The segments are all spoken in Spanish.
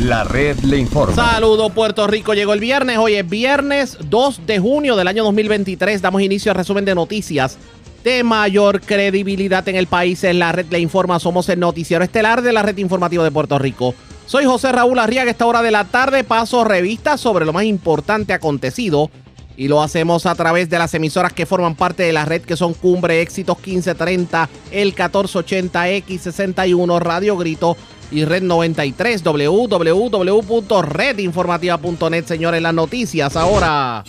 La red le informa. Saludos Puerto Rico, llegó el viernes, hoy es viernes 2 de junio del año 2023, damos inicio al resumen de noticias de mayor credibilidad en el país, en la red le informa, somos el noticiero estelar de la red informativa de Puerto Rico. Soy José Raúl Arriaga, esta hora de la tarde paso revista sobre lo más importante acontecido y lo hacemos a través de las emisoras que forman parte de la red que son Cumbre Éxitos 1530, el 1480X61, Radio Grito y Red 93, www.redinformativa.net. Señores, las noticias ahora.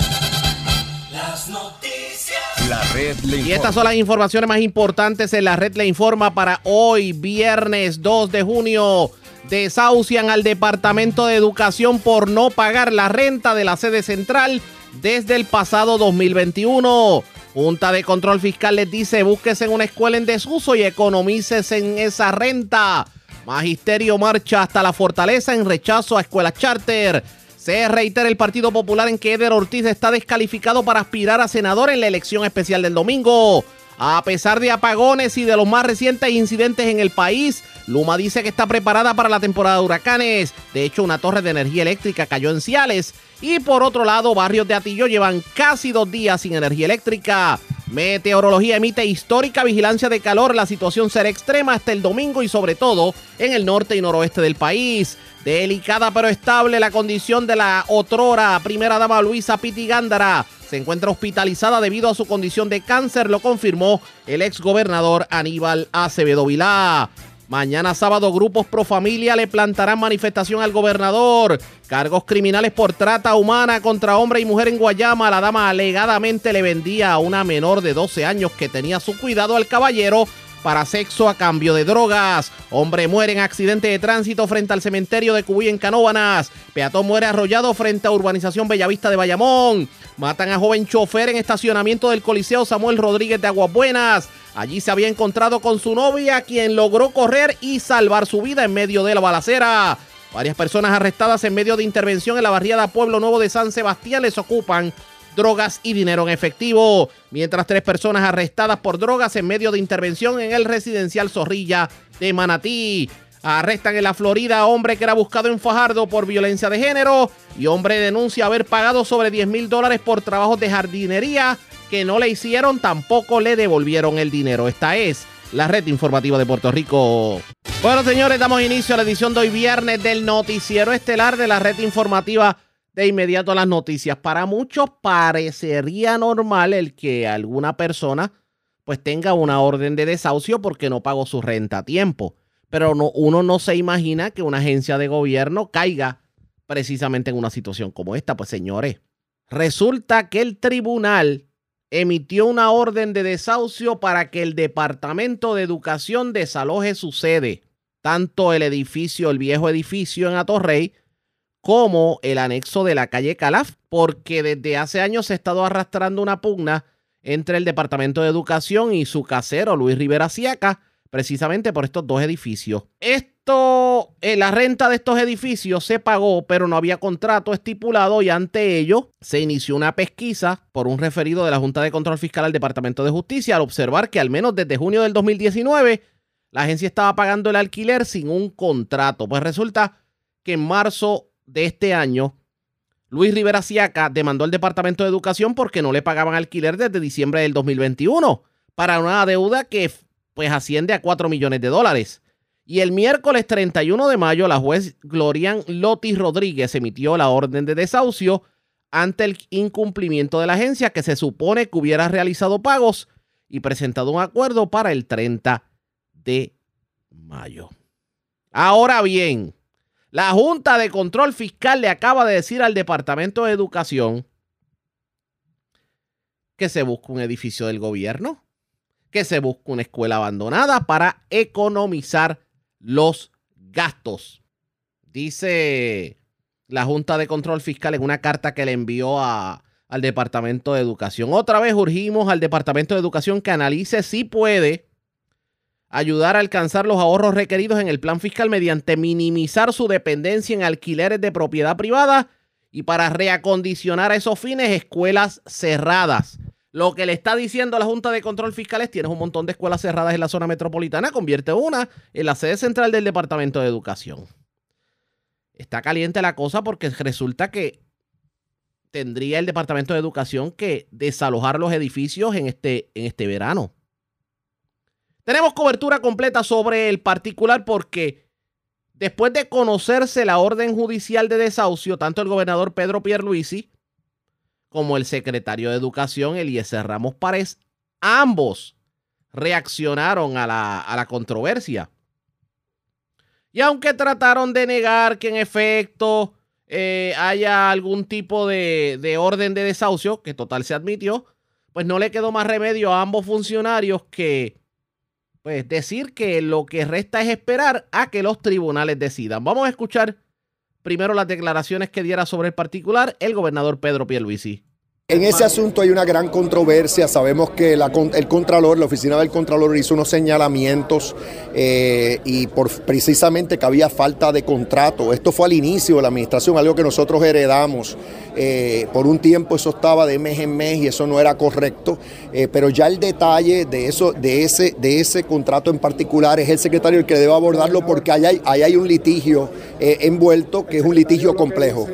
Las noticias. La red le informa. Y estas son las informaciones más importantes en la red le informa para hoy, viernes 2 de junio. Desahucian al Departamento de Educación por no pagar la renta de la sede central desde el pasado 2021. Junta de Control Fiscal les dice, búsquese en una escuela en desuso y economícese en esa renta. Magisterio marcha hasta la fortaleza en rechazo a escuelas charter. Se reitera el Partido Popular en que Eder Ortiz está descalificado para aspirar a senador en la elección especial del domingo. A pesar de apagones y de los más recientes incidentes en el país, Luma dice que está preparada para la temporada de huracanes. De hecho, una torre de energía eléctrica cayó en Ciales. Y por otro lado, barrios de Atillo llevan casi dos días sin energía eléctrica. Meteorología emite histórica vigilancia de calor. La situación será extrema hasta el domingo y sobre todo en el norte y noroeste del país. Delicada pero estable la condición de la otrora primera dama Luisa Piti Gándara. Se encuentra hospitalizada debido a su condición de cáncer, lo confirmó el exgobernador Aníbal Acevedo Vilá. Mañana sábado, grupos pro familia le plantarán manifestación al gobernador. Cargos criminales por trata humana contra hombre y mujer en Guayama. La dama alegadamente le vendía a una menor de 12 años que tenía su cuidado al caballero para sexo a cambio de drogas. Hombre muere en accidente de tránsito frente al cementerio de Cubuy en Canóbanas. Peatón muere arrollado frente a urbanización Bellavista de Bayamón. Matan a joven chofer en estacionamiento del Coliseo Samuel Rodríguez de Aguas Buenas. Allí se había encontrado con su novia, quien logró correr y salvar su vida en medio de la balacera. Varias personas arrestadas en medio de intervención en la barriada Pueblo Nuevo de San Sebastián les ocupan drogas y dinero en efectivo, mientras tres personas arrestadas por drogas en medio de intervención en el residencial Zorrilla de Manatí. Arrestan en la Florida a hombre que era buscado en Fajardo por violencia de género y hombre denuncia haber pagado sobre 10 mil dólares por trabajos de jardinería que no le hicieron, tampoco le devolvieron el dinero. Esta es la red informativa de Puerto Rico. Bueno, señores, damos inicio a la edición de hoy viernes del noticiero estelar de la red informativa de inmediato a las noticias. Para muchos parecería normal el que alguna persona pues tenga una orden de desahucio porque no pagó su renta a tiempo. Pero no, uno no se imagina que una agencia de gobierno caiga precisamente en una situación como esta. Pues señores, resulta que el tribunal emitió una orden de desahucio para que el Departamento de Educación desaloje su sede, tanto el edificio, el viejo edificio en Atorrey, como el anexo de la calle Calaf, porque desde hace años se ha estado arrastrando una pugna entre el Departamento de Educación y su casero, Luis Rivera Siaca, precisamente por estos dos edificios. Esto, eh, la renta de estos edificios se pagó, pero no había contrato estipulado y ante ello se inició una pesquisa por un referido de la Junta de Control Fiscal al Departamento de Justicia al observar que al menos desde junio del 2019 la agencia estaba pagando el alquiler sin un contrato. Pues resulta que en marzo de este año, Luis Rivera Siaca demandó al Departamento de Educación porque no le pagaban alquiler desde diciembre del 2021 para una deuda que pues asciende a 4 millones de dólares. Y el miércoles 31 de mayo, la juez Glorian Lotis Rodríguez emitió la orden de desahucio ante el incumplimiento de la agencia que se supone que hubiera realizado pagos y presentado un acuerdo para el 30 de mayo. Ahora bien, la Junta de Control Fiscal le acaba de decir al Departamento de Educación que se busca un edificio del gobierno, que se busca una escuela abandonada para economizar los gastos. Dice la Junta de Control Fiscal en una carta que le envió a, al Departamento de Educación. Otra vez urgimos al Departamento de Educación que analice si puede ayudar a alcanzar los ahorros requeridos en el plan fiscal mediante minimizar su dependencia en alquileres de propiedad privada y para reacondicionar a esos fines escuelas cerradas. Lo que le está diciendo la Junta de Control Fiscal es tienes un montón de escuelas cerradas en la zona metropolitana, convierte una en la sede central del Departamento de Educación. está caliente la cosa porque resulta que tendría el Departamento de Educación que desalojar los edificios en este, en este verano. Tenemos cobertura completa sobre el particular porque después de conocerse la orden judicial de desahucio, tanto el gobernador Pedro Pierluisi como el secretario de Educación Eliezer Ramos Párez, ambos reaccionaron a la, a la controversia. Y aunque trataron de negar que en efecto eh, haya algún tipo de, de orden de desahucio, que total se admitió, pues no le quedó más remedio a ambos funcionarios que pues decir que lo que resta es esperar a que los tribunales decidan. Vamos a escuchar primero las declaraciones que diera sobre el particular el gobernador Pedro Pierluisi. En ese asunto hay una gran controversia. Sabemos que la, el Contralor, la oficina del Contralor hizo unos señalamientos eh, y por, precisamente que había falta de contrato. Esto fue al inicio de la administración, algo que nosotros heredamos. Eh, por un tiempo eso estaba de mes en mes y eso no era correcto. Eh, pero ya el detalle de, eso, de, ese, de ese contrato en particular es el secretario el que debe abordarlo porque ahí hay, ahí hay un litigio envuelto que es un litigio complejo.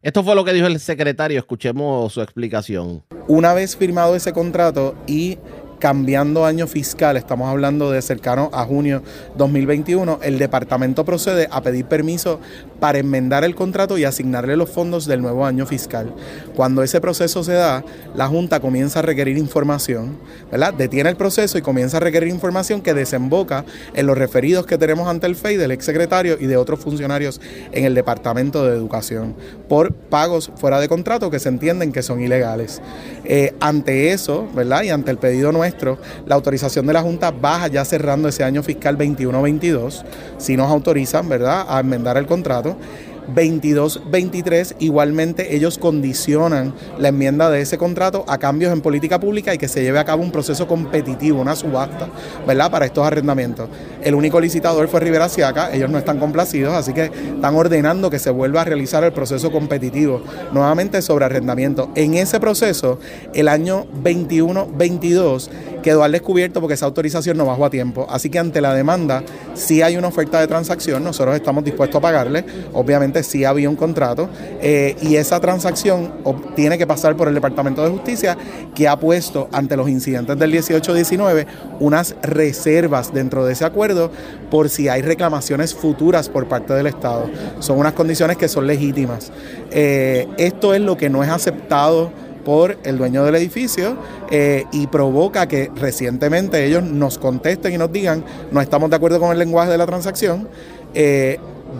Esto fue lo que dijo el secretario, escuchemos su explicación. Una vez firmado ese contrato y cambiando año fiscal, estamos hablando de cercano a junio 2021, el departamento procede a pedir permiso para enmendar el contrato y asignarle los fondos del nuevo año fiscal. Cuando ese proceso se da, la Junta comienza a requerir información, ¿verdad? Detiene el proceso y comienza a requerir información que desemboca en los referidos que tenemos ante el FEI del exsecretario y de otros funcionarios en el Departamento de Educación por pagos fuera de contrato que se entienden que son ilegales. Eh, ante eso, ¿verdad? Y ante el pedido nuestro, la autorización de la Junta baja ya cerrando ese año fiscal 21-22, si nos autorizan, ¿verdad?, a enmendar el contrato. Estado 22-23, igualmente ellos condicionan la enmienda de ese contrato a cambios en política pública y que se lleve a cabo un proceso competitivo, una subasta, ¿verdad? Para estos arrendamientos. El único licitador fue Rivera Siaca, ellos no están complacidos, así que están ordenando que se vuelva a realizar el proceso competitivo nuevamente sobre arrendamiento. En ese proceso, el año 21-22 quedó al descubierto porque esa autorización no bajó a tiempo. Así que ante la demanda, si hay una oferta de transacción, nosotros estamos dispuestos a pagarle. Obviamente sí había un contrato eh, y esa transacción tiene que pasar por el Departamento de Justicia que ha puesto ante los incidentes del 18-19 unas reservas dentro de ese acuerdo por si hay reclamaciones futuras por parte del Estado. Son unas condiciones que son legítimas. Eh, esto es lo que no es aceptado por el dueño del edificio eh, y provoca que recientemente ellos nos contesten y nos digan no estamos de acuerdo con el lenguaje de la transacción.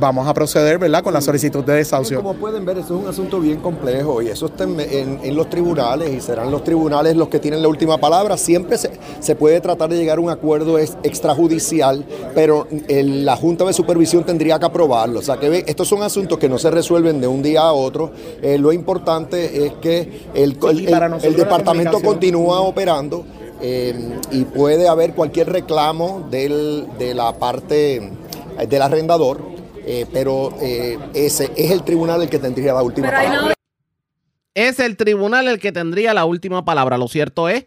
Vamos a proceder ¿verdad? con la solicitud de desahucio. Como pueden ver, eso es un asunto bien complejo y eso está en, los tribunales y serán los tribunales los que tienen la última palabra. Siempre se, puede tratar de llegar a un acuerdo extrajudicial, pero la Junta de Supervisión tendría que aprobarlo. O sea que estos son asuntos que no se resuelven de un día a otro. Eh, lo importante es que el, el, departamento continúa operando. Eh, y puede haber cualquier reclamo del, de la parte del arrendador eh, pero eh, ese es el tribunal el que tendría la última palabra. Es el tribunal el que tendría la última palabra. Lo cierto es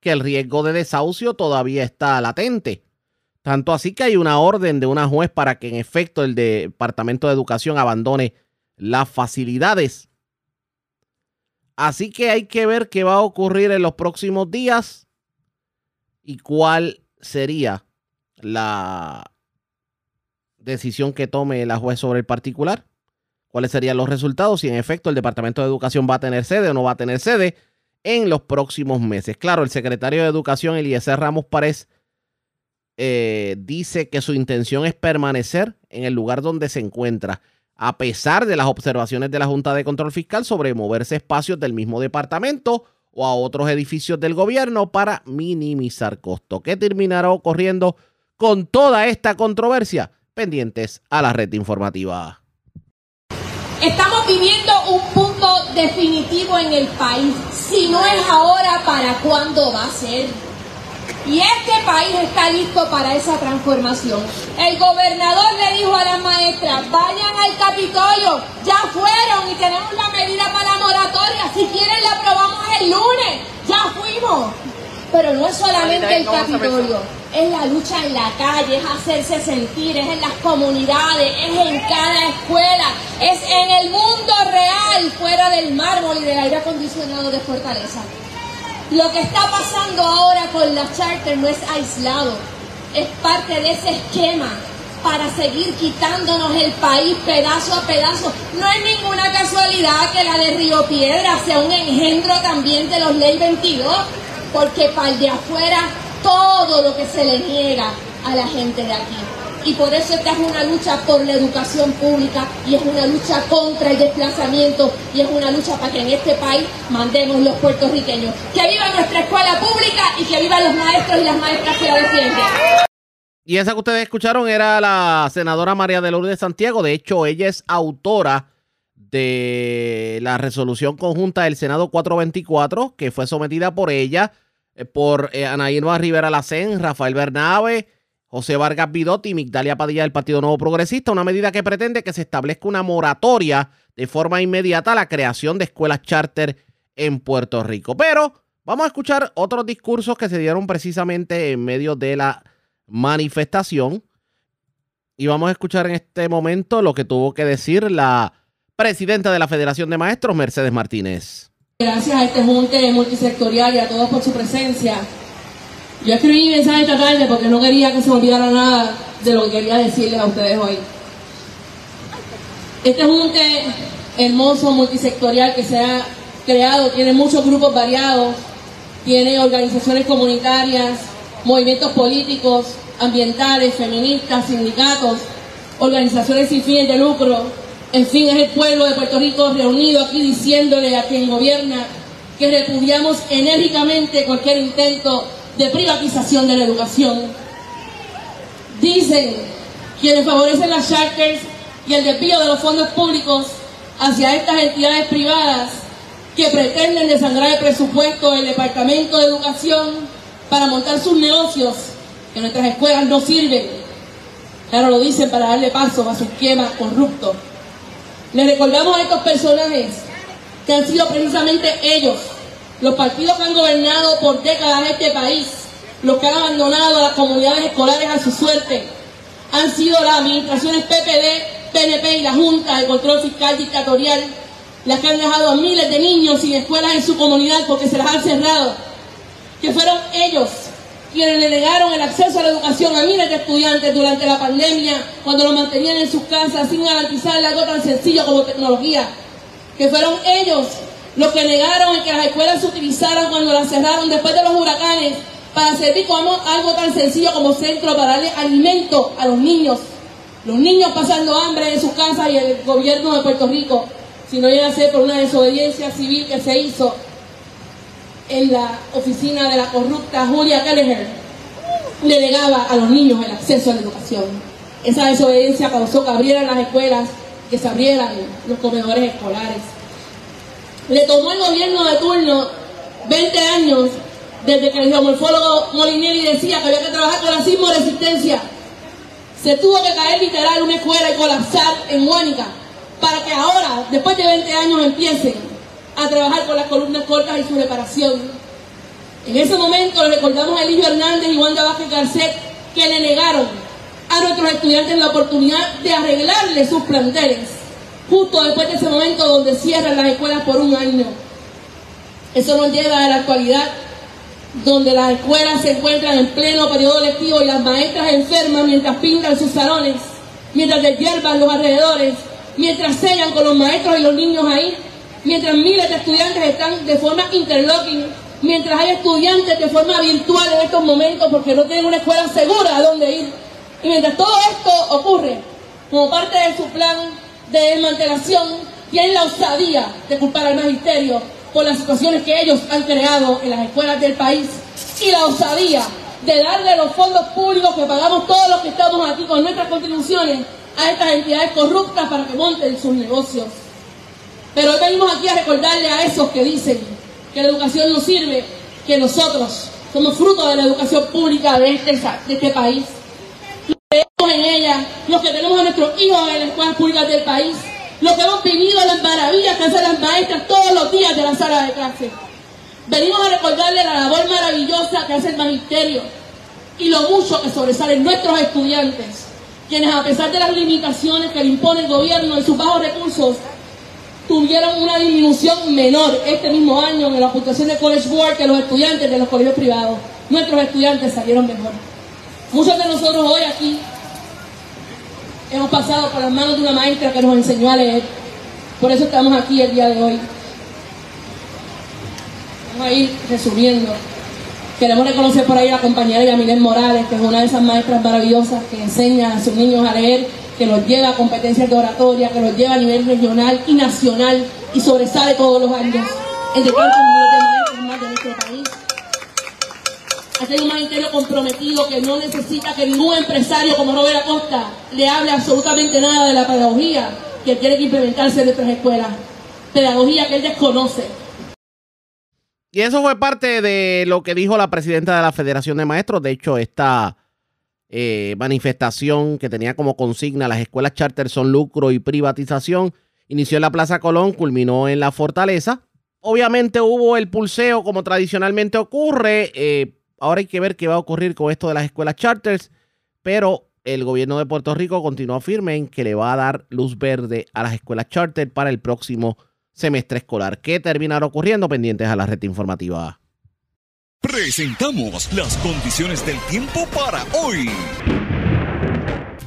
que el riesgo de desahucio todavía está latente. Tanto así que hay una orden de una juez para que en efecto el Departamento de Educación abandone las facilidades. Así que hay que ver qué va a ocurrir en los próximos días y cuál sería la decisión que tome la juez sobre el particular, cuáles serían los resultados, y en efecto el Departamento de Educación va a tener sede o no va a tener sede en los próximos meses. Claro, el secretario de Educación, Eliezer Ramos Párez, eh, dice que su intención es permanecer en el lugar donde se encuentra, a pesar de las observaciones de la Junta de Control Fiscal sobre moverse espacios del mismo departamento o a otros edificios del gobierno para minimizar costos. ¿Qué terminará ocurriendo con toda esta controversia? Pendientes a la red informativa. Estamos viviendo un punto definitivo en el país. Si no es ahora, ¿para cuándo va a ser? Y este país está listo para esa transformación. El gobernador le dijo a las maestras, vayan al Capitolio, ya fueron y tenemos la medida para moratoria. Si quieren la aprobamos el lunes, ya fuimos. Pero no es solamente el Capitolio, es la lucha en la calle, es hacerse sentir, es en las comunidades, es en cada escuela, es en el mundo real, fuera del mármol y del aire acondicionado de Fortaleza. Lo que está pasando ahora con la charter no es aislado, es parte de ese esquema para seguir quitándonos el país pedazo a pedazo. No es ninguna casualidad que la de Río Piedra sea un engendro también de los ley 22 porque para el de afuera todo lo que se le niega a la gente de aquí. Y por eso esta es una lucha por la educación pública y es una lucha contra el desplazamiento y es una lucha para que en este país mandemos los puertorriqueños. Que viva nuestra escuela pública y que vivan los maestros y las maestras que la defienden. Y esa que ustedes escucharon era la senadora María de Lourdes Santiago. De hecho, ella es autora de la resolución conjunta del Senado 424, que fue sometida por ella, eh, por eh, Ana Irma Rivera Lacén, Rafael Bernabe, José Vargas Bidotti y Migdalia Padilla del Partido Nuevo Progresista, una medida que pretende que se establezca una moratoria de forma inmediata a la creación de escuelas charter en Puerto Rico. Pero vamos a escuchar otros discursos que se dieron precisamente en medio de la manifestación. Y vamos a escuchar en este momento lo que tuvo que decir la presidenta de la Federación de Maestros, Mercedes Martínez. Gracias a este junte multisectorial y a todos por su presencia. Yo escribí mi mensaje esta tarde porque no quería que se olvidara nada de lo que quería decirles a ustedes hoy. Este junte hermoso multisectorial que se ha creado tiene muchos grupos variados, tiene organizaciones comunitarias, movimientos políticos, ambientales, feministas, sindicatos, organizaciones sin fines de lucro, en fin, es el pueblo de Puerto Rico reunido aquí diciéndole a quien gobierna que repudiamos enérgicamente cualquier intento de privatización de la educación. Dicen quienes favorecen las charters y el desvío de los fondos públicos hacia estas entidades privadas que pretenden desangrar el presupuesto del Departamento de Educación para montar sus negocios, que nuestras escuelas no sirven. Claro, lo dicen para darle paso a su esquema corrupto. Le recordamos a estos personajes que han sido precisamente ellos, los partidos que han gobernado por décadas este país, los que han abandonado a las comunidades escolares a su suerte, han sido las administraciones PPD, PNP y la Junta de Control Fiscal Dictatorial, las que han dejado a miles de niños sin escuelas en su comunidad porque se las han cerrado, que fueron ellos quienes le negaron el acceso a la educación a miles de estudiantes durante la pandemia, cuando lo mantenían en sus casas sin garantizarle algo tan sencillo como tecnología, que fueron ellos los que negaron el que las escuelas se utilizaran cuando las cerraron después de los huracanes para servir como algo tan sencillo como centro para darle alimento a los niños. Los niños pasando hambre en sus casas y el gobierno de Puerto Rico, si no llega a ser por una desobediencia civil que se hizo en la oficina de la corrupta Julia Kelleher, le negaba a los niños el acceso a la educación. Esa desobediencia causó que abrieran las escuelas, que se abrieran los comedores escolares. Le tomó el gobierno de turno 20 años desde que el geomorfólogo Molinelli decía que había que trabajar con la sismo resistencia. Se tuvo que caer literal una escuela y colapsar en Mónica para que ahora, después de 20 años, empiecen a trabajar con las columnas cortas y su reparación. En ese momento le recordamos a Elilio Hernández y Wanda Vázquez Garcet que le negaron a nuestros estudiantes la oportunidad de arreglarle sus planteles, justo después de ese momento donde cierran las escuelas por un año. Eso nos lleva a la actualidad, donde las escuelas se encuentran en pleno periodo lectivo y las maestras enfermas mientras pintan sus salones, mientras deshiervan los alrededores, mientras sellan con los maestros y los niños ahí, mientras miles de estudiantes están de forma interlocking, mientras hay estudiantes de forma virtual en estos momentos porque no tienen una escuela segura a dónde ir. Y mientras todo esto ocurre, como parte de su plan de desmantelación, tienen la osadía de culpar al magisterio por las situaciones que ellos han creado en las escuelas del país y la osadía de darle los fondos públicos que pagamos todos los que estamos aquí con nuestras contribuciones a estas entidades corruptas para que monten sus negocios. Pero hoy venimos aquí a recordarle a esos que dicen que la educación no sirve, que nosotros somos fruto de la educación pública de este, este país. Los que en ella, los que tenemos a nuestros hijos en las escuelas públicas del país, los que hemos vivido las maravillas que hacen las maestras todos los días de la sala de clase. Venimos a recordarle la labor maravillosa que hace el magisterio y lo mucho que sobresalen nuestros estudiantes, quienes a pesar de las limitaciones que le impone el gobierno y sus bajos recursos, tuvieron una disminución menor este mismo año en la puntuación de College Board que los estudiantes de los colegios privados. Nuestros estudiantes salieron mejor. Muchos de nosotros hoy aquí hemos pasado por las manos de una maestra que nos enseñó a leer. Por eso estamos aquí el día de hoy. Vamos a ir resumiendo. Queremos reconocer por ahí a la compañera Yamilén Morales, que es una de esas maestras maravillosas que enseña a sus niños a leer, que los lleva a competencias de oratoria, que los lleva a nivel regional y nacional y sobresale todos los años tantos miles de más de nuestro país. Es un magisterio comprometido que no necesita que ningún empresario como Robert Acosta le hable absolutamente nada de la pedagogía que tiene que implementarse en nuestras escuelas. Pedagogía que él desconoce. Y eso fue parte de lo que dijo la presidenta de la Federación de Maestros. De hecho, esta eh, manifestación que tenía como consigna las escuelas charter son lucro y privatización inició en la Plaza Colón, culminó en la Fortaleza. Obviamente hubo el pulseo como tradicionalmente ocurre. Eh, ahora hay que ver qué va a ocurrir con esto de las escuelas charters, pero el gobierno de Puerto Rico continuó firme en que le va a dar luz verde a las escuelas charter para el próximo semestre escolar. ¿Qué terminará ocurriendo? Pendientes a la red informativa. Presentamos las condiciones del tiempo para hoy.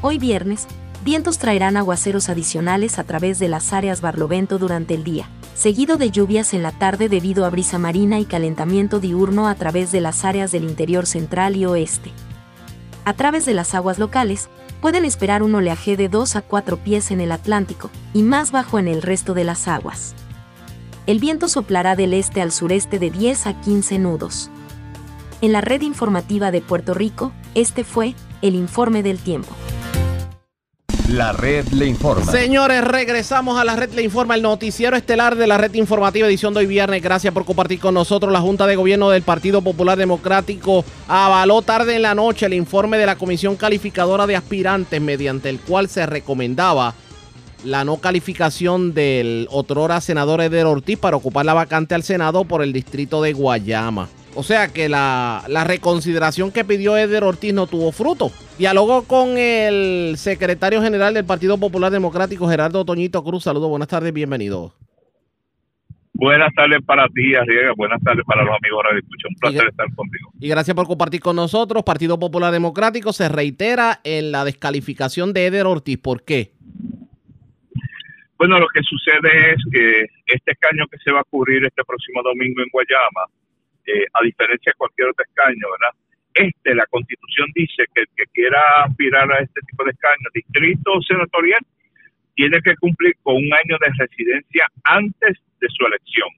Hoy viernes, vientos traerán aguaceros adicionales a través de las áreas Barlovento durante el día, seguido de lluvias en la tarde debido a brisa marina y calentamiento diurno a través de las áreas del interior central y oeste. A través de las aguas locales, pueden esperar un oleaje de 2 a 4 pies en el Atlántico y más bajo en el resto de las aguas. El viento soplará del este al sureste de 10 a 15 nudos. En la red informativa de Puerto Rico, este fue el informe del tiempo. La red le informa. Señores, regresamos a la red le informa, el noticiero estelar de la red informativa edición de hoy viernes. Gracias por compartir con nosotros. La Junta de Gobierno del Partido Popular Democrático avaló tarde en la noche el informe de la Comisión Calificadora de Aspirantes mediante el cual se recomendaba la no calificación del otrora senador Eder Ortiz para ocupar la vacante al Senado por el distrito de Guayama. O sea que la, la reconsideración que pidió Eder Ortiz no tuvo fruto. Dialogó con el secretario general del Partido Popular Democrático, Gerardo Toñito Cruz. Saludos, buenas tardes, bienvenido. Buenas tardes para ti, Arriega. Buenas tardes para los amigos de Escucha. Un placer estar contigo. Y gracias por compartir con nosotros. Partido Popular Democrático se reitera en la descalificación de Eder Ortiz. ¿Por qué? Bueno, lo que sucede es que este escaño que se va a cubrir este próximo domingo en Guayama, eh, a diferencia de cualquier otro escaño, ¿verdad? Este, la constitución dice que el que quiera aspirar a este tipo de escaño, distrito senatorial, tiene que cumplir con un año de residencia antes de su elección,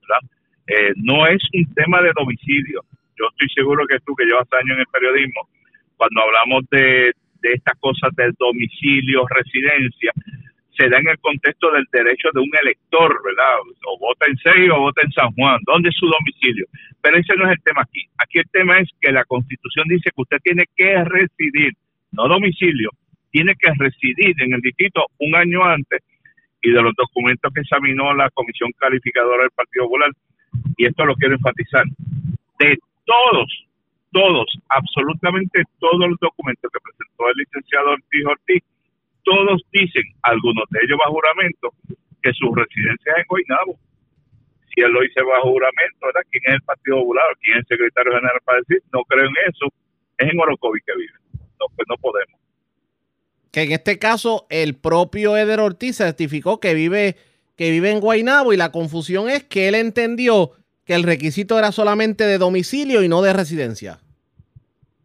¿verdad? Eh, no es un tema de domicilio. Yo estoy seguro que tú, que llevas años en el periodismo, cuando hablamos de estas cosas del domicilio, residencia, se da en el contexto del derecho de un elector, ¿verdad? O vota en Seis o vota en San Juan, ¿dónde es su domicilio? Pero ese no es el tema aquí. Aquí el tema es que la Constitución dice que usted tiene que residir, no domicilio, tiene que residir en el distrito un año antes y de los documentos que examinó la Comisión Calificadora del Partido Popular, y esto lo quiero enfatizar, de todos, todos, absolutamente todos los documentos que presentó el licenciado Ortiz Ortiz, todos dicen, algunos de ellos bajo juramento, que su residencia es en Guaynabo. Si él lo dice bajo juramento, ¿verdad? ¿Quién es el Partido Popular? ¿Quién es el secretario general para decir? No creo en eso. Es en Orocovi que vive. No, pues no podemos. Que en este caso el propio Eder Ortiz certificó que vive, que vive en Guaynabo y la confusión es que él entendió que el requisito era solamente de domicilio y no de residencia.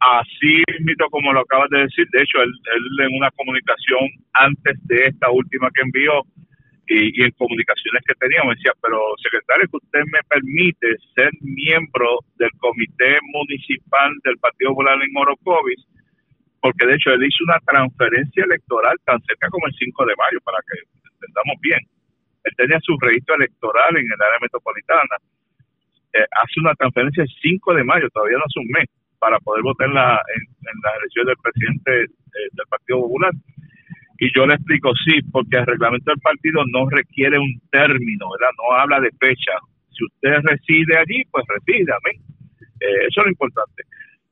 Así mismo como lo acabas de decir, de hecho, él, en una comunicación antes de esta última que envió y, y en comunicaciones que teníamos, decía, pero secretario, que usted me permite ser miembro del comité municipal del Partido Popular en Orocovis, porque de hecho él hizo una transferencia electoral tan cerca como el 5 de mayo, para que entendamos bien. Él tenía su registro electoral en el área metropolitana. Eh, hace una transferencia el 5 de mayo, todavía no hace un mes para poder votar en la, en, la elección del presidente eh, del Partido Popular. Y yo le explico, sí, porque el reglamento del partido no requiere un término, ¿verdad? No habla de fecha. Si Si usted reside allí, pues reside, amén. Eh, eso es lo importante.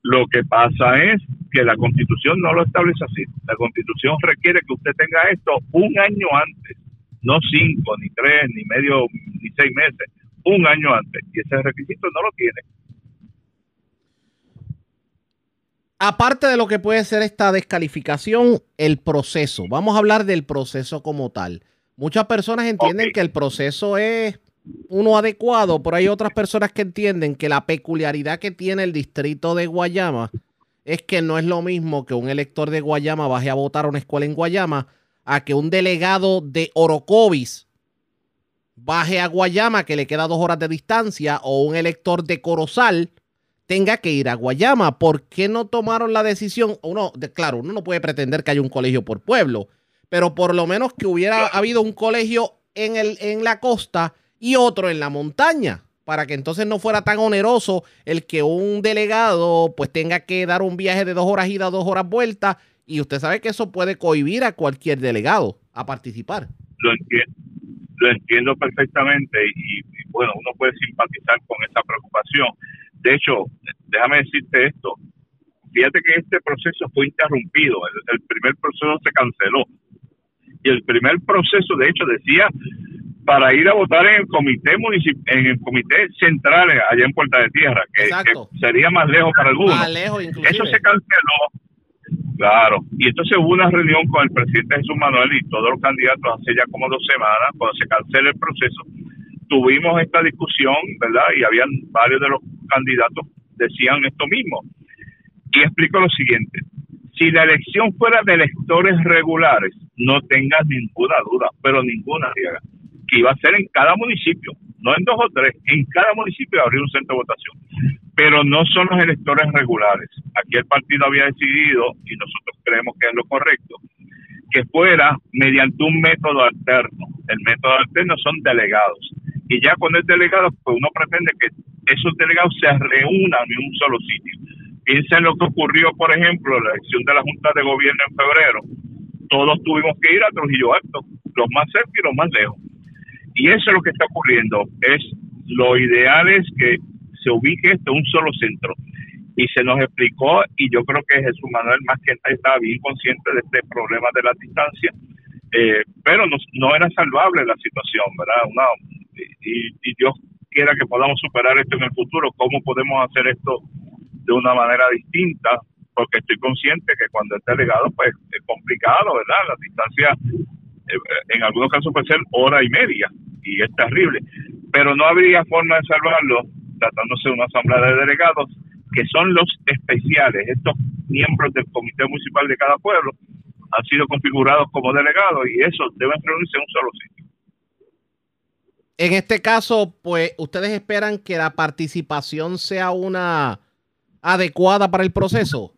Lo que pasa es que la constitución no lo establece así. La constitución requiere que usted tenga esto un año antes, no cinco, ni tres, ni medio, ni seis meses, un año antes. Y ese requisito no lo tiene. Aparte de lo que puede ser esta descalificación, el proceso. Vamos a hablar del proceso como tal. Muchas personas entienden que el proceso es uno adecuado, pero hay otras personas que entienden que la peculiaridad que tiene el distrito de Guayama es que no es lo mismo que un elector de Guayama baje a votar a una escuela en Guayama a que un delegado de Orocovis baje a Guayama que le queda dos horas de distancia o un elector de Corozal tenga que ir a Guayama. ¿Por qué no tomaron la decisión? Uno, de, claro, uno no puede pretender que haya un colegio por pueblo, pero por lo menos que hubiera habido un colegio en, el, en la costa y otro en la montaña, para que entonces no fuera tan oneroso el que un delegado pues tenga que dar un viaje de dos horas ida, dos horas vuelta, y usted sabe que eso puede cohibir a cualquier delegado a participar. Lo entiendo, lo entiendo perfectamente y, bueno, uno puede simpatizar con esa preocupación. De hecho, déjame decirte esto, fíjate que este proceso fue interrumpido, el primer proceso se canceló. Y el primer proceso de hecho decía para ir a votar en el comité en el comité central allá en Puerta de Tierra, que, sería más lejos para algunos. Eso se canceló. Claro, y entonces hubo una reunión con el presidente Jesús Manuel y todos los candidatos hace ya como dos semanas, cuando se cancela el proceso, tuvimos esta discusión, ¿verdad? Y habían varios de los candidatos decían esto mismo. Y explico lo siguiente, si la elección fuera de electores regulares, no tengas ninguna duda, pero ninguna, que iba a ser en cada municipio, no en dos o tres, en cada municipio habría un centro de votación. Pero no son los electores regulares. Aquí el partido había decidido, y nosotros creemos que es lo correcto, que fuera mediante un método alterno. El método alterno son delegados. Y ya con el delegado, pues uno pretende que esos delegados se reúnan en un solo sitio. Piensa en lo que ocurrió, por ejemplo, en la elección de la Junta de Gobierno en febrero. Todos tuvimos que ir a Trujillo Alto, los más cerca y los más lejos. Y eso es lo que está ocurriendo. Es lo ideal es que se ubique esto en un solo centro. Y se nos explicó, y yo creo que Jesús Manuel más que nadie estaba bien consciente de este problema de la distancia, eh, pero no, no, era salvable la situación, ¿verdad? Una, y, Dios quiera que podamos superar esto en el futuro. ¿Cómo podemos hacer esto de una manera distinta? Porque estoy consciente que cuando es delegado, pues es complicado, ¿verdad? La distancia eh, en algunos casos puede ser hora y media y es terrible. Pero no habría forma de salvarlo tratándose de una asamblea de delegados que son los especiales. Estos miembros del comité municipal de cada pueblo han sido configurados como delegados y esos deben reunirse en un solo sitio. En este caso, pues, ¿ustedes esperan que la participación sea una adecuada para el proceso?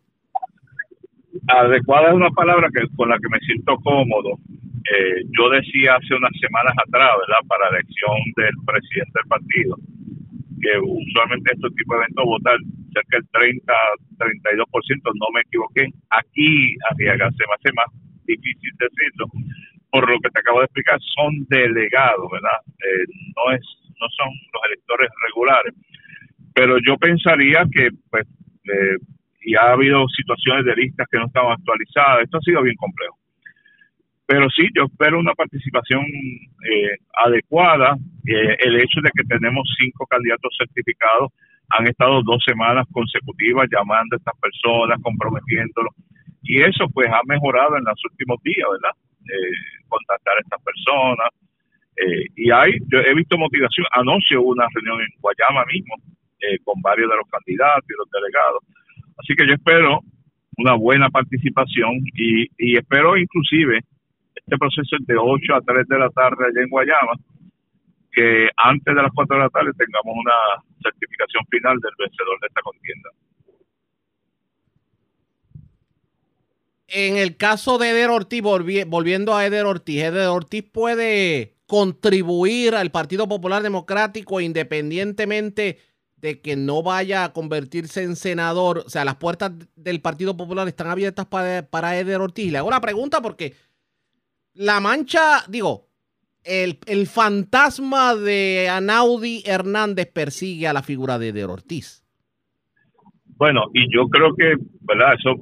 Adecuada es una palabra que con la que me siento cómodo. Eh, yo decía hace unas semanas atrás, ¿verdad? Para la elección del presidente del partido, que usualmente estos tipos de eventos votan cerca del 30, 32%, no me equivoqué. Aquí, arriesgarse se me hace más difícil decirlo, por lo que te acabo de explicar, son delegados, ¿verdad? Eh, no es no son los electores regulares. Pero yo pensaría que, pues, eh, y ha habido situaciones de listas que no estaban actualizadas, esto ha sido bien complejo. Pero sí, yo espero una participación eh, adecuada. Eh, el hecho de que tenemos cinco candidatos certificados han estado dos semanas consecutivas llamando a estas personas, comprometiéndolos. Y eso pues ha mejorado en los últimos días, ¿verdad? Eh, contactar a estas personas. y hay, yo he visto motivación. Anoche una reunión en Guayama mismo con varios de los candidatos y los delegados. Así que yo espero una buena participación y, y espero inclusive este proceso es de 8 a 3 de la tarde allá en Guayama, que antes de las 4 de la tarde tengamos una certificación final del vencedor de esta contienda. En el caso de Eder Ortiz, volviendo a Eder Ortiz, Eder Ortiz puede contribuir al Partido Popular Democrático independientemente de que no vaya a convertirse en senador. O sea, las puertas del Partido Popular están abiertas para, para Eder Ortiz. Le hago una pregunta porque la mancha, digo, el, el fantasma de Anaudi Hernández persigue a la figura de De Ortiz. Bueno, y yo creo que, ¿verdad? Eso,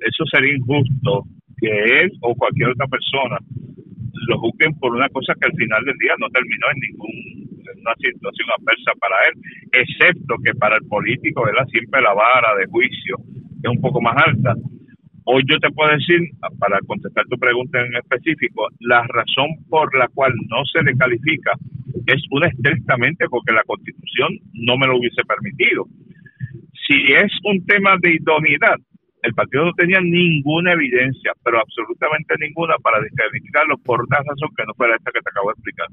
eso sería injusto que él o cualquier otra persona lo juzguen por una cosa que al final del día no terminó en ningún en una situación adversa para él, excepto que para el político, ¿verdad? Siempre la vara de juicio es un poco más alta. Hoy yo te puedo decir, para contestar tu pregunta en específico, la razón por la cual no se le califica es una estrictamente porque la constitución no me lo hubiese permitido. Si es un tema de idoneidad, el partido no tenía ninguna evidencia, pero absolutamente ninguna para descalificarlo por una razón que no fuera esta que te acabo de explicar.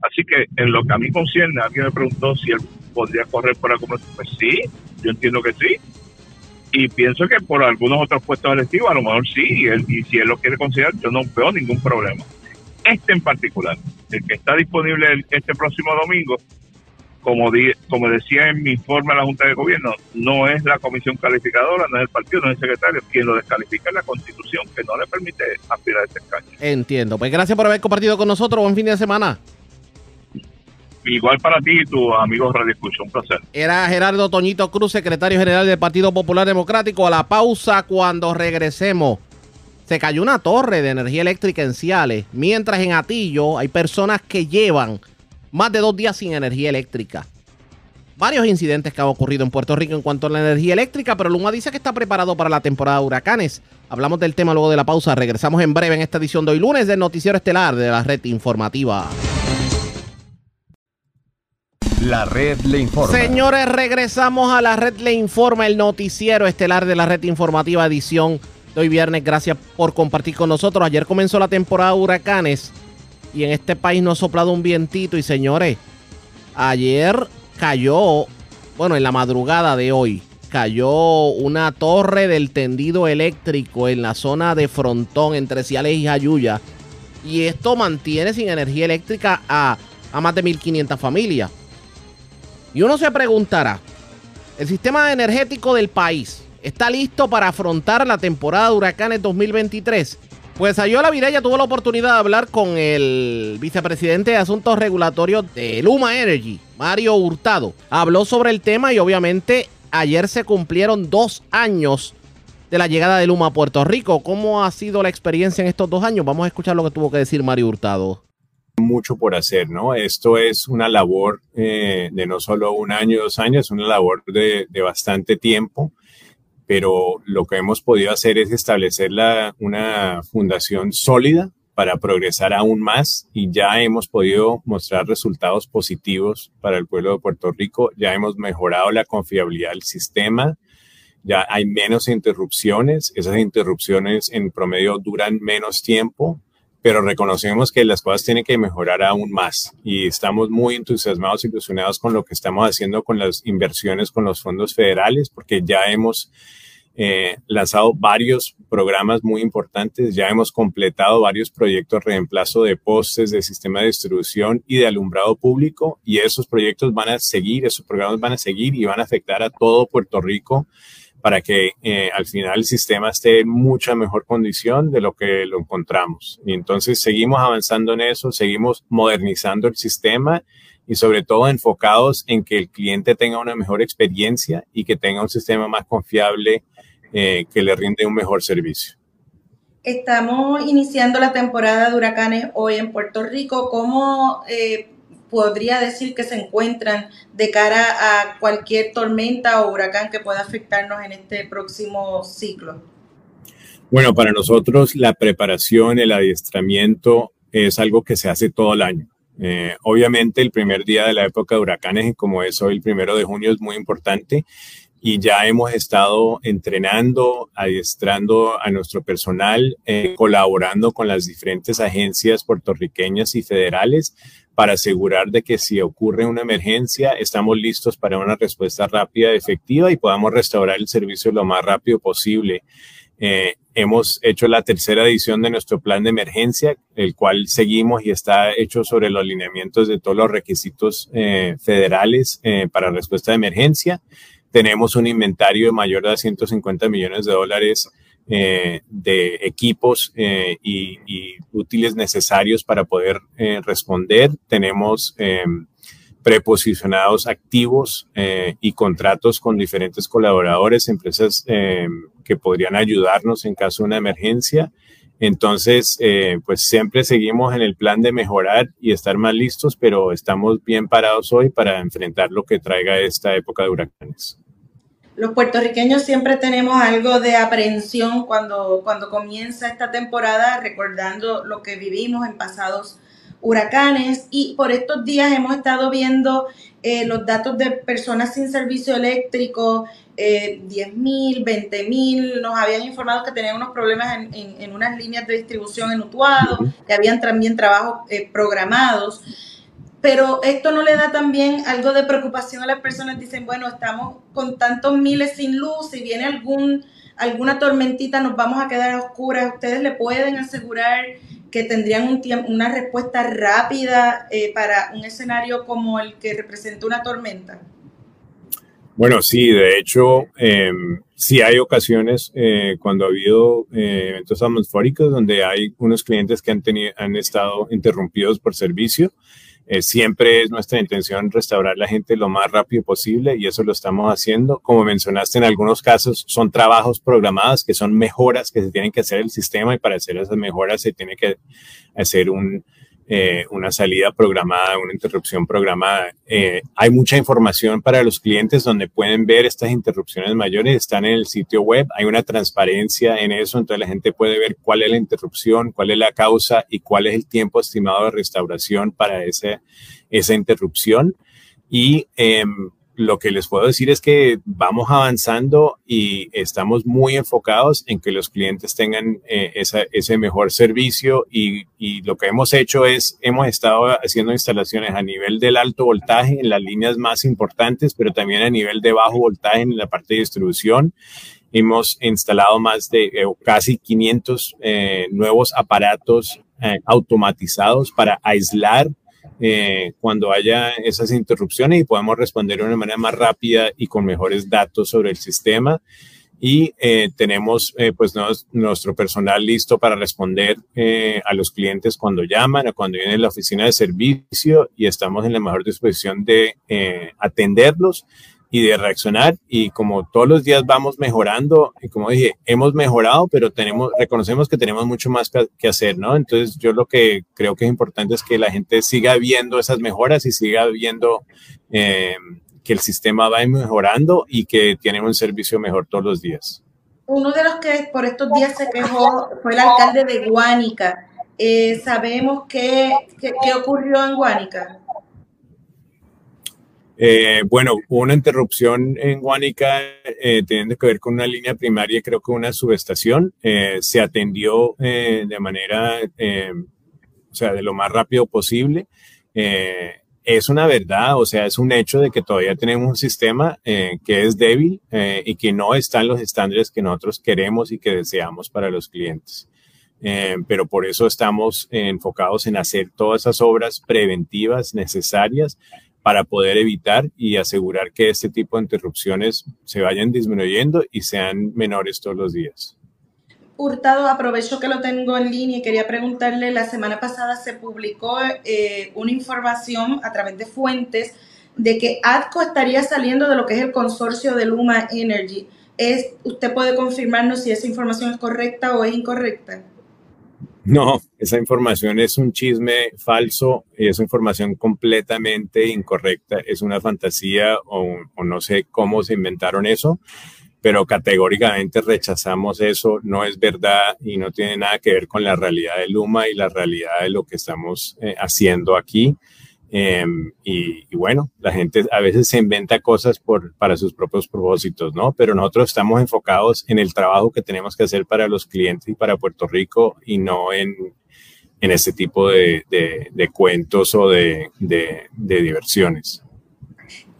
Así que en lo que a mí concierne, alguien me preguntó si él podría correr por algún Pues sí, yo entiendo que sí. Y pienso que por algunos otros puestos electivos, a lo mejor sí, y, él, y si él lo quiere considerar, yo no veo ningún problema. Este en particular, el que está disponible este próximo domingo, como, como decía en mi informe a la Junta de Gobierno, no es la comisión calificadora, no es el partido, no es el secretario. Quien lo descalifica es la Constitución, que no le permite aspirar a ese escaño. Entiendo. Pues gracias por haber compartido con nosotros. Buen fin de semana. Igual para ti y tus amigos Radio Escucha, un placer. Era Gerardo Toñito Cruz, secretario general del Partido Popular Democrático. A la pausa cuando regresemos. Se cayó una torre de energía eléctrica en Ciales, mientras en Atillo hay personas que llevan más de dos días sin energía eléctrica. Varios incidentes que han ocurrido en Puerto Rico en cuanto a la energía eléctrica, pero Luma dice que está preparado para la temporada de huracanes. Hablamos del tema luego de la pausa. Regresamos en breve en esta edición de hoy lunes del Noticiero Estelar de la Red Informativa. La red le informa. Señores, regresamos a la red le informa, el noticiero estelar de la red informativa edición de hoy viernes. Gracias por compartir con nosotros. Ayer comenzó la temporada de huracanes y en este país no ha soplado un vientito. Y señores, ayer cayó, bueno, en la madrugada de hoy, cayó una torre del tendido eléctrico en la zona de Frontón entre Ciales y Jayuya. Y esto mantiene sin energía eléctrica a, a más de 1.500 familias. Y uno se preguntará, ¿el sistema energético del país está listo para afrontar la temporada de huracanes 2023? Pues Ayola Virella tuvo la oportunidad de hablar con el vicepresidente de Asuntos Regulatorios de Luma Energy, Mario Hurtado. Habló sobre el tema y obviamente ayer se cumplieron dos años de la llegada de Luma a Puerto Rico. ¿Cómo ha sido la experiencia en estos dos años? Vamos a escuchar lo que tuvo que decir Mario Hurtado. Mucho por hacer, ¿no? Esto es una labor eh, de no solo un año, dos años, es una labor de, de bastante tiempo pero lo que hemos podido hacer es establecer una fundación sólida para progresar aún más y ya hemos podido mostrar resultados positivos para el pueblo de Puerto Rico, ya hemos mejorado la confiabilidad del sistema, ya hay menos interrupciones, esas interrupciones en promedio duran menos tiempo, pero reconocemos que las cosas tienen que mejorar aún más y estamos muy entusiasmados y ilusionados con lo que estamos haciendo con las inversiones con los fondos federales, porque ya hemos eh, lanzado varios programas muy importantes, ya hemos completado varios proyectos de reemplazo de postes, de sistema de distribución y de alumbrado público y esos proyectos van a seguir, esos programas van a seguir y van a afectar a todo Puerto Rico para que eh, al final el sistema esté en mucha mejor condición de lo que lo encontramos. Y entonces seguimos avanzando en eso, seguimos modernizando el sistema y sobre todo enfocados en que el cliente tenga una mejor experiencia y que tenga un sistema más confiable eh, que le rinde un mejor servicio. Estamos iniciando la temporada de huracanes hoy en Puerto Rico. ¿Cómo eh, podría decir que se encuentran de cara a cualquier tormenta o huracán que pueda afectarnos en este próximo ciclo? Bueno, para nosotros la preparación, el adiestramiento es algo que se hace todo el año. Eh, obviamente el primer día de la época de huracanes, como es hoy el primero de junio, es muy importante y ya hemos estado entrenando, adiestrando a nuestro personal, eh, colaborando con las diferentes agencias puertorriqueñas y federales para asegurar de que si ocurre una emergencia estamos listos para una respuesta rápida y efectiva y podamos restaurar el servicio lo más rápido posible. Eh, hemos hecho la tercera edición de nuestro plan de emergencia, el cual seguimos y está hecho sobre los lineamientos de todos los requisitos eh, federales eh, para respuesta de emergencia. Tenemos un inventario de mayor de 150 millones de dólares eh, de equipos eh, y, útiles necesarios para poder eh, responder. Tenemos em, preposicionados activos y contratos con diferentes colaboradores, empresas em, que podrían ayudarnos en caso de una emergencia. Entonces, pues siempre seguimos en el plan de mejorar y estar más listos, pero estamos bien parados hoy para enfrentar lo que traiga esta época de huracanes. Los puertorriqueños siempre tenemos algo de aprehensión cuando, cuando comienza esta temporada, recordando lo que vivimos en pasados huracanes. Y por estos días hemos estado viendo eh, los datos de personas sin servicio eléctrico, eh, 10 mil, 20 mil, nos habían informado que tenían unos problemas en, en, unas líneas de distribución en Utuado, que habían también trabajos eh, programados pero esto no le da también algo de preocupación a las personas. Dicen, bueno, estamos con tantos miles sin luz, si viene algún, alguna tormentita nos vamos a quedar a oscuras. ¿Ustedes le pueden asegurar que tendrían un tiempo, una respuesta rápida eh, para un escenario como el que representa una tormenta? Bueno, sí, de hecho, eh, sí hay ocasiones eh, cuando ha habido eh, eventos atmosféricos donde hay unos clientes que han, tenido, han estado interrumpidos por servicio. Eh, siempre es nuestra intención restaurar la gente lo más rápido posible y eso lo estamos haciendo. Como mencionaste, en algunos casos son trabajos programados que son mejoras que se tienen que hacer el sistema y para hacer esas mejoras se tiene que hacer un, eh, una salida programada, una interrupción programada. Eh, hay mucha información para los clientes donde pueden ver estas interrupciones mayores, están en el sitio web, hay una transparencia en eso, entonces la gente puede ver cuál es la interrupción, cuál es la causa y cuál es el tiempo estimado de restauración para ese, esa interrupción. Y eh, lo que les puedo decir es que vamos avanzando y estamos muy enfocados en que los clientes tengan eh, ese mejor servicio y, y, lo que hemos hecho es, hemos estado haciendo instalaciones a nivel del alto voltaje en las líneas más importantes, pero también a nivel de bajo voltaje en la parte de distribución. Hemos instalado más de eh, casi 500 eh, nuevos aparatos automatizados para aislar eh, cuando haya esas interrupciones y podamos responder de una manera más rápida y con mejores datos sobre el sistema. Y eh, tenemos eh, pues nuestro personal listo para responder a los clientes cuando llaman o cuando vienen a la oficina de servicio y estamos en la mejor disposición de atenderlos y de reaccionar y como todos los días vamos mejorando y como dije, hemos mejorado, pero tenemos, reconocemos que tenemos mucho más que hacer, ¿no? Entonces yo lo que creo que es importante es que la gente siga viendo esas mejoras y siga viendo eh, que el sistema va mejorando y que tienen un servicio mejor todos los días. Uno de los que por estos días se quejó fue el alcalde de Guánica. Eh, ¿Sabemos qué, qué, qué ocurrió en Guánica? Eh, bueno, una interrupción en Guánica eh, teniendo que ver con una línea primaria, creo que una subestación. Eh, se atendió de manera, o sea, de lo más rápido posible. Es una verdad, o sea, es un hecho de que todavía tenemos un sistema que es débil y que no está en los estándares que nosotros queremos y que deseamos para los clientes. pero por eso estamos enfocados en hacer todas esas obras preventivas necesarias para poder evitar y asegurar que este tipo de interrupciones se vayan disminuyendo y sean menores todos los días. Hurtado, aprovecho que lo tengo en línea y quería preguntarle, la semana pasada se publicó eh, una información a través de fuentes de que ADCO estaría saliendo de lo que es el consorcio de Luma Energy. ¿Es, ¿Usted puede confirmarnos si esa información es correcta o es incorrecta? No, esa información es un chisme falso y es información completamente incorrecta. Es una fantasía o, no sé cómo se inventaron eso, pero categóricamente rechazamos eso. No es verdad y no tiene nada que ver con la realidad de Luma y la realidad de lo que estamos eh, haciendo aquí. Eh, y, bueno, la gente a veces se inventa cosas por, para sus propios propósitos, ¿no? Pero nosotros estamos enfocados en el trabajo que tenemos que hacer para los clientes y para Puerto Rico y no en, en ese tipo de, de, de cuentos o de, de diversiones.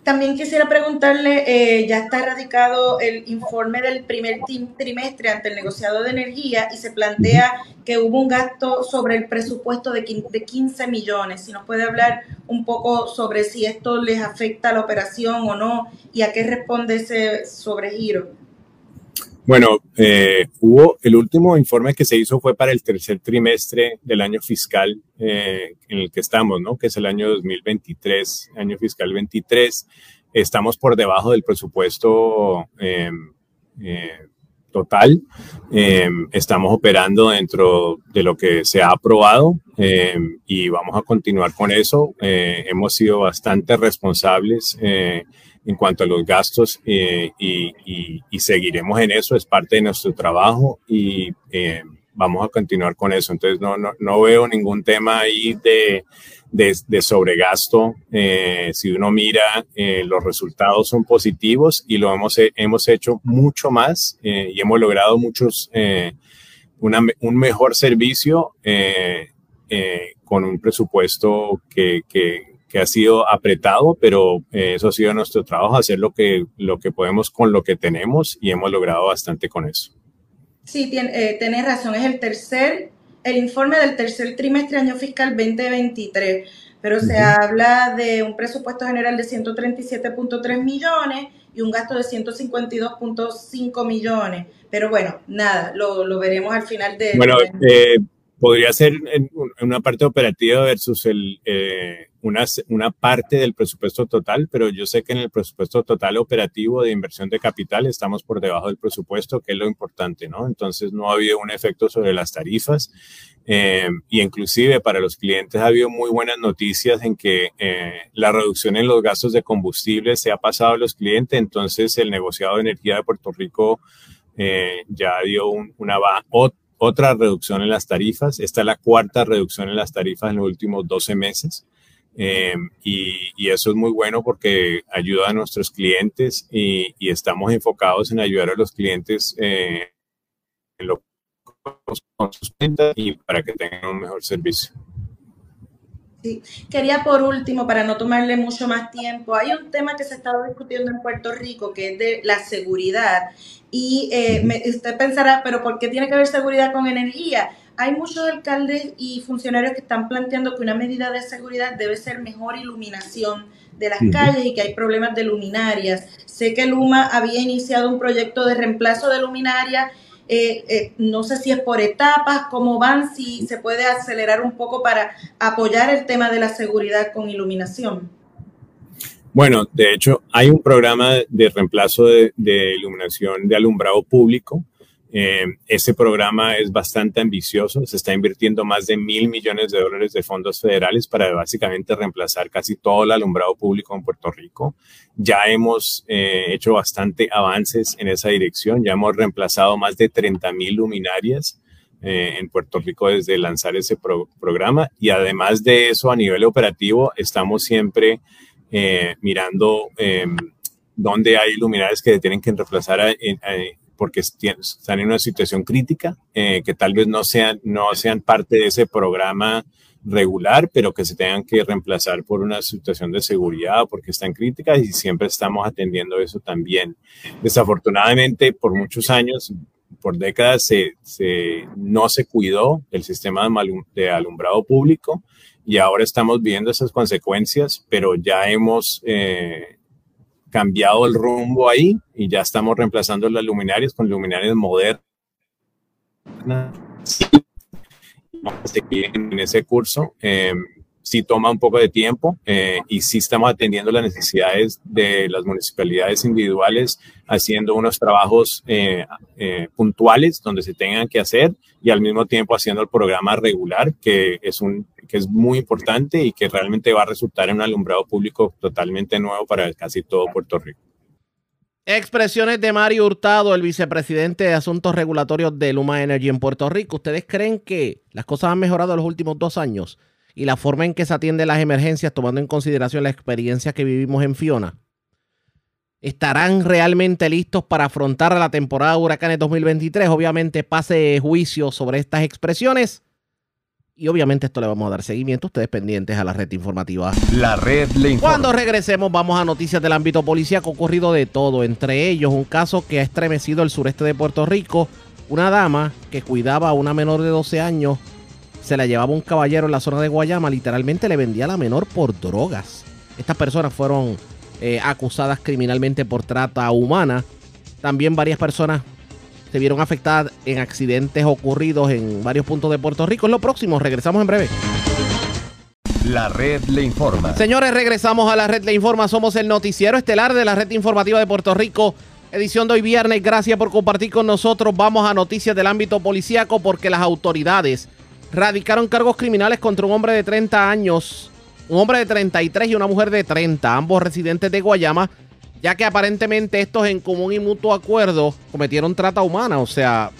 También quisiera preguntarle, eh, ya está radicado el informe del primer trimestre ante el negociado de energía y se plantea que hubo un gasto sobre el presupuesto de 15 millones. Si nos puede hablar un poco sobre si esto les afecta a la operación o no y a qué responde ese sobregiro. Bueno, eh, hubo el último informe que se hizo fue para el tercer trimestre del año fiscal eh, en el que estamos, ¿no? Que es el año 2023, año fiscal 23. Estamos por debajo del presupuesto eh, total. estamos operando dentro de lo que se ha aprobado y vamos a continuar con eso. hemos sido bastante responsables en cuanto a los gastos eh, y, seguiremos en eso, es parte de nuestro trabajo y eh, vamos a continuar con eso. Entonces no, no, no veo ningún tema ahí de, de, sobregasto. Eh, si uno mira, los resultados son positivos y lo hemos, hemos hecho mucho más y hemos logrado muchos, una, un mejor servicio con un presupuesto que, que que ha sido apretado, pero eh, eso ha sido nuestro trabajo, hacer lo que, lo que podemos con lo que tenemos y hemos logrado bastante con eso. Sí, tiene, eh, razón, es el tercer, el informe del tercer trimestre año fiscal 2023, pero se habla de un presupuesto general de 137.3 millones y un gasto de 152.5 millones. Pero bueno, nada, lo, lo veremos al final de... Bueno, eh, podría ser en una parte operativa versus el, eh, una, una parte del presupuesto total, pero yo sé que en el presupuesto total operativo de inversión de capital estamos por debajo del presupuesto, que es lo importante, ¿no? Entonces no ha habido un efecto sobre las tarifas eh, y inclusive para los clientes ha habido muy buenas noticias en que eh, la reducción en los gastos de combustible se ha pasado a los clientes, entonces el negociado de energía de Puerto Rico ya dio un, una otra otra reducción en las tarifas. Esta es la cuarta reducción en las tarifas en los últimos 12 meses. Eh, y, eso es muy bueno porque ayuda a nuestros clientes y, estamos enfocados en ayudar a los clientes eh, en lo con sus ventas y para que tengan un mejor servicio. Quería por último, para no tomarle mucho más tiempo, hay un tema que se ha estado discutiendo en Puerto Rico que es de la seguridad. Y eh, usted pensará, pero ¿por qué tiene que haber seguridad con energía? Hay muchos alcaldes y funcionarios que están planteando que una medida de seguridad debe ser mejor iluminación de las calles y que hay problemas de luminarias. Sé que Luma había iniciado un proyecto de reemplazo de luminarias eh, eh, no sé si es por etapas, cómo van, si se puede acelerar un poco para apoyar el tema de la seguridad con iluminación. Bueno, de hecho, hay un programa de reemplazo de, de iluminación de alumbrado público eh, este programa es bastante ambicioso, se está invirtiendo más de mil millones de dólares de fondos federales para básicamente reemplazar casi todo el alumbrado público en Puerto Rico. Ya hemos eh, hecho bastante avances en esa dirección, ya hemos reemplazado más de 30 mil luminarias eh, en Puerto Rico desde lanzar ese programa y además de eso a nivel operativo estamos siempre mirando em, dónde hay luminarias que tienen que reemplazar porque están en una situación crítica, eh, que tal vez no sean, no sean parte de ese programa regular, pero que se tengan que reemplazar por una situación de seguridad porque están críticas y siempre estamos atendiendo eso también. Desafortunadamente, por muchos años, por décadas, se, no se cuidó el sistema de, alumbrado público y ahora estamos viendo esas consecuencias, pero ya hemos eh, cambiado el rumbo ahí y ya estamos reemplazando las luminarias con luminarias modernas. En ese curso eh, sí toma un poco de tiempo eh, y sí estamos atendiendo las necesidades de las municipalidades individuales, haciendo unos trabajos eh, puntuales donde se tengan que hacer y al mismo tiempo haciendo el programa regular, que es un que es muy importante y que realmente va a resultar en un alumbrado público totalmente nuevo para casi todo Puerto Rico. Expresiones de Mario Hurtado, el vicepresidente de Asuntos Regulatorios de Luma Energy en Puerto Rico. ¿Ustedes creen que las cosas han mejorado en los últimos dos años y la forma en que se atienden las emergencias, tomando en consideración la experiencia que vivimos en Fiona? ¿Estarán realmente listos para afrontar la temporada de huracanes 2023? Obviamente pase juicio sobre estas expresiones. Y obviamente esto le vamos a dar seguimiento. Ustedes pendientes a la red informativa. La red le informa. Cuando regresemos vamos a noticias del ámbito policía ha ocurrido de todo. Entre ellos un caso que ha estremecido el sureste de Puerto Rico. Una dama que cuidaba a una menor de 12 años. Se la llevaba un caballero en la zona de Guayama. Literalmente le vendía a la menor por drogas. Estas personas fueron eh, acusadas criminalmente por trata humana. También varias personas se vieron afectadas en accidentes ocurridos en varios puntos de Puerto Rico. Es lo próximo, regresamos en breve. La red le informa. Señores, regresamos a la red le informa. Somos el noticiero estelar de la red informativa de Puerto Rico. Edición de hoy viernes. Gracias por compartir con nosotros. Vamos a noticias del ámbito policíaco porque las autoridades radicaron cargos criminales contra un hombre de 30 años, un hombre de 33 y una mujer de 30, ambos residentes de Guayama, ya que aparentemente estos en común y mutuo acuerdo cometieron trata humana. O sea,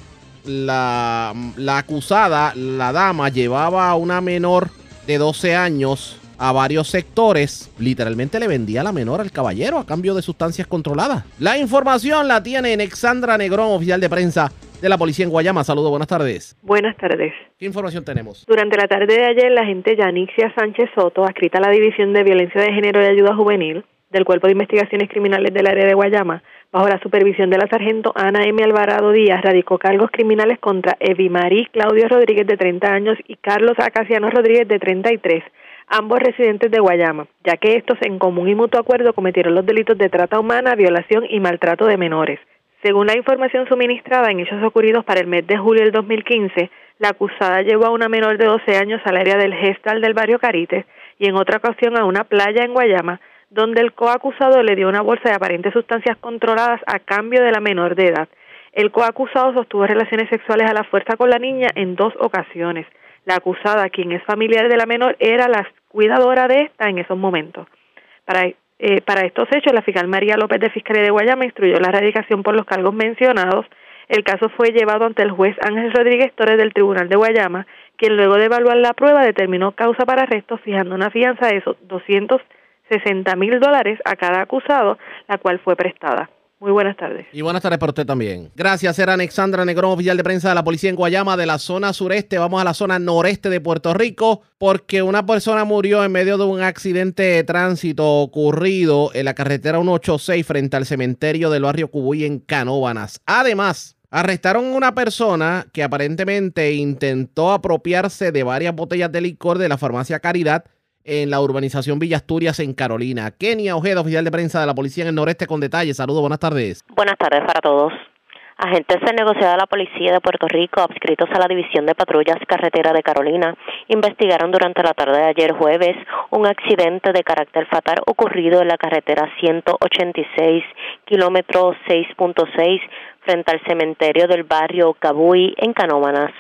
la, acusada, la dama, llevaba a una menor de 12 años a varios sectores, literalmente le vendía la menor al caballero a cambio de sustancias controladas. La información la tiene Alexandra Negrón, oficial de prensa de la policía en Guayama. Saludos, buenas tardes. Buenas tardes. ¿Qué información tenemos? Durante la tarde de ayer, la agente Yanixia Sánchez Soto, adscrita a la División de Violencia de Género y Ayuda Juvenil del Cuerpo de Investigaciones Criminales del área de Guayama, bajo la supervisión de la sargento Ana M. Alvarado Díaz, radicó cargos criminales contra Evi Marí Claudio Rodríguez, de 30 años, y Carlos Acaciano Rodríguez, de 33 ambos residentes de Guayama, ya que estos en común y mutuo acuerdo cometieron los delitos de trata humana, violación y maltrato de menores. Según la información suministrada en hechos ocurridos para el mes de julio del 2015, la acusada llevó a una menor de 12 años al área del gestal del barrio Carites y en otra ocasión a una playa en Guayama, donde el coacusado le dio una bolsa de aparentes sustancias controladas a cambio de la menor de edad. El coacusado sostuvo relaciones sexuales a la fuerza con la niña en dos ocasiones. La acusada, quien es familiar de la menor, era la cuidadora de esta en esos momentos. Para, eh, para estos hechos, la fiscal María López de Fiscalía de Guayama instruyó la erradicación por los cargos mencionados. El caso fue llevado ante el juez Ángel Rodríguez Torres del Tribunal de Guayama, quien luego de evaluar la prueba determinó causa para arresto fijando una fianza de esos 260 mil dólares a cada acusado, la cual fue prestada. Muy buenas tardes. Y buenas tardes para usted también. Gracias, era Alexandra Negrón, oficial de prensa de la policía en Guayama, de la zona sureste. Vamos a la zona noreste de Puerto Rico, porque una persona murió en medio de un accidente de tránsito ocurrido en la carretera 186 frente al cementerio del barrio Cubuy en Canóbanas. Además, arrestaron a una persona que aparentemente intentó apropiarse de varias botellas de licor de la farmacia Caridad en la urbanización Villa Asturias en Carolina. Kenia Ojeda, oficial de prensa de la policía en el noreste con detalles. Saludos, buenas tardes. Buenas tardes para todos. Agentes de negociado de la Policía de Puerto Rico, adscritos a la División de Patrullas Carretera de Carolina, investigaron durante la tarde de ayer jueves un accidente de carácter fatal ocurrido en la carretera 186, kilómetro 6.6, frente al cementerio del barrio Cabuy, en Canómanas.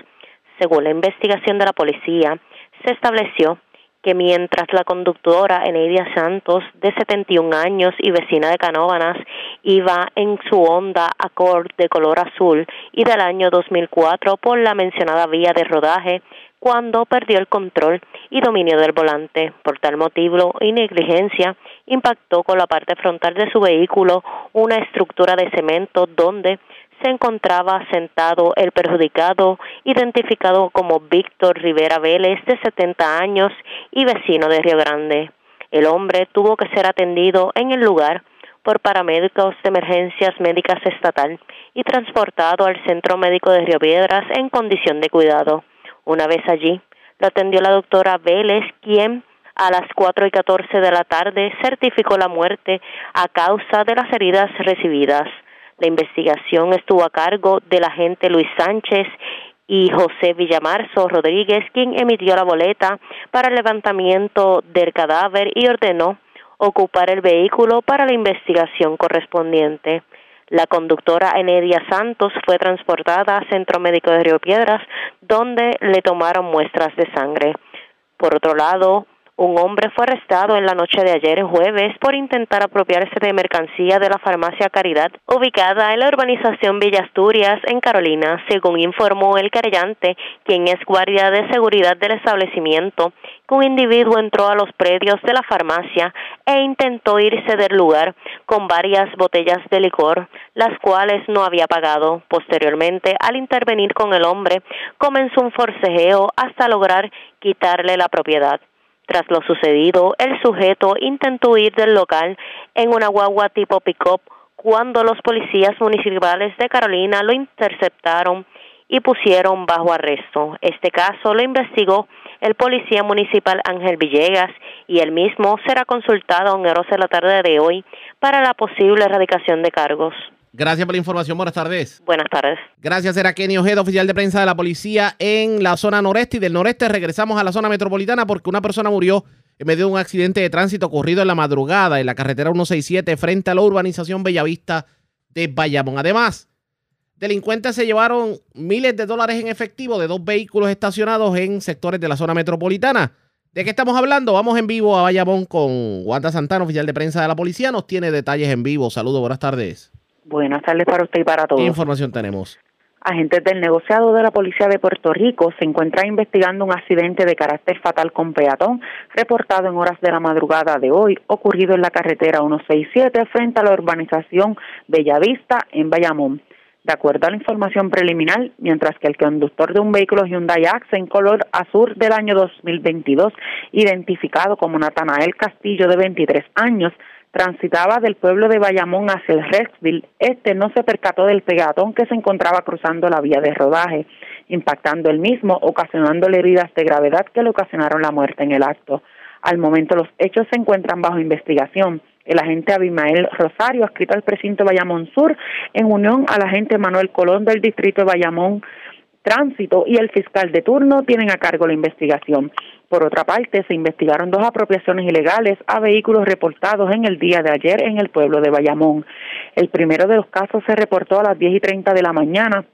Según la investigación de la policía, se estableció que mientras la conductora Eneidia Santos, de 71 años y vecina de Canóvanas, iba en su Honda Accord de color azul y del año 2004 por la mencionada vía de rodaje, cuando perdió el control y dominio del volante. Por tal motivo y negligencia, impactó con la parte frontal de su vehículo una estructura de cemento donde se encontraba sentado el perjudicado, identificado como Víctor Rivera Vélez, de 70 años y vecino de Río Grande. El hombre tuvo que ser atendido en el lugar por paramédicos de emergencias médicas estatal y transportado al Centro Médico de Río Piedras en condición de cuidado. Una vez allí, lo atendió la doctora Vélez, quien a las 4 y 14 de la tarde certificó la muerte a causa de las heridas recibidas. La investigación estuvo a cargo del agente Luis Sánchez y José Villamarzo Rodríguez, quien emitió la boleta para el levantamiento del cadáver y ordenó ocupar el vehículo para la investigación correspondiente. La conductora Enedia Santos fue transportada al Centro Médico de Río Piedras, donde le tomaron muestras de sangre. Por otro lado, un hombre fue arrestado en la noche de ayer jueves por intentar apropiarse de mercancía de la farmacia Caridad, ubicada en la urbanización Villa Asturias, en Carolina, según informó el querellante, quien es guardia de seguridad del establecimiento, un individuo entró a los predios de la farmacia e intentó irse del lugar con varias botellas de licor, las cuales no había pagado. Posteriormente, al intervenir con el hombre, comenzó un forcejeo hasta lograr quitarle la propiedad. Tras lo sucedido, el sujeto intentó huir del local en una guagua tipo pick-up cuando los policías municipales de Carolina lo interceptaron y pusieron bajo arresto. Este caso lo investigó el policía municipal Ángel Villegas y el mismo será consultado a horas de la tarde de hoy para la posible erradicación de cargos. Gracias por la información. Buenas tardes. Buenas tardes. Gracias, era Kenny Ojeda, oficial de prensa de la policía en la zona noreste y del noreste. Regresamos a la zona metropolitana porque una persona murió en medio de un accidente de tránsito ocurrido en la madrugada en la carretera 167 frente a la urbanización Bellavista de Bayamón. Además, delincuentes se llevaron miles de dólares en efectivo de dos vehículos estacionados en sectores de la zona metropolitana. ¿De qué estamos hablando? Vamos en vivo a Bayamón con Wanda Santana, oficial de prensa de la policía. Nos tiene detalles en vivo. Saludos, buenas tardes. Buenas tardes para usted y para todos. ¿Qué información tenemos? Agentes del negociado de la Policía de Puerto Rico se encuentran investigando un accidente de carácter fatal con peatón reportado en horas de la madrugada de hoy, ocurrido en la carretera 167 frente a la urbanización Bellavista en Bayamón. De acuerdo a la información preliminar, mientras que el conductor de un vehículo Hyundai Accent color azul del año 2022, identificado como Natanael Castillo de 23 años, transitaba del pueblo de Bayamón hacia el Rexville, este no se percató del pegatón que se encontraba cruzando la vía de rodaje, impactando el mismo, ocasionándole heridas de gravedad que le ocasionaron la muerte en el acto. Al momento los hechos se encuentran bajo investigación. El agente Abimael Rosario, adscrito al precinto Bayamón Sur, en unión al agente Manuel Colón del distrito de Bayamón Tránsito y el fiscal de turno tienen a cargo la investigación. Por otra parte, se investigaron dos apropiaciones ilegales a vehículos reportados en el día de ayer en el pueblo de Bayamón. El primero de los casos se reportó a las 10 y 30 de la mañana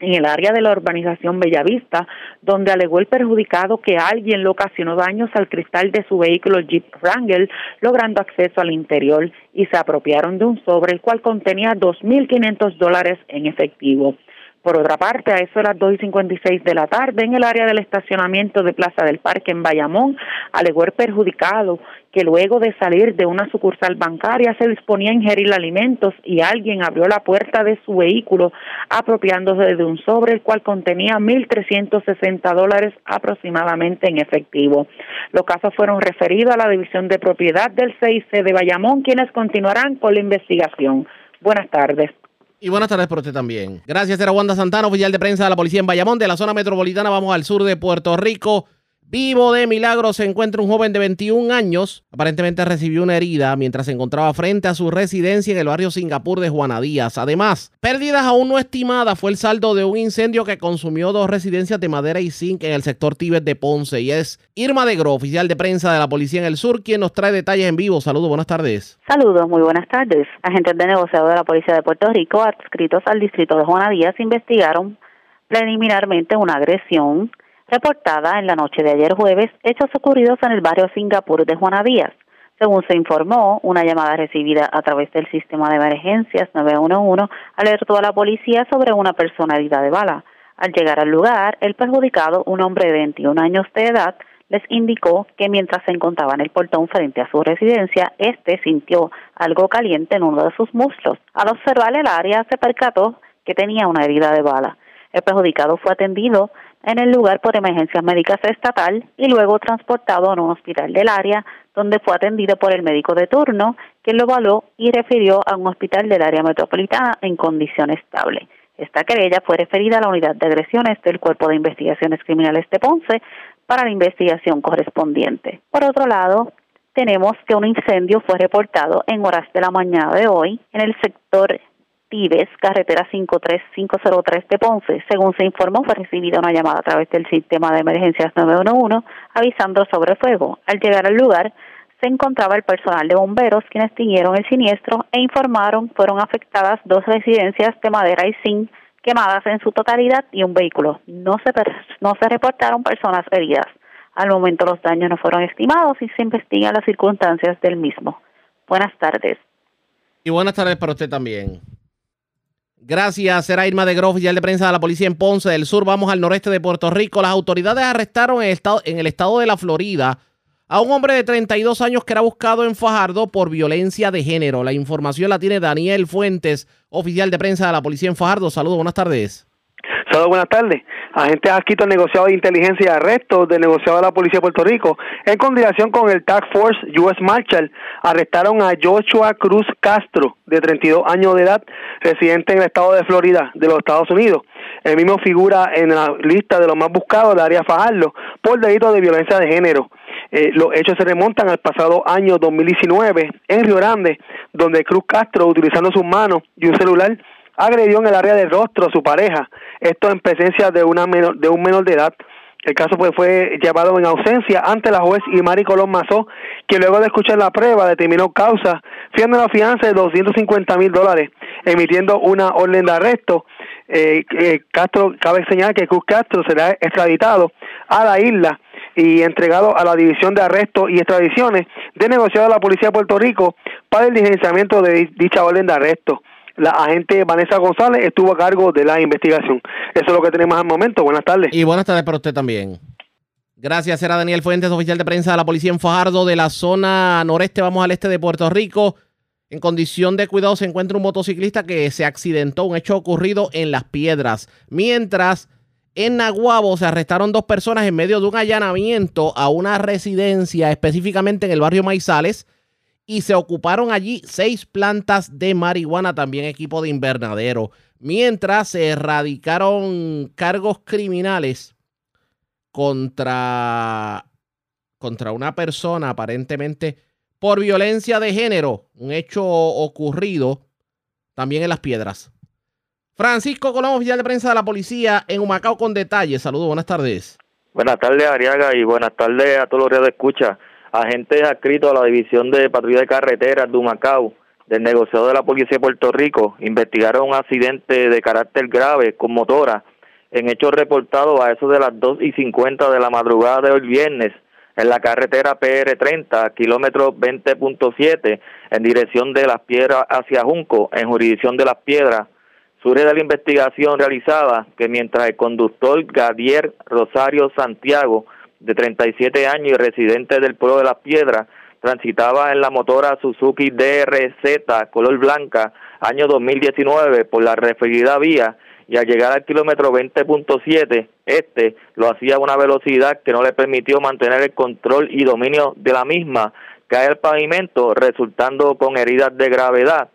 en el área de la urbanización Bellavista, donde alegó el perjudicado que alguien le ocasionó daños al cristal de su vehículo Jeep Wrangler, logrando acceso al interior y se apropiaron de un sobre el cual contenía 2.500 dólares en efectivo. Por otra parte, a eso de las 2 y 56 de la tarde, en el área del estacionamiento de Plaza del Parque en Bayamón, alegó el perjudicado que luego de salir de una sucursal bancaria se disponía a ingerir alimentos y alguien abrió la puerta de su vehículo apropiándose de un sobre el cual contenía 1.360 dólares aproximadamente en efectivo. Los casos fueron referidos a la División de Propiedad del CIC de Bayamón, quienes continuarán con la investigación. Buenas tardes. Y buenas tardes por usted también. Gracias, era Wanda Santana, oficial de prensa de la policía en Bayamón. De la zona metropolitana vamos al sur de Puerto Rico. Vivo de milagro se encuentra un joven de 21 años. Aparentemente recibió una herida mientras se encontraba frente a su residencia en el barrio Singapur de Juana Díaz. Además, pérdidas aún no estimadas fue el saldo de un incendio que consumió dos residencias de madera y zinc en el sector Tíbet de Ponce. Y es Irma de Gro, oficial de prensa de la policía en el sur, quien nos trae detalles en vivo. Saludos, buenas tardes. Saludos, muy buenas tardes. Agentes de negociado de la policía de Puerto Rico, adscritos al distrito de Juana Díaz, investigaron preliminarmente una agresión reportada en la noche de ayer jueves hechos ocurridos en el barrio Singapur de Juana Díaz. Según se informó, una llamada recibida a través del sistema de emergencias 911 alertó a la policía sobre una personalidad de bala. Al llegar al lugar, el perjudicado, un hombre de 21 años de edad, les indicó que mientras se encontraba en el portón frente a su residencia, este sintió algo caliente en uno de sus muslos. Al observar el área, se percató que tenía una herida de bala. El perjudicado fue atendido en el lugar por emergencias médicas estatal y luego transportado a un hospital del área donde fue atendido por el médico de turno, quien lo evaluó y refirió a un hospital del área metropolitana en condición estable. Esta querella fue referida a la unidad de agresiones del Cuerpo de Investigaciones Criminales de Ponce para la investigación correspondiente. Por otro lado, tenemos que un incendio fue reportado en horas de la mañana de hoy en el sector Tibes, carretera 53503 de Ponce. Según se informó, fue recibida una llamada a través del sistema de emergencias 911 avisando sobre fuego. Al llegar al lugar, se encontraba el personal de bomberos quienes extinguieron el siniestro e informaron fueron afectadas dos residencias de madera y zinc quemadas en su totalidad y un vehículo. No se, no se reportaron personas heridas. Al momento los daños no fueron estimados y se investigan las circunstancias del mismo. Buenas tardes. Y buenas tardes para usted también. Gracias, será Irma de Groff, oficial de prensa de la policía en Ponce del Sur. Vamos al noreste de Puerto Rico. Las autoridades arrestaron en el estado, en el estado de la Florida a un hombre de 32 años que era buscado en Fajardo por violencia de género. La información la tiene Daniel Fuentes, oficial de prensa de la policía en Fajardo. Saludos, buenas tardes. Saludos, buenas tardes. Agentes al negociado de inteligencia y arresto del negociado de la Policía de Puerto Rico, en coordinación con el Task Force US Marshall, arrestaron a Joshua Cruz Castro, de 32 años de edad, residente en el estado de Florida, de los Estados Unidos. El mismo figura en la lista de los más buscados de área Fajardo por delito de violencia de género. Eh, los hechos se remontan al pasado año 2019 en Río Grande, donde Cruz Castro, utilizando sus manos y un celular, agredió en el área del rostro a su pareja, esto en presencia de, una de un menor de edad. El caso pues fue llevado en ausencia ante la juez Imari Colón Mazó, que luego de escuchar la prueba determinó causa, fiando la fianza de 250 mil dólares, emitiendo una orden de arresto. Eh, eh, Castro, cabe señalar que Cruz Castro será extraditado a la isla y entregado a la División de Arrestos y Extradiciones de negociado de la Policía de Puerto Rico para el diligenciamiento de dicha orden de arresto la agente Vanessa González estuvo a cargo de la investigación. Eso es lo que tenemos al momento. Buenas tardes. Y buenas tardes para usted también. Gracias, era Daniel Fuentes, oficial de prensa de la policía en Fajardo, de la zona noreste, vamos al este de Puerto Rico. En condición de cuidado se encuentra un motociclista que se accidentó, un hecho ocurrido en Las Piedras. Mientras en Naguabo se arrestaron dos personas en medio de un allanamiento a una residencia, específicamente en el barrio Maizales y se ocuparon allí seis plantas de marihuana, también equipo de invernadero, mientras se erradicaron cargos criminales contra, contra una persona aparentemente por violencia de género, un hecho ocurrido también en Las Piedras. Francisco Colón, oficial de prensa de la policía en Humacao con detalles. Saludos, buenas tardes. Buenas tardes, Ariaga, y buenas tardes a todos los que escucha agentes adscritos a la División de Patrulla de Carreteras de Humacao del negociado de la Policía de Puerto Rico investigaron un accidente de carácter grave con motora en hechos reportados a eso de las 2 y 50 de la madrugada de hoy viernes en la carretera PR30, kilómetro 20.7, en dirección de Las Piedras hacia Junco, en jurisdicción de Las Piedras. Surge de la investigación realizada que mientras el conductor Gadier Rosario Santiago de 37 años y residente del pueblo de Las Piedras, transitaba en la motora Suzuki DRZ color blanca año 2019 por la referida vía y al llegar al kilómetro 20.7, este lo hacía a una velocidad que no le permitió mantener el control y dominio de la misma, cae al pavimento resultando con heridas de gravedad.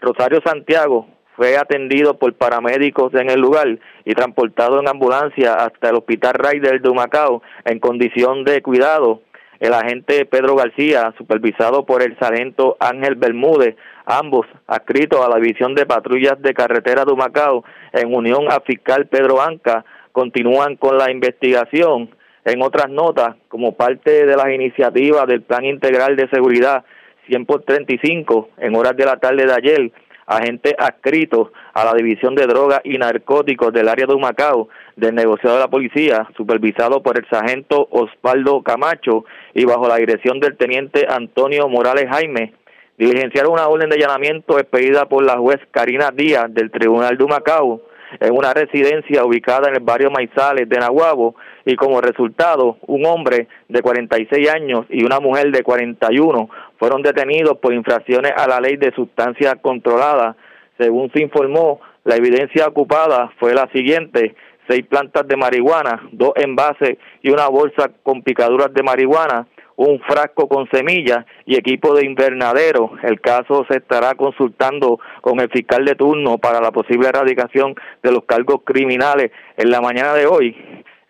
Rosario Santiago fue atendido por paramédicos en el lugar y transportado en ambulancia hasta el Hospital Ryder de Humacao en condición de cuidado. El agente Pedro García, supervisado por el sargento Ángel Bermúdez, ambos adscritos a la División de Patrullas de Carretera de Humacao, en unión al fiscal Pedro Anca, continúan con la investigación. En otras notas, como parte de las iniciativas del Plan Integral de Seguridad 100 por 35, en horas de la tarde de ayer, agentes adscritos a la División de Drogas y Narcóticos del área de Humacao, del negociado de la policía, supervisado por el sargento Osvaldo Camacho y bajo la dirección del teniente Antonio Morales Jaime, diligenciaron una orden de allanamiento expedida por la juez Karina Díaz del Tribunal de Humacao en una residencia ubicada en el barrio Maizales de Nahuabo y como resultado un hombre de 46 años y una mujer de 41 fueron detenidos por infracciones a la ley de sustancias controladas. Según se informó, la evidencia ocupada fue la siguiente, seis plantas de marihuana, dos envases y una bolsa con picaduras de marihuana, un frasco con semillas y equipo de invernadero. El caso se estará consultando con el fiscal de turno para la posible erradicación de los cargos criminales en la mañana de hoy.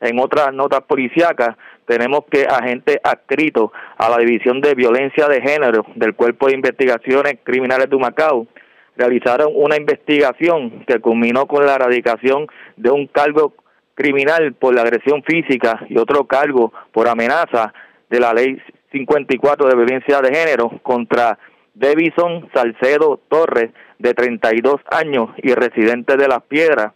En otras notas policíacas, tenemos que agentes adscritos a la División de Violencia de Género del Cuerpo de Investigaciones Criminales de Macao realizaron una investigación que culminó con la erradicación de un cargo criminal por la agresión física y otro cargo por amenaza de la Ley 54 de Violencia de Género contra Davison Salcedo Torres, de 32 años y residente de Las Piedras.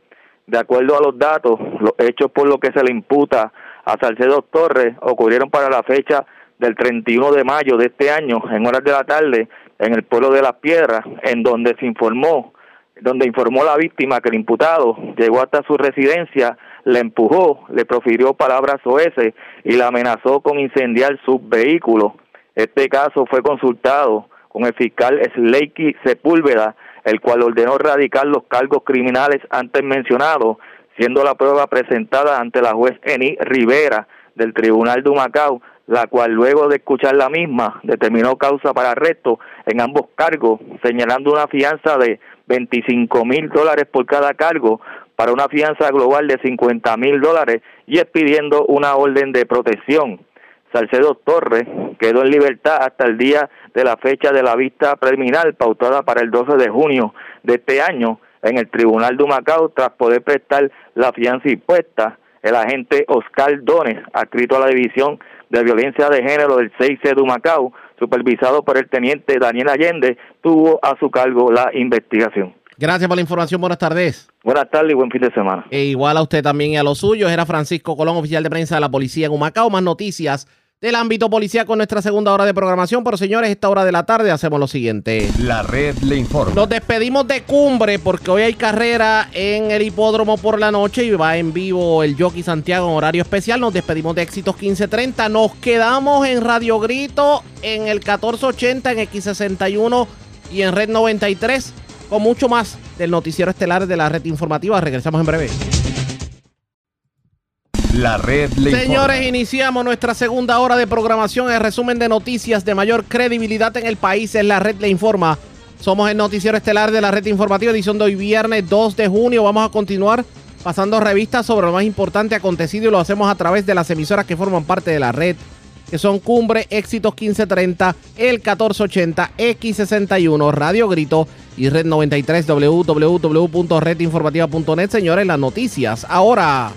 De acuerdo a los datos, los hechos por los que se le imputa a Salcedo Torres ocurrieron para la fecha del 31 de mayo de este año, en horas de la tarde, en el pueblo de Las Piedras, en donde se informó, donde informó la víctima que el imputado llegó hasta su residencia le empujó, le profirió palabras oeces y la amenazó con incendiar su vehículo. Este caso fue consultado con el fiscal Slakey Sepúlveda, el cual ordenó radicar los cargos criminales antes mencionados, siendo la prueba presentada ante la juez Eni Rivera del Tribunal de Humacao, la cual luego de escuchar la misma determinó causa para arresto en ambos cargos, señalando una fianza de 25 mil dólares por cada cargo para una fianza global de 50 mil dólares y expidiendo una orden de protección. Salcedo Torres quedó en libertad hasta el día de la fecha de la vista preliminar pautada para el 12 de junio de este año en el Tribunal de Humacao tras poder prestar la fianza impuesta. El agente Oscar Dones, adscrito a la División de Violencia de Género del 6C de Humacao, supervisado por el teniente Daniel Allende, tuvo a su cargo la investigación. Gracias por la información. Buenas tardes. Buenas tardes y buen fin de semana. E igual a usted también y a los suyos. Era Francisco Colón, oficial de prensa de la policía en Humacao. Más noticias del ámbito policial con nuestra segunda hora de programación. Pero señores, esta hora de la tarde hacemos lo siguiente. La red le informa. Nos despedimos de cumbre porque hoy hay carrera en el hipódromo por la noche y va en vivo el Jockey Santiago en horario especial. Nos despedimos de Éxitos 1530. Nos quedamos en Radio Grito en el 1480 en X61 y en Red 93 con mucho más del noticiero estelar de la red informativa. Regresamos en breve. La red le Señores, informa. iniciamos nuestra segunda hora de programación. El resumen de noticias de mayor credibilidad en el país es la red le informa. Somos el noticiero estelar de la red informativa, edición de hoy viernes 2 de junio. Vamos a continuar pasando revistas sobre lo más importante acontecido y lo hacemos a través de las emisoras que forman parte de la red, que son Cumbre, Éxitos 1530, El 1480, X61, Radio Grito y Red 93, www.redinformativa.net. Señores, las noticias ahora.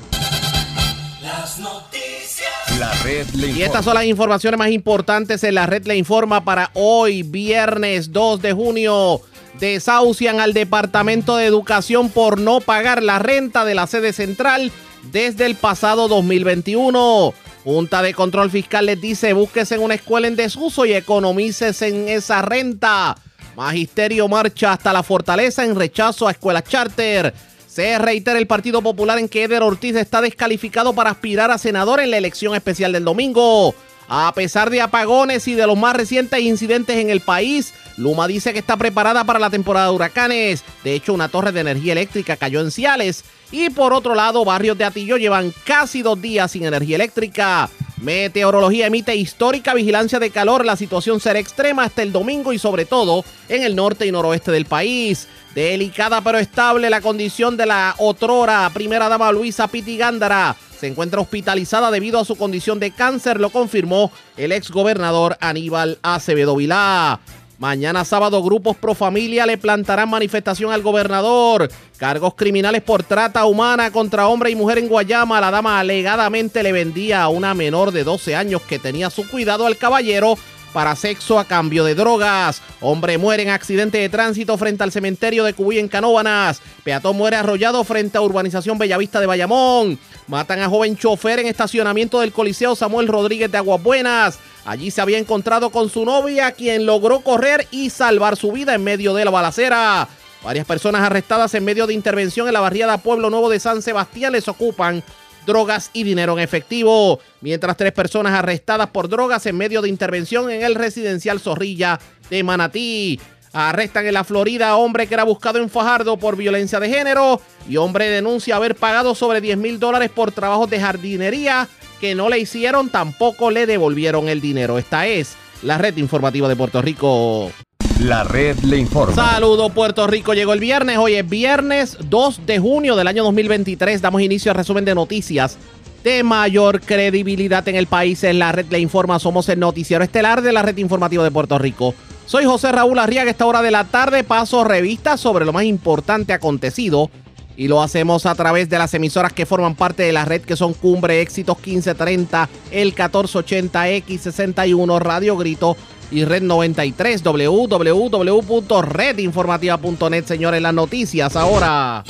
Las noticias. La red le informa. Y estas son las informaciones más importantes en la red le informa para hoy, viernes 2 de junio. Desahucian al Departamento de Educación por no pagar la renta de la sede central desde el pasado 2021. Junta de Control Fiscal les dice, búsquese en una escuela en desuso y economícese en esa renta. Magisterio marcha hasta la fortaleza en rechazo a escuelas charter. Se reitera el Partido Popular en que Eder Ortiz está descalificado para aspirar a senador en la elección especial del domingo. A pesar de apagones y de los más recientes incidentes en el país, Luma dice que está preparada para la temporada de huracanes. De hecho, una torre de energía eléctrica cayó en Ciales. Y por otro lado, barrios de Atillo llevan casi dos días sin energía eléctrica. Meteorología emite histórica vigilancia de calor. La situación será extrema hasta el domingo y sobre todo en el norte y noroeste del país. Delicada pero estable la condición de la otrora primera dama Luisa Piti Gándara. Se encuentra hospitalizada debido a su condición de cáncer, lo confirmó el ex gobernador Aníbal Acevedo Vilá. Mañana sábado, grupos pro familia le plantarán manifestación al gobernador. Cargos criminales por trata humana contra hombre y mujer en Guayama. La dama alegadamente le vendía a una menor de 12 años que tenía su cuidado al caballero para sexo a cambio de drogas. Hombre muere en accidente de tránsito frente al cementerio de Cubuy en Canóbanas. Peatón muere arrollado frente a urbanización Bellavista de Bayamón. Matan a joven chofer en estacionamiento del Coliseo Samuel Rodríguez de Aguas Buenas. Allí se había encontrado con su novia, quien logró correr y salvar su vida en medio de la balacera. Varias personas arrestadas en medio de intervención en la barriada Pueblo Nuevo de San Sebastián les ocupan drogas y dinero en efectivo, mientras tres personas arrestadas por drogas en medio de intervención en el residencial Zorrilla de Manatí. Arrestan en la Florida a hombre que era buscado en Fajardo por violencia de género y hombre denuncia haber pagado sobre 10 mil dólares por trabajos de jardinería que no le hicieron, tampoco le devolvieron el dinero. Esta es la red informativa de Puerto Rico. La red le informa. Saludo Puerto Rico, llegó el viernes, hoy es viernes 2 de junio del año 2023, damos inicio al resumen de noticias de mayor credibilidad en el país. En la red le informa, somos el noticiero estelar de la red informativa de Puerto Rico. Soy José Raúl Arriaga, esta hora de la tarde paso revistas sobre lo más importante acontecido y lo hacemos a través de las emisoras que forman parte de la red que son Cumbre Éxitos 1530, el 1480 X61 Radio Grito y Red 93 www.redinformativa.net. Señores, las noticias ahora.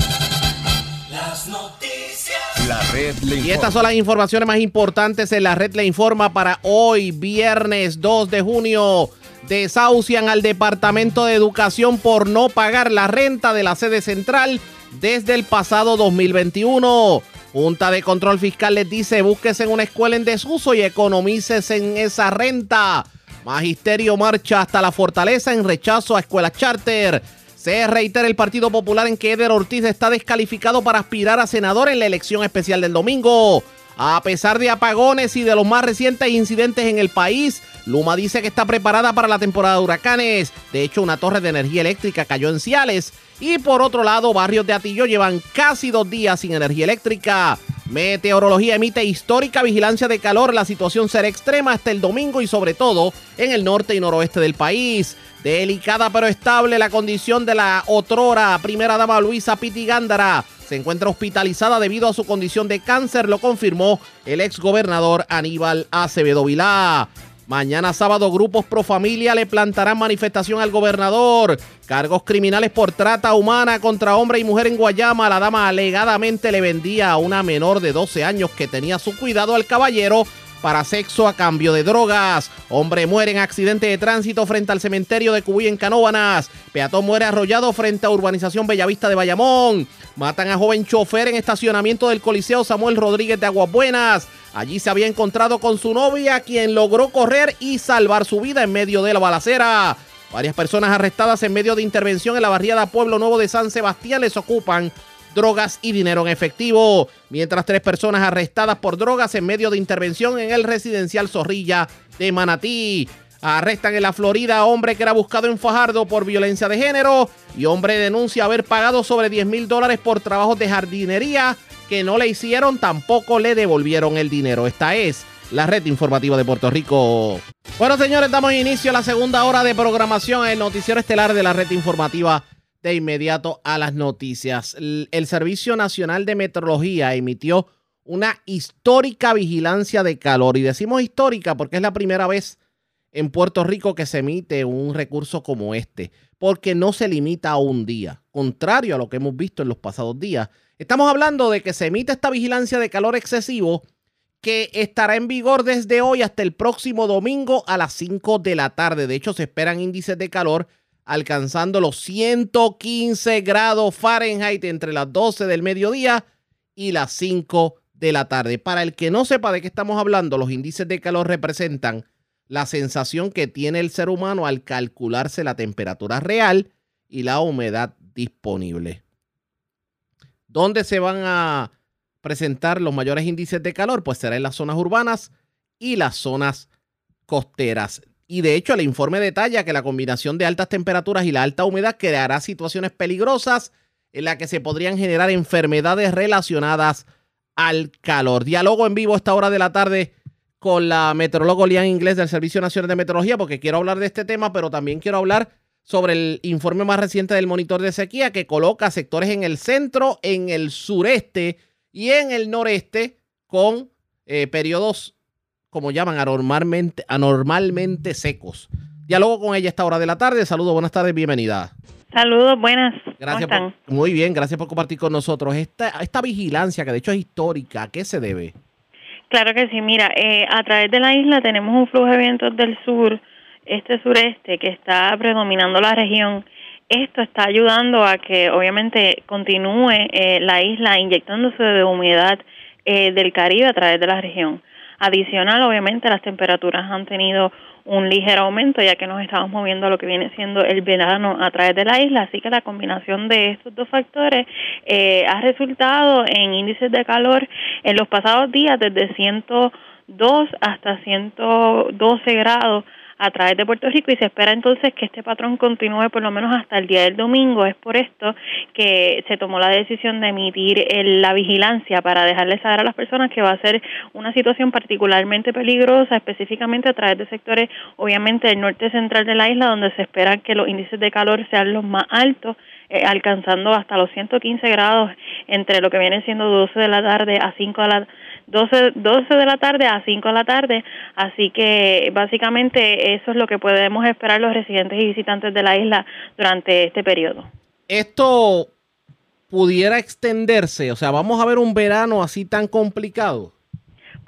Las noticias. La red le informa. Y estas son las informaciones más importantes en la red le informa para hoy, viernes 2 de junio. Desahucian al Departamento de Educación por no pagar la renta de la sede central desde el pasado 2021. Junta de Control Fiscal les dice, búsquese en una escuela en desuso y economícese en esa renta. Magisterio marcha hasta la fortaleza en rechazo a escuelas charter. Se reitera el Partido Popular en que Eder Ortiz está descalificado para aspirar a senador en la elección especial del domingo. A pesar de apagones y de los más recientes incidentes en el país, Luma dice que está preparada para la temporada de huracanes. De hecho, una torre de energía eléctrica cayó en Ciales. Y por otro lado, barrios de Atillo llevan casi dos días sin energía eléctrica. Meteorología emite histórica vigilancia de calor. La situación será extrema hasta el domingo y sobre todo en el norte y noroeste del país. Delicada pero estable la condición de la otrora primera dama Luisa Piti Gándara. Se encuentra hospitalizada debido a su condición de cáncer, lo confirmó el exgobernador Aníbal Acevedo Vilá. Mañana sábado grupos pro familia le plantarán manifestación al gobernador. Cargos criminales por trata humana contra hombre y mujer en Guayama. La dama alegadamente le vendía a una menor de 12 años que tenía su cuidado al caballero para sexo a cambio de drogas. Hombre muere en accidente de tránsito frente al cementerio de Cubuy en Canóbanas. Peatón muere arrollado frente a urbanización Bellavista de Bayamón. Matan a joven chofer en estacionamiento del Coliseo Samuel Rodríguez de Aguas Buenas. Allí se había encontrado con su novia, quien logró correr y salvar su vida en medio de la balacera. Varias personas arrestadas en medio de intervención en la barriada Pueblo Nuevo de San Sebastián les ocupan drogas y dinero en efectivo, mientras tres personas arrestadas por drogas en medio de intervención en el residencial Zorrilla de Manatí. Arrestan en la Florida a hombre que era buscado en Fajardo por violencia de género y hombre denuncia haber pagado sobre 10 mil dólares por trabajos de jardinería que no le hicieron, tampoco le devolvieron el dinero. Esta es la red informativa de Puerto Rico. Bueno, señores, damos inicio a la segunda hora de programación, el noticiero estelar de la red informativa de inmediato a las noticias. El, Servicio Nacional de Meteorología emitió una histórica vigilancia de calor. Y decimos histórica porque es la primera vez en Puerto Rico que se emite un recurso como este, porque no se limita a un día, contrario a lo que hemos visto en los pasados días. Estamos hablando de que se emite esta vigilancia de calor excesivo que estará en vigor desde hoy hasta el próximo domingo a las 5 de la tarde. De hecho, se esperan índices de calor alcanzando los 115 grados Fahrenheit entre las 12 del mediodía y las 5 de la tarde. Para el que no sepa de qué estamos hablando, los índices de calor representan la sensación que tiene el ser humano al calcularse la temperatura real y la humedad disponible. ¿Dónde se van a presentar los mayores índices de calor? Pues será en las zonas urbanas y las zonas costeras. Y de hecho, el informe detalla que la combinación de altas temperaturas y la alta humedad creará situaciones peligrosas en las que se podrían generar enfermedades relacionadas al calor. Diálogo en vivo a esta hora de la tarde con la meteoróloga Lian Inglés del Servicio Nacional de Meteorología, porque quiero hablar de este tema, pero también quiero hablar sobre el informe más reciente del monitor de sequía que coloca sectores en el centro, en el sureste y en el noreste con eh, periodos como llaman, anormalmente, anormalmente secos. Diálogo con ella a esta hora de la tarde. Saludos, buenas tardes, bienvenida. Saludos, buenas. Gracias muy bien, gracias por compartir con nosotros. Esta, esta vigilancia, que de hecho es histórica, ¿a qué se debe? Claro que sí, mira, eh, a través de la isla tenemos un flujo de vientos del sur, este sureste, que está predominando la región. Esto está ayudando a que obviamente continúe eh, la isla inyectándose de humedad eh, del Caribe a través de la región. Adicional, obviamente, las temperaturas han tenido un ligero aumento ya que nos estamos moviendo a lo que viene siendo el verano a través de la isla, así que la combinación de estos dos factores eh, ha resultado en índices de calor en los pasados días desde 102 hasta 112 grados a través de Puerto Rico y se espera entonces que este patrón continúe por lo menos hasta el día del domingo. Es por esto que se tomó la decisión de emitir la vigilancia para dejarles saber a las personas que va a ser una situación particularmente peligrosa, específicamente a través de sectores, obviamente, del norte central de la isla, donde se espera que los índices de calor sean los más altos eh, alcanzando hasta los 115 grados entre lo que viene siendo 12 de la tarde a 5 de la 12, 12 de la tarde a 5 de la tarde, así que básicamente eso es lo que podemos esperar los residentes y visitantes de la isla durante este periodo. Esto pudiera extenderse, o sea, vamos a ver un verano así tan complicado.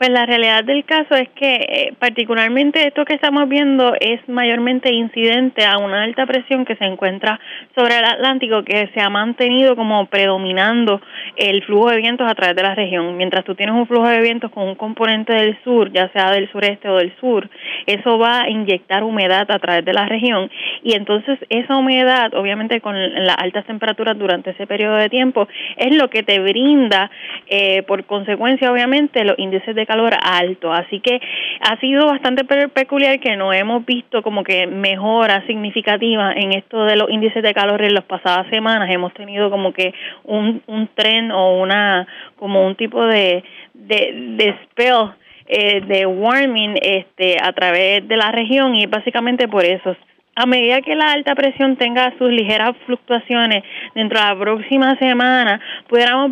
Pues la realidad del caso es que eh, particularmente esto que estamos viendo es mayormente incidente a una alta presión que se encuentra sobre el Atlántico que se ha mantenido como predominando el flujo de vientos a través de la región. Mientras tú tienes un flujo de vientos con un componente del sur, ya sea del sureste o del sur, eso va a inyectar humedad a través de la región y entonces esa humedad, obviamente con las altas temperaturas durante ese periodo de tiempo, es lo que te brinda eh, por consecuencia obviamente los índices de calor alto. Así que ha sido bastante peculiar que no hemos visto como que mejora significativa en esto de los índices de calor en las pasadas semanas. Hemos tenido como que un, un tren o una, como un tipo de, de, de spell eh, de warming este, a través de la región y básicamente por eso a medida que la alta presión tenga sus ligeras fluctuaciones dentro de la próxima semana, pudiéramos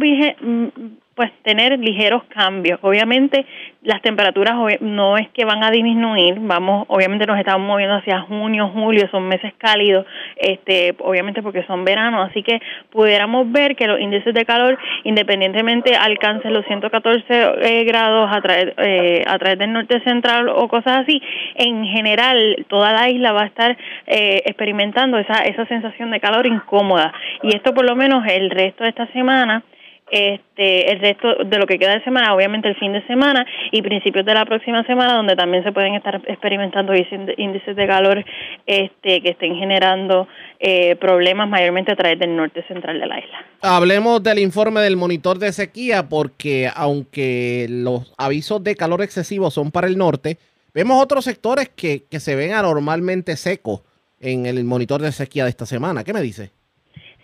pues tener ligeros cambios. Obviamente las temperaturas no es que van a disminuir, vamos, obviamente nos estamos moviendo hacia junio, julio, son meses cálidos, este, obviamente porque son veranos, así que pudiéramos ver que los índices de calor, independientemente alcancen los 114 eh, grados a través, eh, a través del norte central o cosas así, en general toda la isla va a estar eh, experimentando esa, esa sensación de calor incómoda y esto por lo menos el resto de esta semana este el resto de lo que queda de semana, obviamente el fin de semana y principios de la próxima semana, donde también se pueden estar experimentando índices de calor este, que estén generando eh, problemas mayormente a través del norte central de la isla. Hablemos del informe del monitor de sequía, porque aunque los avisos de calor excesivo son para el norte, vemos otros sectores que, que se ven anormalmente secos en el monitor de sequía de esta semana. ¿Qué me dice?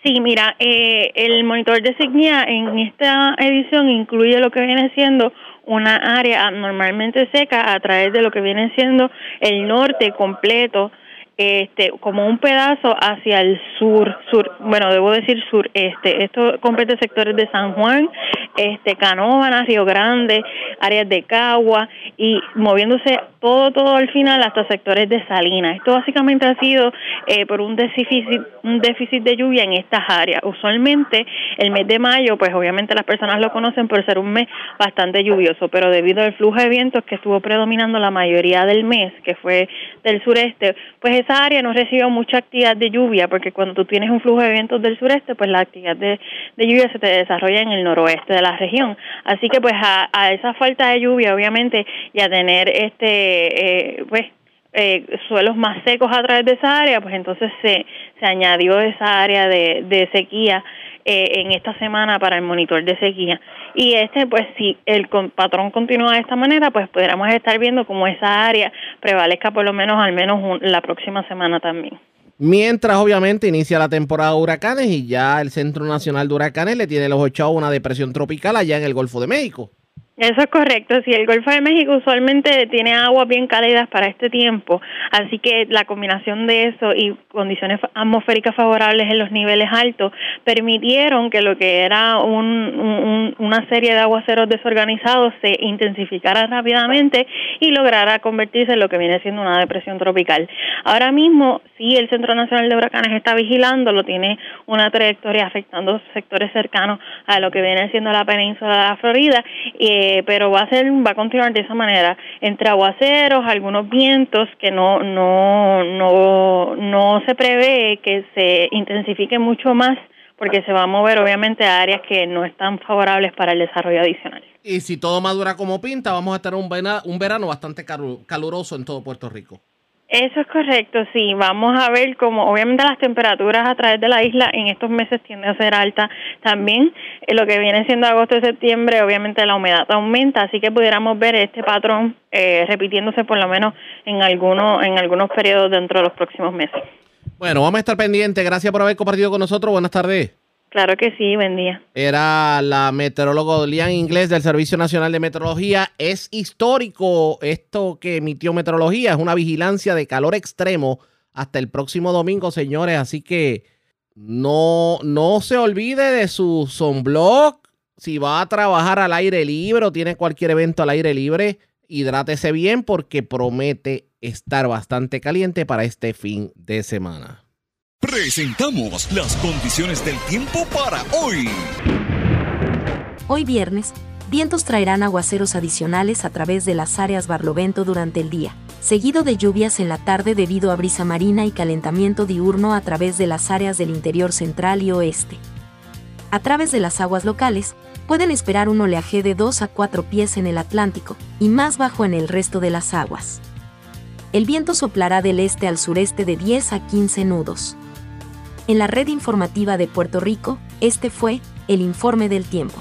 Sí, mira, eh, el monitor de sequía en esta edición incluye lo que viene siendo una área normalmente seca a través de lo que viene siendo el norte completo este, como un pedazo hacia el sur, sur, bueno, debo decir sureste. Esto compete sectores de San Juan, este, Canóvanas, Río Grande, áreas de Cagua y moviéndose todo, todo al final hasta sectores de Salinas. Esto básicamente ha sido eh, por un déficit, un déficit de lluvia en estas áreas. Usualmente el mes de mayo, pues obviamente las personas lo conocen por ser un mes bastante lluvioso, pero debido al flujo de vientos que estuvo predominando la mayoría del mes, que fue del sureste, pues es esa área no recibió mucha actividad de lluvia, porque cuando tú tienes un flujo de vientos del sureste, pues la actividad de, lluvia se te desarrolla en el noroeste de la región. Así que pues a, esa falta de lluvia, obviamente, y a tener este, eh, pues, eh, suelos más secos a través de esa área, pues entonces se, se añadió esa área de, de sequía eh, en esta semana para el monitor de sequía. Y este, pues si el patrón continúa de esta manera, pues podríamos estar viendo cómo esa área prevalezca por lo menos al menos la próxima semana también. Mientras obviamente inicia la temporada de huracanes y ya el Centro Nacional de Huracanes le tiene los ocho a una depresión tropical allá en el Golfo de México. Eso es correcto. Sí, el Golfo de México usualmente tiene aguas bien cálidas para este tiempo, así que la combinación de eso y condiciones atmosféricas favorables en los niveles altos permitieron que lo que era un, una serie de aguaceros desorganizados se intensificara rápidamente y lograra convertirse en lo que viene siendo una depresión tropical. Ahora mismo, sí, el Centro Nacional de Huracanes está vigilando, lo tiene una trayectoria afectando sectores cercanos a lo que viene siendo la península de la Florida. y eh, pero va a ser va a continuar de esa manera entre aguaceros algunos vientos que no no no no se prevé que se intensifique mucho más porque se va a mover obviamente a áreas que no están favorables para el desarrollo adicional. Y si todo madura como pinta, vamos a tener un, un verano bastante caluroso en todo Puerto Rico. Eso es correcto, sí. Vamos a ver cómo, obviamente, las temperaturas a través de la isla en estos meses tienden a ser altas. También en lo que viene siendo agosto y septiembre, obviamente la humedad aumenta, así que pudiéramos ver este patrón eh, repitiéndose por lo menos en algunos en algunos periodos dentro de los próximos meses. Bueno, vamos a estar pendientes. Gracias por haber compartido con nosotros. Buenas tardes. Claro que sí, buen día. Era la meteoróloga Lian Inglés del Servicio Nacional de Meteorología. Es histórico esto que emitió Meteorología, es una vigilancia de calor extremo hasta el próximo domingo, señores. Así que no, no se olvide de su sunblock. Si va a trabajar al aire libre o tiene cualquier evento al aire libre, hidrátese bien porque promete estar bastante caliente para este fin de semana. Presentamos las condiciones del tiempo para hoy. Hoy viernes, Vientos traerán aguaceros adicionales a través de las áreas Barlovento durante el día, seguido de lluvias en la tarde debido a brisa marina y calentamiento diurno a través de las áreas del interior central y oeste. A través de las aguas locales, pueden esperar un oleaje de 2 a 4 pies en el Atlántico y más bajo en el resto de las aguas. El viento soplará del este al sureste de 10 a 15 nudos. En la red informativa de Puerto Rico, este fue el informe del tiempo.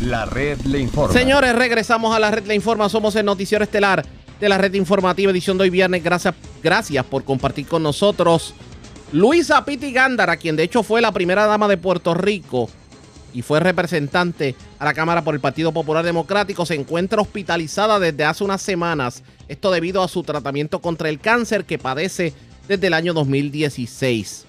La red le informa. Señores, regresamos a la red le informa. Somos el noticiero estelar de la red informativa edición de hoy viernes. Gracias, gracias por compartir con nosotros. Luisa Piti Gándara, quien de hecho fue la primera dama de Puerto Rico y fue representante a la Cámara por el Partido Popular Democrático, se encuentra hospitalizada desde hace unas semanas. Esto debido a su tratamiento contra el cáncer que padece desde el año 2016.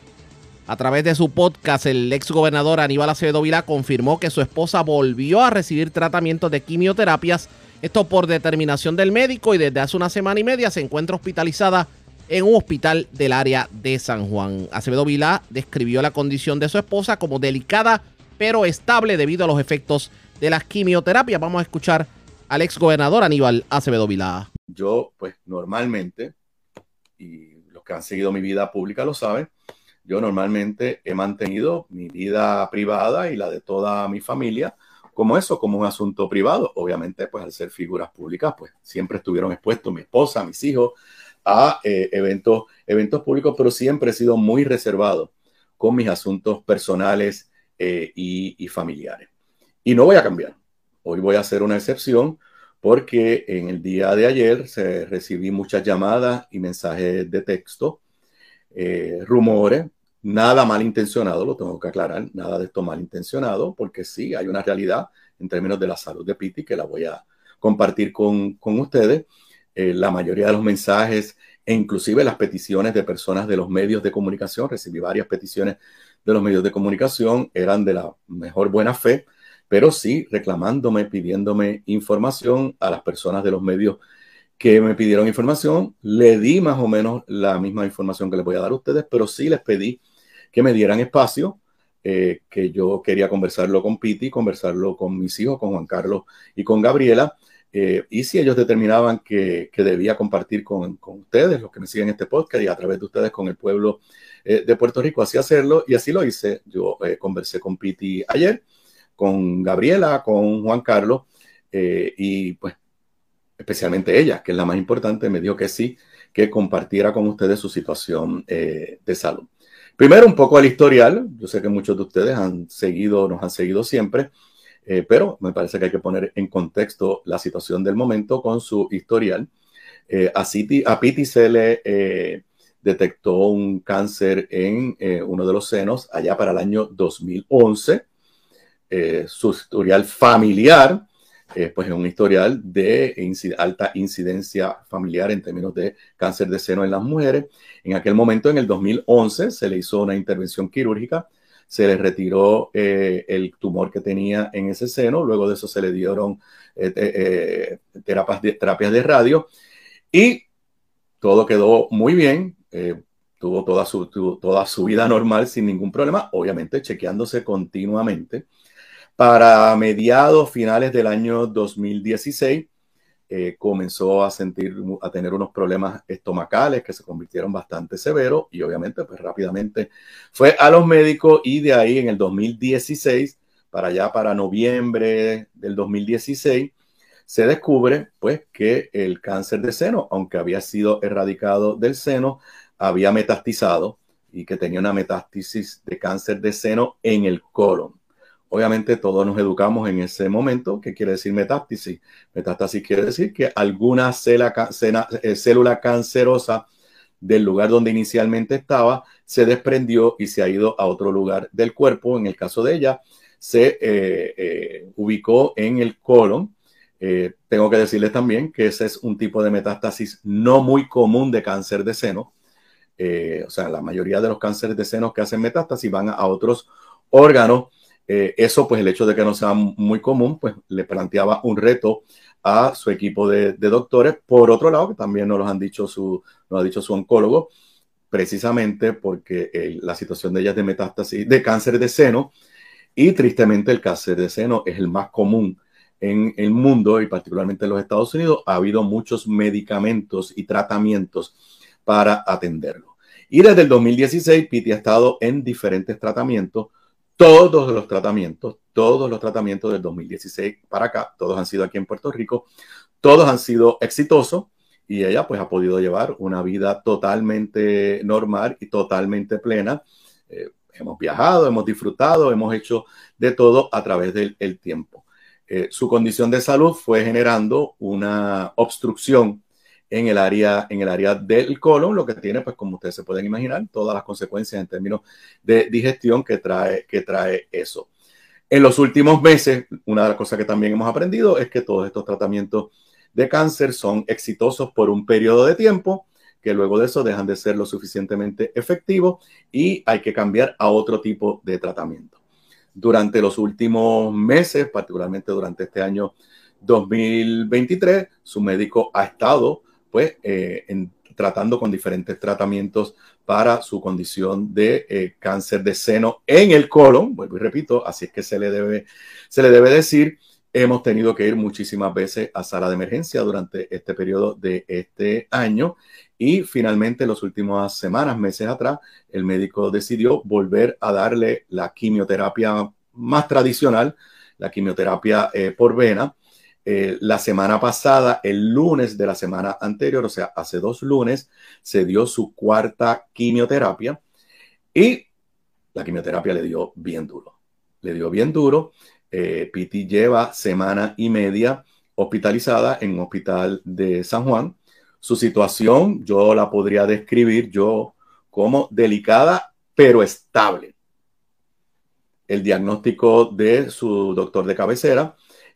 A través de su podcast, el ex gobernador Aníbal Acevedo Vilá confirmó que su esposa volvió a recibir tratamientos de quimioterapias, esto por determinación del médico y desde hace una semana y media se encuentra hospitalizada en un hospital del área de San Juan. Acevedo Vilá describió la condición de su esposa como delicada pero estable debido a los efectos de las quimioterapias. Vamos a escuchar al ex gobernador Aníbal Acevedo Vilá. Yo, pues normalmente, y que han seguido mi vida pública lo saben, yo normalmente he mantenido mi vida privada y la de toda mi familia como eso, como un asunto privado. Obviamente, pues al ser figuras públicas, pues siempre estuvieron expuestos mi esposa, mis hijos, a eh, eventos, eventos públicos, pero siempre he sido muy reservado con mis asuntos personales eh, y, y familiares. Y no voy a cambiar. Hoy voy a hacer una excepción porque en el día de ayer se recibí muchas llamadas y mensajes de texto, eh, rumores, nada malintencionado, lo tengo que aclarar, nada de esto malintencionado, porque sí, hay una realidad en términos de la salud de Piti que la voy a compartir con, con ustedes. Eh, la mayoría de los mensajes e inclusive las peticiones de personas de los medios de comunicación, recibí varias peticiones de los medios de comunicación, eran de la mejor buena fe, pero sí reclamándome, pidiéndome información a las personas de los medios que me pidieron información. Le di más o menos la misma información que les voy a dar a ustedes, pero sí les pedí que me dieran espacio, eh, que yo quería conversarlo con Piti, conversarlo con mis hijos, con Juan Carlos y con Gabriela. Eh, y si ellos determinaban que, debía compartir con, con, ustedes, los que me siguen este podcast y a través de ustedes con el pueblo eh, de Puerto Rico, así hacerlo. Y así lo hice. Yo conversé con Piti ayer, con Gabriela, con Juan Carlos y pues especialmente ella, que es la más importante, me dijo que sí, que compartiera con ustedes su situación de salud. Primero, un poco al historial. Yo sé que muchos de ustedes han seguido, nos han seguido siempre, eh, pero me parece que hay que poner en contexto la situación del momento con su historial. Eh, a, City, a Piti se le eh, detectó un cáncer en eh, uno de los senos allá para el año 2011. Eh, su historial familiar eh, pues es un historial de alta incidencia familiar en términos de cáncer de seno en las mujeres. En aquel momento, en el 2011, se le hizo una intervención quirúrgica, se le retiró eh, el tumor que tenía en ese seno, luego de eso se le dieron terapias, de, radio y todo quedó muy bien. Tuvo toda su vida normal sin ningún problema, obviamente chequeándose continuamente. Para mediados finales del año 2016, eh, comenzó a sentir, a tener unos problemas estomacales que se convirtieron bastante severos y obviamente pues rápidamente fue a los médicos y de ahí en el 2016, para allá para noviembre del 2016, se descubre pues que el cáncer de seno, aunque había sido erradicado del seno, había metastizado y que tenía una metástasis de cáncer de seno en el colon. Obviamente todos nos educamos en ese momento. ¿Qué quiere decir metástasis? Metástasis quiere decir que alguna célula, eh, célula cancerosa del lugar donde inicialmente estaba se desprendió y se ha ido a otro lugar del cuerpo. En el caso de ella, se eh, eh, ubicó en el colon. Tengo que decirles también que ese es un tipo de metástasis no muy común de cáncer de seno. O sea, la mayoría de los cánceres de seno que hacen metástasis van a otros órganos eh, eso, pues el hecho de que no sea muy común, pues le planteaba un reto a su equipo de, doctores. Por otro lado, que también nos lo han dicho su, nos ha dicho su oncólogo, precisamente porque la situación de ella es de metástasis, de cáncer de seno, Y tristemente el cáncer de seno es el más común en el mundo y particularmente en los Estados Unidos. Ha habido muchos medicamentos y tratamientos para atenderlo. Y desde el 2016, Piti ha estado en diferentes tratamientos. Todos los tratamientos, todos los tratamientos del 2016 para acá, todos han sido aquí en Puerto Rico, todos han sido exitosos y ella pues ha podido llevar una vida totalmente normal y totalmente plena. Eh, hemos viajado, hemos disfrutado, hemos hecho de todo a través del el tiempo. Eh, su condición de salud fue generando una obstrucción en el área, en el área del colon, lo que tiene, pues como ustedes se pueden imaginar, todas las consecuencias en términos de digestión que trae, que trae eso. En los últimos meses, una de las cosas que también hemos aprendido es que todos estos tratamientos de cáncer son exitosos por un periodo de tiempo, que luego de eso dejan de ser lo suficientemente efectivos y hay que cambiar a otro tipo de tratamiento. Durante los últimos meses, particularmente durante este año 2023, su médico ha estado pues eh, tratando con diferentes tratamientos para su condición de eh, cáncer de seno en el colon, vuelvo y repito, así es que se le debe, se le debe decir, hemos tenido que ir muchísimas veces a sala de emergencia durante este periodo de este año y finalmente, las últimas semanas, meses atrás, el médico decidió volver a darle la quimioterapia más tradicional, la quimioterapia eh, por vena, eh, la semana pasada, el lunes de la semana anterior, o sea, hace dos lunes, se dio su cuarta quimioterapia y la quimioterapia le dio bien duro. Le dio bien duro. Eh, Piti lleva semana y media hospitalizada en un hospital de San Juan. Su situación yo la podría describir yo como delicada, pero estable. El diagnóstico de su doctor de cabecera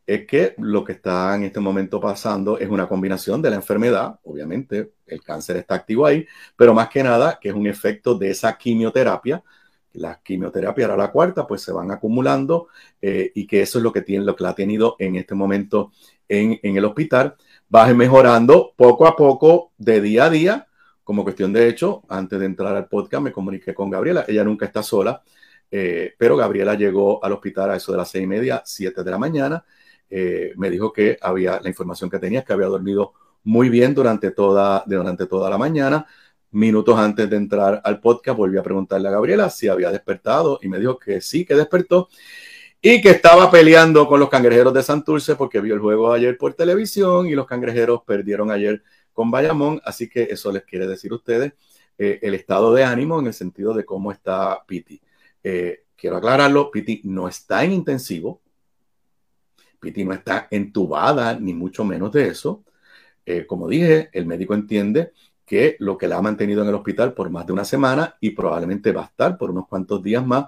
es que lo que está en este momento pasando es una combinación de la enfermedad, obviamente el cáncer está activo ahí, pero más que nada que es un efecto de esa quimioterapia. La quimioterapia era la cuarta, pues se van acumulando eh, y que eso es lo que tiene, lo que la ha tenido en este momento en, el hospital. Va mejorando poco a poco, de día a día. Como cuestión de hecho, antes de entrar al podcast me comuniqué con Gabriela. Ella nunca está sola, eh, pero Gabriela llegó al hospital a eso de las seis y media, siete de la mañana eh, me dijo que había la información que tenía, que había dormido muy bien durante toda, durante toda la mañana. Minutos antes de entrar al podcast, volví a preguntarle a Gabriela si había despertado y me dijo que sí, que despertó y que estaba peleando con los cangrejeros de Santurce porque vio el juego ayer por televisión y los cangrejeros perdieron ayer con Bayamón. Así que eso les quiere decir a ustedes eh, el estado de ánimo en el sentido de cómo está Piti. Eh, quiero aclararlo, Piti no está en intensivo, Piti no está entubada, ni mucho menos de eso. Eh, como dije, el médico entiende que lo que la ha mantenido en el hospital por más de una semana y probablemente va a estar por unos cuantos días más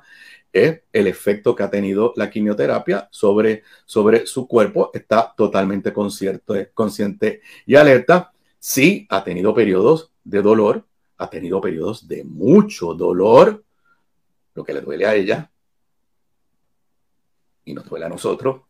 es el efecto que ha tenido la quimioterapia sobre, sobre su cuerpo. Está totalmente consciente, consciente y alerta. Sí, ha tenido periodos de dolor, ha tenido periodos de mucho dolor, lo que le duele a ella y nos duele a nosotros,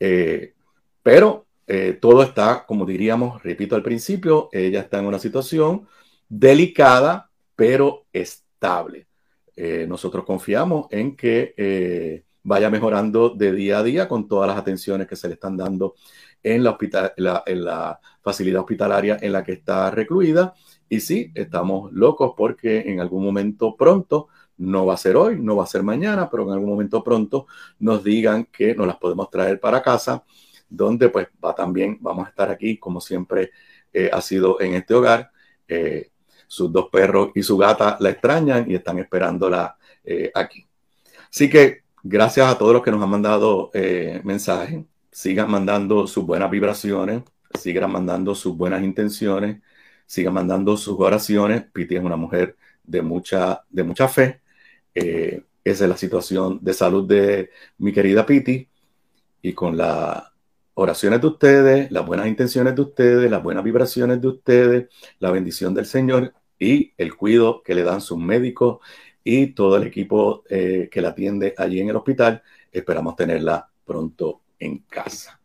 eh, pero eh, todo está, como diríamos, repito al principio, ella está en una situación delicada, pero estable. Eh, nosotros confiamos en que vaya mejorando de día a día con todas las atenciones que se le están dando en la, hospital, en la facilidad hospitalaria en la que está recluida. Y sí, estamos locos porque en algún momento pronto no va a ser hoy, no va a ser mañana, pero en algún momento pronto nos digan que nos las podemos traer para casa, donde pues va también, vamos a estar aquí como siempre eh, ha sido en este hogar. Eh, sus dos perros y su gata la extrañan y están esperándola eh, aquí. Así que gracias a todos los que nos han mandado mensajes. Sigan mandando sus buenas vibraciones, sigan mandando sus buenas intenciones, sigan mandando sus oraciones. Piti es una mujer de mucha, de mucha fe eh, esa es la situación de salud de mi querida Piti y con las oraciones de ustedes, las buenas intenciones de ustedes, las buenas vibraciones de ustedes, la bendición del Señor y el cuidado que le dan sus médicos y todo el equipo eh, que la atiende allí en el hospital. Esperamos tenerla pronto en casa.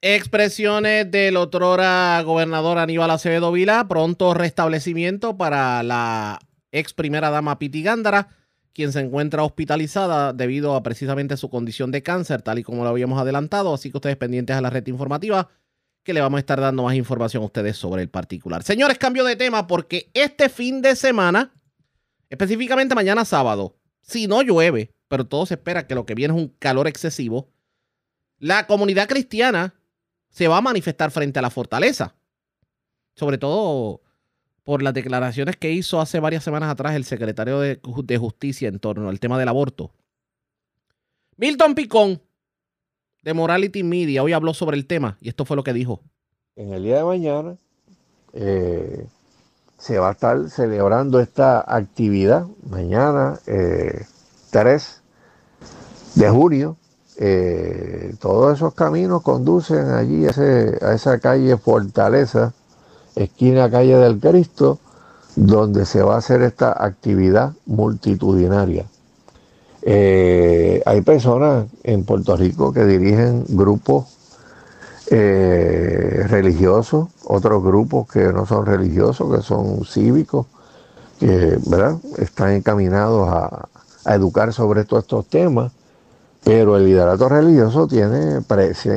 Expresiones del otrora gobernador Aníbal Acevedo Vila, pronto restablecimiento para la ex primera dama Piti Gándara quien se encuentra hospitalizada debido a precisamente su condición de cáncer, tal y como lo habíamos adelantado. Así que ustedes pendientes a la red informativa, que le vamos a estar dando más información a ustedes sobre el particular. Señores, cambio de tema porque este fin de semana, específicamente mañana sábado, si no llueve, pero todo se espera que lo que viene es un calor excesivo, la comunidad cristiana se va a manifestar frente a la fortaleza. Sobre todo por las declaraciones que hizo hace varias semanas atrás el secretario de, de Justicia en torno al tema del aborto. Milton Picón, de Morality Media, hoy habló sobre el tema y esto fue lo que dijo. En el día de mañana eh, se va a estar celebrando esta actividad, mañana eh, 3 de junio. Eh, todos esos caminos conducen allí a, esa calle Fortaleza, esquina calle del Cristo, donde se va a hacer esta actividad multitudinaria. Eh, hay personas en Puerto Rico que dirigen grupos eh, religiosos, otros grupos que no son religiosos, que son cívicos, que ¿verdad? están encaminados a, educar sobre todos estos temas, pero el liderato religioso tiene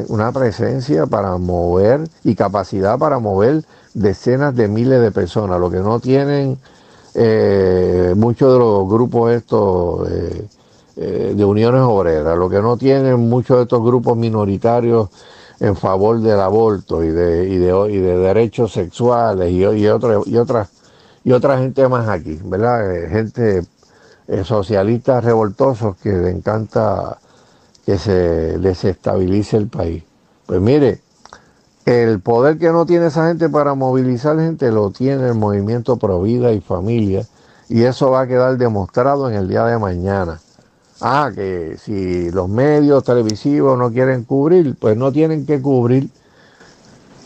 una presencia para mover y capacidad para mover decenas de miles de personas, lo que no tienen eh, muchos de los grupos estos eh, eh, de uniones obreras, lo que no tienen muchos de estos grupos minoritarios en favor del aborto y de, y de, y de derechos sexuales y, y, otro- y otras y otra gente más aquí, ¿verdad? Gente socialistas revoltosos que le encanta que se desestabilice el país. Pues mire, el poder que no tiene esa gente para movilizar gente lo tiene el movimiento Pro Vida y Familia y eso va a quedar demostrado en el día de mañana. Ah, que si los medios televisivos no quieren cubrir, pues no tienen que cubrir.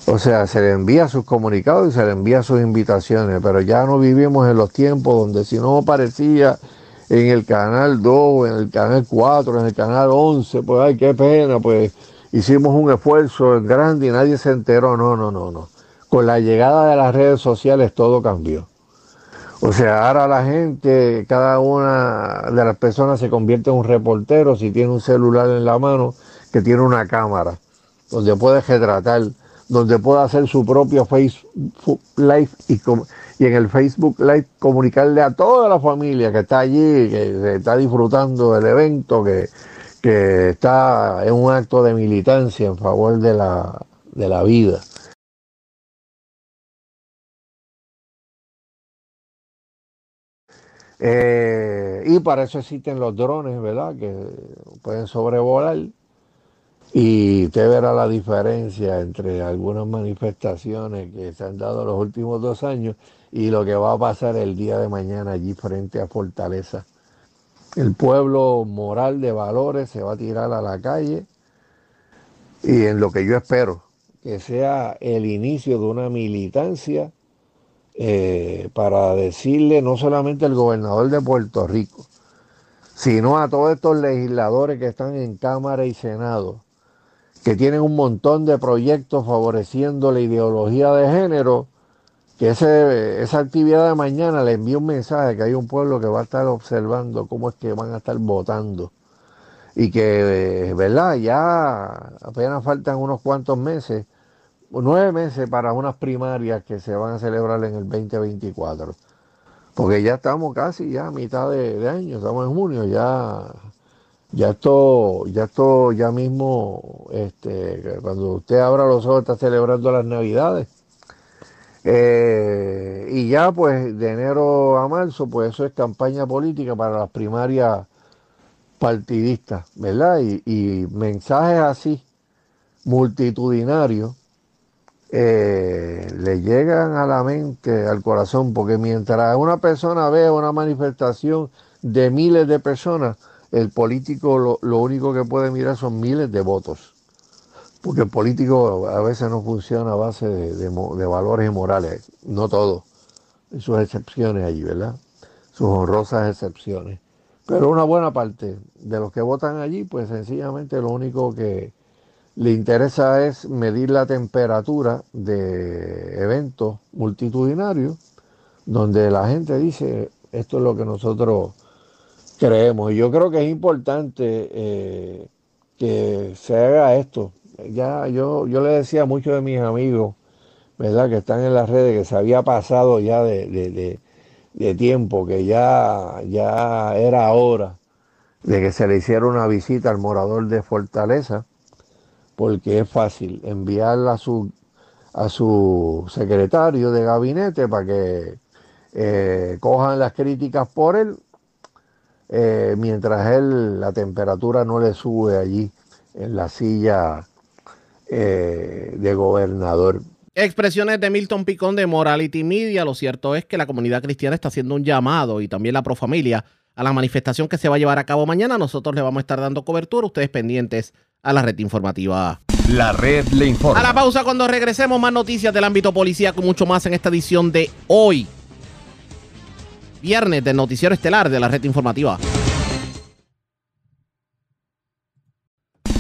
O sea, se le envía sus comunicados y se le envía sus invitaciones, pero ya no vivimos en los tiempos donde si no aparecía en el canal 2, en el canal 4, en el canal 11, pues ay, qué pena, pues hicimos un esfuerzo grande y nadie se enteró. No, no, no, no. Con la llegada de las redes sociales todo cambió. O sea, ahora la gente, cada una de las personas se convierte en un reportero si tiene un celular en la mano que tiene una cámara, donde puede retratar, donde puede hacer su propio Facebook Live y, y en el Facebook Live comunicarle a toda la familia que está allí, que está disfrutando del evento, que, que está en un acto de militancia en favor de la, de la vida. Eh, y para eso existen los drones, ¿verdad? Que pueden sobrevolar. Y usted verá la diferencia entre algunas manifestaciones que se han dado los últimos dos años y lo que va a pasar el día de mañana allí frente a Fortaleza. El pueblo moral de valores se va a tirar a la calle y en lo que yo espero, que sea el inicio de una militancia eh, para decirle no solamente al gobernador de Puerto Rico, sino a todos estos legisladores que están en Cámara y Senado, que tienen un montón de proyectos favoreciendo la ideología de género, que esa actividad de mañana le envíe un mensaje que hay un pueblo que va a estar observando cómo es que van a estar votando y que, eh, ¿verdad? Ya apenas faltan unos cuantos meses, nueve meses para unas primarias que se van a celebrar en el 2024. Porque ya estamos casi ya a mitad de, de año, estamos en junio, ya, ya esto, ya esto ya mismo, este, cuando usted abra los ojos está celebrando las navidades. Eh, y ya pues de enero a marzo, pues eso es campaña política para las primarias partidistas, ¿verdad? Y, mensajes así, multitudinarios, eh, le llegan a la mente, al corazón, porque mientras una persona vea una manifestación de miles de personas, el político lo único que puede mirar son miles de votos. Porque el político a veces no funciona a base de, valores y morales, no todo. Sus excepciones allí, ¿verdad? Sus honrosas excepciones. Pero una buena parte de los que votan allí, pues sencillamente lo único que le interesa es medir la temperatura de eventos multitudinarios, donde la gente dice, esto es lo que nosotros creemos. Y yo creo que es importante eh, que se haga esto. Ya yo, yo le decía a muchos de mis amigos, ¿verdad? Que están en las redes, que se había pasado ya de, de, de, tiempo, que ya, ya era hora de que se le hiciera una visita al morador de Fortaleza, porque es fácil enviarla a su, a su secretario de gabinete para que eh, cojan las críticas por él, eh, mientras él la temperatura no le sube allí en la silla eh, de gobernador. Expresiones de Milton Picón de Morality Media. Lo cierto es que la comunidad cristiana está haciendo un llamado y también la profamilia a la manifestación que se va a llevar a cabo mañana. Nosotros le vamos a estar dando cobertura. Ustedes pendientes a la red informativa. La red le informa. A la pausa cuando regresemos más noticias del ámbito policíaco, mucho más en esta edición de hoy. Viernes del noticiero estelar de la red informativa.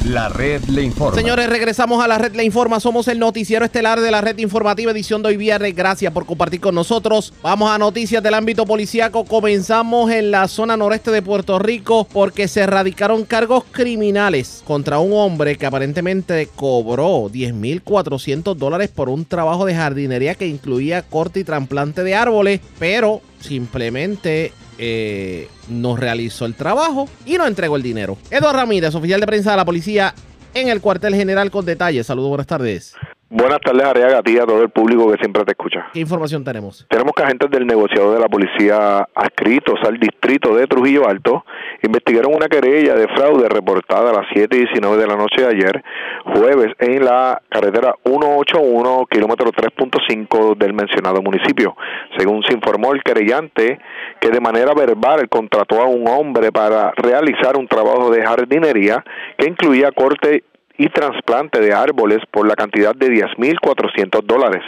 La red le informa. Señores, regresamos a la red le informa. Somos el noticiero estelar de la red informativa edición de hoy viernes. Gracias por compartir con nosotros. Vamos a noticias del ámbito policíaco. Comenzamos en la zona noreste de Puerto Rico porque se erradicaron cargos criminales contra un hombre que aparentemente cobró 10.400 dólares por un trabajo de jardinería que incluía corte y trasplante de árboles, pero simplemente eh, no realizó el trabajo y no entregó el dinero. Eduardo Ramírez, oficial de prensa de la policía en el cuartel general con detalles. Saludos, buenas tardes. Buenas tardes, Ariaga, a ti a todo el público que siempre te escucha. ¿Qué información tenemos? Tenemos que agentes del negociado de la policía adscritos al distrito de Trujillo Alto investigaron una querella de fraude reportada a las 7 y 19 de la noche de ayer, jueves, en la carretera 181, kilómetro 3.5 del mencionado municipio. Según se informó el querellante, que de manera verbal contrató a un hombre para realizar un trabajo de jardinería que incluía corte y trasplante de árboles por la cantidad de 10.400 dólares.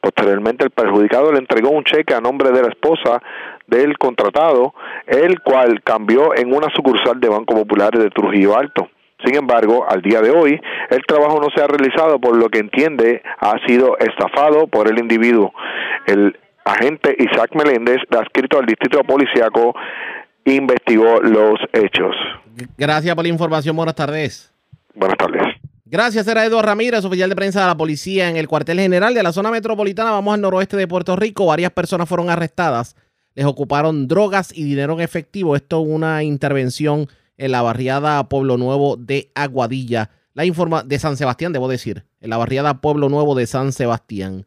Posteriormente, el perjudicado le entregó un cheque a nombre de la esposa del contratado, el cual cambió en una sucursal de Banco Popular de Trujillo Alto. Sin embargo, al día de hoy, el trabajo no se ha realizado por lo que entiende ha sido estafado por el individuo. El agente Isaac Meléndez, adscrito al distrito policiaco, investigó los hechos. Gracias por la información. Buenas tardes. Buenas tardes. Gracias, era Eduardo Ramírez, oficial de prensa de la policía en el cuartel general de la zona metropolitana. Vamos al noroeste de Puerto Rico. Varias personas fueron arrestadas. Les ocuparon drogas y dinero en efectivo. Esto es una intervención en la barriada Pueblo Nuevo de Aguadilla. La informa de San Sebastián, debo decir. En la barriada Pueblo Nuevo de San Sebastián.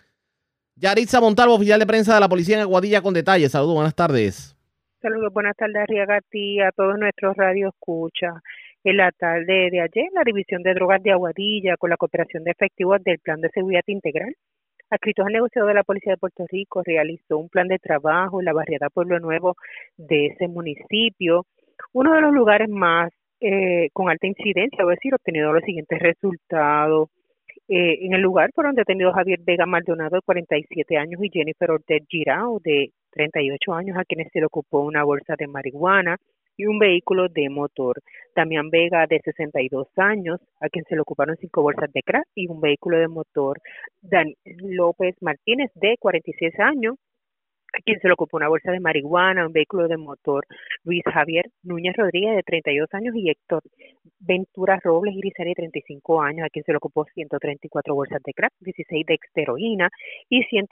Yaritza Montalvo, oficial de prensa de la policía en Aguadilla, con detalles. Saludos, buenas tardes. Saludos, buenas tardes, Arriaga, a a todos nuestros radios escucha. En la tarde de ayer, la División de Drogas de Aguadilla, con la cooperación de efectivos del Plan de Seguridad Integral, adscritos al negociado de la Policía de Puerto Rico, realizó un plan de trabajo en la barriada Pueblo Nuevo de ese municipio, uno de los lugares más eh, con alta incidencia, a decir, obtenido los siguientes resultados. Eh, en el lugar fueron detenidos Javier Vega Maldonado, de 47 años, y Jennifer Ortez Girao, de 38 años, a quienes se le ocupó una bolsa de marihuana y un vehículo de motor. Damián Vega, de 62 años, a quien se le ocuparon cinco bolsas de crack y un vehículo de motor. Dan López Martínez, de 46 años, a quien se le ocupó una bolsa de marihuana, un vehículo de motor. Luis Javier Núñez Rodríguez, de 32 años, y Héctor Ventura Robles Irizarry, de 35 años, a quien se le ocupó 134 bolsas de crack, 16 de heroína y 100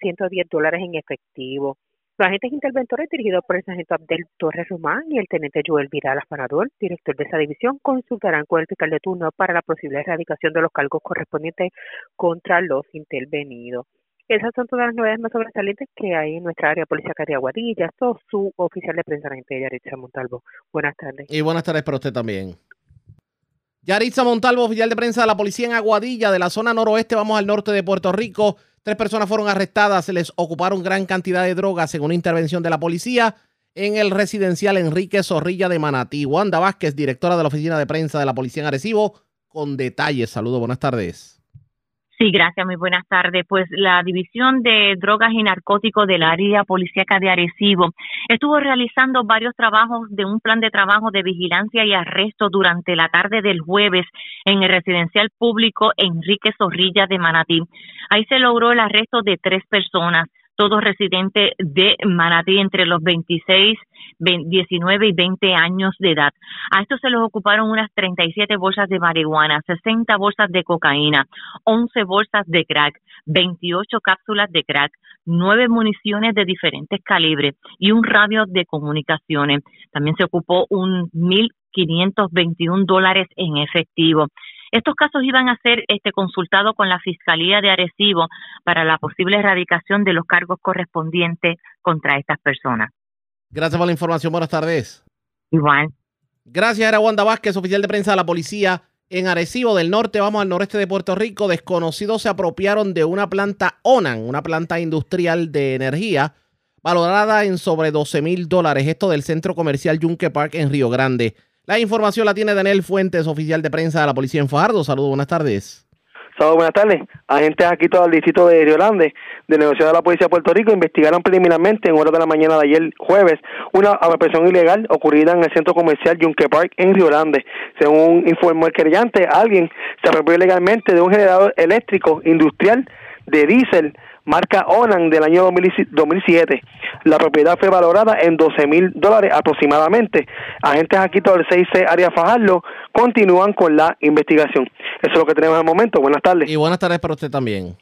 110 dólares en efectivo. Los agentes interventores dirigidos por el sargento Abdel Torres Román y el teniente Joel Viral Afanador, director de esa división, consultarán con el fiscal de turno para la posible erradicación de los cargos correspondientes contra los intervenidos. Esas son todas las novedades más sobresalientes que hay en nuestra área policial de Aguadilla. Esto su oficial de prensa, la Yaritza Montalvo. Buenas tardes. Y buenas tardes para usted también. Yaritza Montalvo, oficial de prensa de la policía en Aguadilla, de la zona noroeste, vamos al norte de Puerto Rico. Tres personas fueron arrestadas, se les ocuparon gran cantidad de drogas en una intervención de la policía en el residencial Enrique Zorrilla de Manatí. Wanda Vázquez, directora de la oficina de prensa de la policía en Arecibo, con detalles. Saludos, buenas tardes. Sí, gracias, muy buenas tardes. Pues la División de Drogas y Narcóticos del área policíaca de Arecibo estuvo realizando varios trabajos de un plan de trabajo de vigilancia y arresto durante la tarde del jueves en el residencial público Enrique Zorrilla de Manatí. Ahí se logró el arresto de tres personas. Todos residentes de Manatí entre los 26, 19 y 20 años de edad. A estos se les ocuparon unas 37 bolsas de marihuana, 60 bolsas de cocaína, 11 bolsas de crack, 28 cápsulas de crack, nueve municiones de diferentes calibres y un radio de comunicaciones. También se ocupó un 1.521 dólares en efectivo. Estos casos iban a ser este, consultados con la Fiscalía de Arecibo para la posible erradicación de los cargos correspondientes contra estas personas. Gracias por la información. Buenas tardes. Igual. Gracias, era Wanda Vázquez, oficial de prensa de la policía en Arecibo del Norte. Vamos al noreste de Puerto Rico. Desconocidos se apropiaron de una planta ONAN, una planta industrial de energía, valorada en sobre 12 mil dólares. Esto del centro comercial Yunque Park en Río Grande. La información la tiene Daniel Fuentes, oficial de prensa de la policía en Fajardo. Saludos, buenas tardes. Saludos, buenas tardes. Agentes aquí todo el distrito de Río Grande, de negociado de la Policía de Puerto Rico, investigaron preliminarmente en horas de la mañana de ayer jueves una aprehensión ilegal ocurrida en el centro comercial Junque Park en Río Grande. Según informó el querellante, alguien se apropió ilegalmente de un generador eléctrico industrial de diésel marca Onan del año 2007. La propiedad fue valorada en 12 mil dólares aproximadamente. Agentes aquí todo el 6C Área Fajardo continúan con la investigación. Eso es lo que tenemos el momento. Buenas tardes. Y buenas tardes para usted también.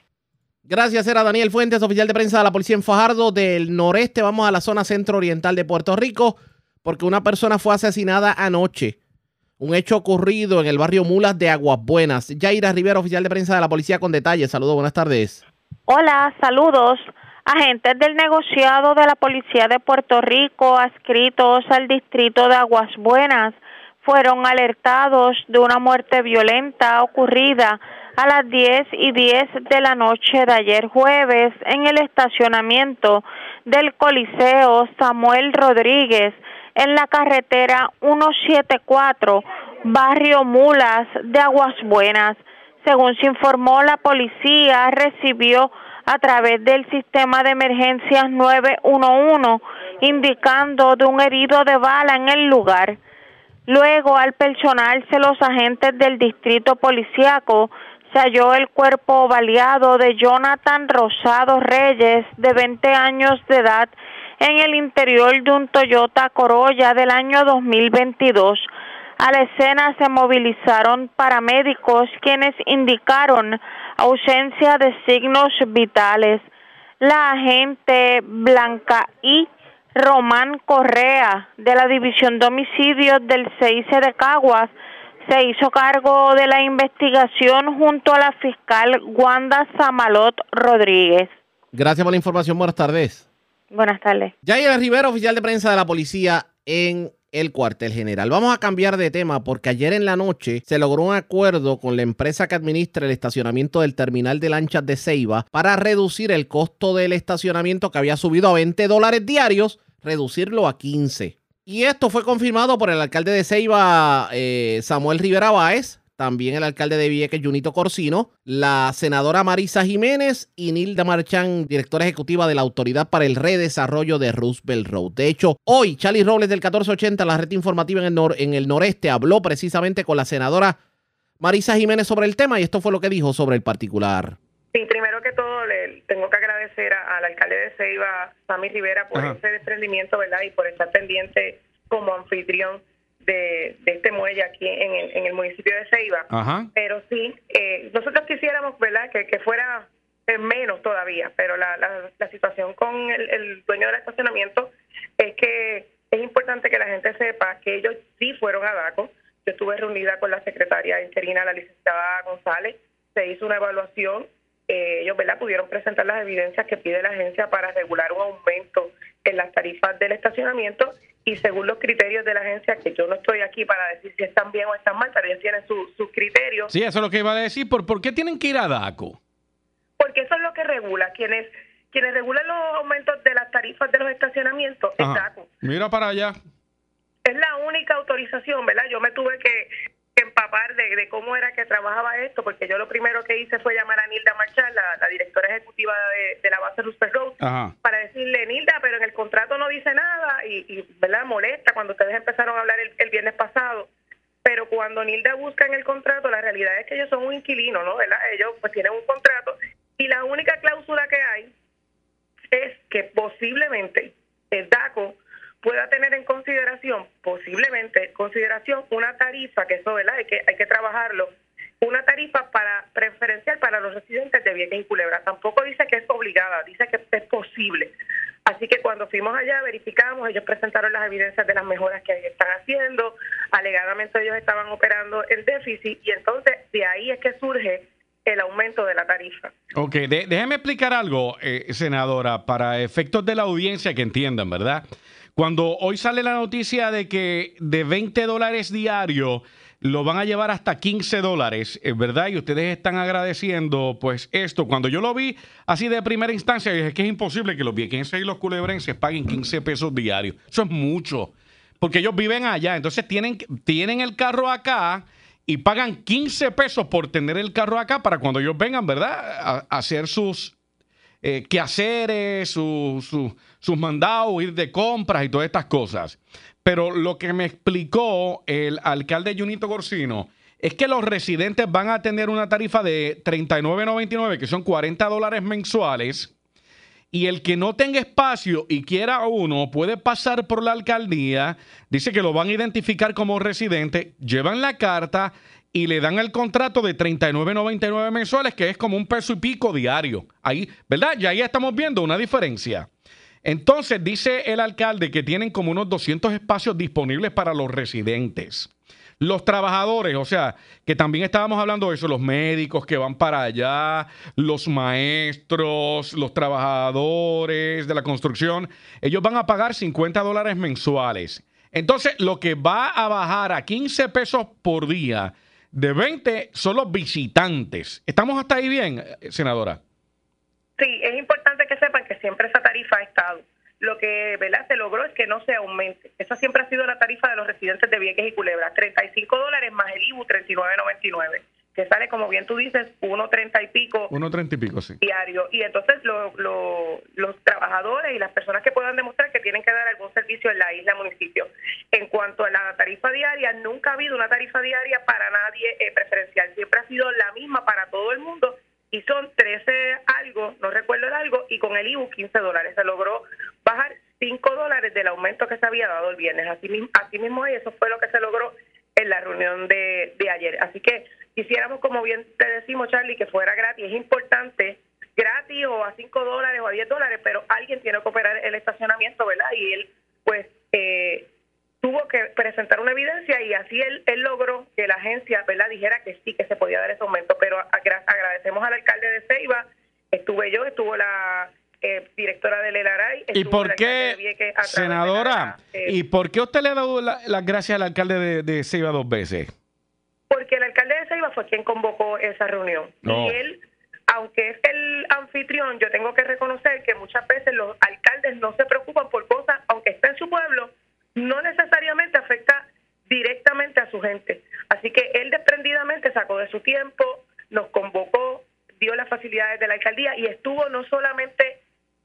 Gracias, era Daniel Fuentes, oficial de prensa de la Policía en Fajardo del noreste. Vamos a la zona centro-oriental de Puerto Rico porque una persona fue asesinada anoche. Un hecho ocurrido en el barrio Mulas de Aguas Buenas. Yaira Rivera, oficial de prensa de la Policía con detalles. Saludos, buenas tardes. Hola, saludos. Agentes del negociado de la Policía de Puerto Rico adscritos al distrito de Aguas Buenas fueron alertados de una muerte violenta ocurrida a las 10 y 10 de la noche de ayer jueves en el estacionamiento del Coliseo Samuel Rodríguez en la carretera 174, barrio Mulas de Aguas Buenas. Según se informó, la policía recibió a través del sistema de emergencias 911 indicando de un herido de bala en el lugar. Luego, al personarse los agentes del distrito policiaco, se halló el cuerpo baleado de Jonathan Rosado Reyes, de 20 años de edad, en el interior de un Toyota Corolla del año 2022. A la escena se movilizaron paramédicos quienes indicaron ausencia de signos vitales. La agente Blanca I. Román Correa de la División de Homicidios del CIC de Caguas se hizo cargo de la investigación junto a la fiscal Wanda Samalot Rodríguez. Gracias por la información. Buenas tardes. Buenas tardes. Yaira Rivera, oficial de prensa de la policía en el cuartel general. Vamos a cambiar de tema porque ayer en la noche se logró un acuerdo con la empresa que administra el estacionamiento del terminal de lanchas de Ceiba para reducir el costo del estacionamiento que había subido a 20 dólares diarios, reducirlo a 15. Y esto fue confirmado por el alcalde de Ceiba, eh, Samuel Rivera Báez, también el alcalde de Vieques, Junito Corsino, la senadora Marisa Jiménez y Nilda Marchán, directora ejecutiva de la Autoridad para el Redesarrollo de Roosevelt Road. De hecho, hoy Charlie Robles del 1480, la red informativa en el, en el noreste, habló precisamente con la senadora Marisa Jiménez sobre el tema y esto fue lo que dijo sobre el particular. Sí, primero que todo le tengo que agradecer al alcalde de Ceiba, Sammy Rivera, por ese desprendimiento, ¿verdad? Y por estar pendiente como anfitrión de, este muelle aquí en el, en el municipio de Ceiba. Pero sí, eh, nosotros quisiéramos, ¿verdad?, que, que fuera menos todavía, pero la, la, situación con el, dueño del estacionamiento es que es importante que la gente sepa que ellos sí fueron a DACO. Yo estuve reunida con la secretaria interina, la licenciada González, se hizo una evaluación, eh, ellos ¿verdad? pudieron presentar las evidencias que pide la agencia para regular un aumento en las tarifas del estacionamiento y según los criterios de la agencia, que yo no estoy aquí para decir si están bien o están mal, pero ellos tienen sus criterios. Sí, eso es lo que iba a decir. ¿Por, ¿Por qué tienen que ir a DACO? Porque eso es lo que regula. Quienes quienes regulan los aumentos de las tarifas de los estacionamientos es DACO. Mira para allá. Es la única autorización, ¿verdad? Yo me tuve que empapar de, cómo era que trabajaba esto, porque yo lo primero que hice fue llamar a Nilda Marchal, la, directora ejecutiva de, la base Roosevelt Road, para decirle, Nilda, pero en el contrato no dice nada, y, y ¿verdad? molesta cuando ustedes empezaron a hablar el, viernes pasado. Pero cuando Nilda busca en el contrato, la realidad es que ellos son un inquilino, ¿no? ¿verdad? Ellos pues tienen un contrato y la única cláusula que hay es que posiblemente el DACO pueda tener en consideración, posiblemente en consideración, una tarifa, que eso ¿verdad? hay que, hay que trabajarlo, una tarifa para preferencial para los residentes de Vieques y Culebra. Tampoco dice que es obligada, dice que es posible. Así que cuando fuimos allá, verificamos, ellos presentaron las evidencias de las mejoras que están haciendo, alegadamente ellos estaban operando el déficit y entonces de ahí es que surge el aumento de la tarifa. Ok, de- déjeme explicar algo, eh, senadora, para efectos de la audiencia que entiendan, ¿verdad? Cuando hoy sale la noticia de que de 20 dólares diario lo van a llevar hasta 15 dólares, eh, ¿verdad? Y ustedes están agradeciendo, pues, esto. Cuando yo lo vi así de primera instancia, dije que es imposible que los viequenses y los culebrenses paguen 15 pesos diarios. Eso es mucho. Porque ellos viven allá, entonces tienen, tienen el carro acá y pagan 15 pesos por tener el carro acá para cuando ellos vengan, ¿verdad? A, a hacer sus eh, quehaceres, su- su- sus mandados, ir de compras y todas estas cosas. Pero lo que me explicó el alcalde Junito Gorsino es que los residentes van a tener una tarifa de 39.99, que son 40 dólares mensuales. Y el que no tenga espacio y quiera uno puede pasar por la alcaldía, dice que lo van a identificar como residente, llevan la carta y le dan el contrato de 39.99 mensuales, que es como un peso y pico diario. Ahí, ¿verdad? Y ahí estamos viendo una diferencia. Entonces dice el alcalde que tienen como unos 200 espacios disponibles para los residentes. Los trabajadores, o sea, que también estábamos hablando de eso, los médicos que van para allá, los maestros, los trabajadores de la construcción, ellos van a pagar 50 dólares mensuales. Entonces, lo que va a bajar a 15 pesos por día de 20 son los visitantes. ¿Estamos hasta ahí bien, eh, senadora? Sí, es importante que sepan que siempre esa tarifa ha estado. Lo que ¿verdad? se logró es que no se aumente. Esa siempre ha sido la tarifa de los residentes de Vieques y Culebra, 35 dólares más el IBU 39.99, que sale, como bien tú dices, 1.30 y pico Uno treinta y pico, sí. diario. Y entonces lo- lo- los trabajadores y las personas que puedan demostrar que tienen que dar algún servicio en la isla, municipio. En cuanto a la tarifa diaria, nunca ha habido una tarifa diaria para nadie eh, preferencial. Siempre ha sido la misma para todo el mundo y son 13 algo, no recuerdo el algo, y con el IBU 15 dólares. Se logró bajar 5 dólares del aumento que se había dado el viernes. Así mismo, así mismo eso fue lo que se logró en la reunión de, de ayer. Así que quisiéramos, como bien te decimos, Charlie, que fuera gratis. Es importante, gratis o a 5 dólares o a 10 dólares, pero alguien tiene que operar el estacionamiento, ¿verdad? Y él, pues, eh, tuvo que presentar una evidencia y así él, él logró que la agencia, ¿verdad?, dijera que sí, que se podía dar ese aumento. Pero agra- agradecemos al alcalde de Ceiba, estuve yo, estuvo la eh, directora del ELARAI. ¿Y por qué, Vieques la- senadora, eh, y por qué usted le ha dado la- las gracias al alcalde de, de Ceiba dos veces? Porque el alcalde de Ceiba fue quien convocó esa reunión. No. Y él, aunque es el anfitrión, yo tengo que reconocer que muchas veces los alcaldes no se preocupan por cosas, aunque está en su pueblo, no necesariamente afecta directamente a su gente. Así que él desprendidamente sacó de su tiempo, nos convocó, dio las facilidades de la alcaldía y estuvo no solamente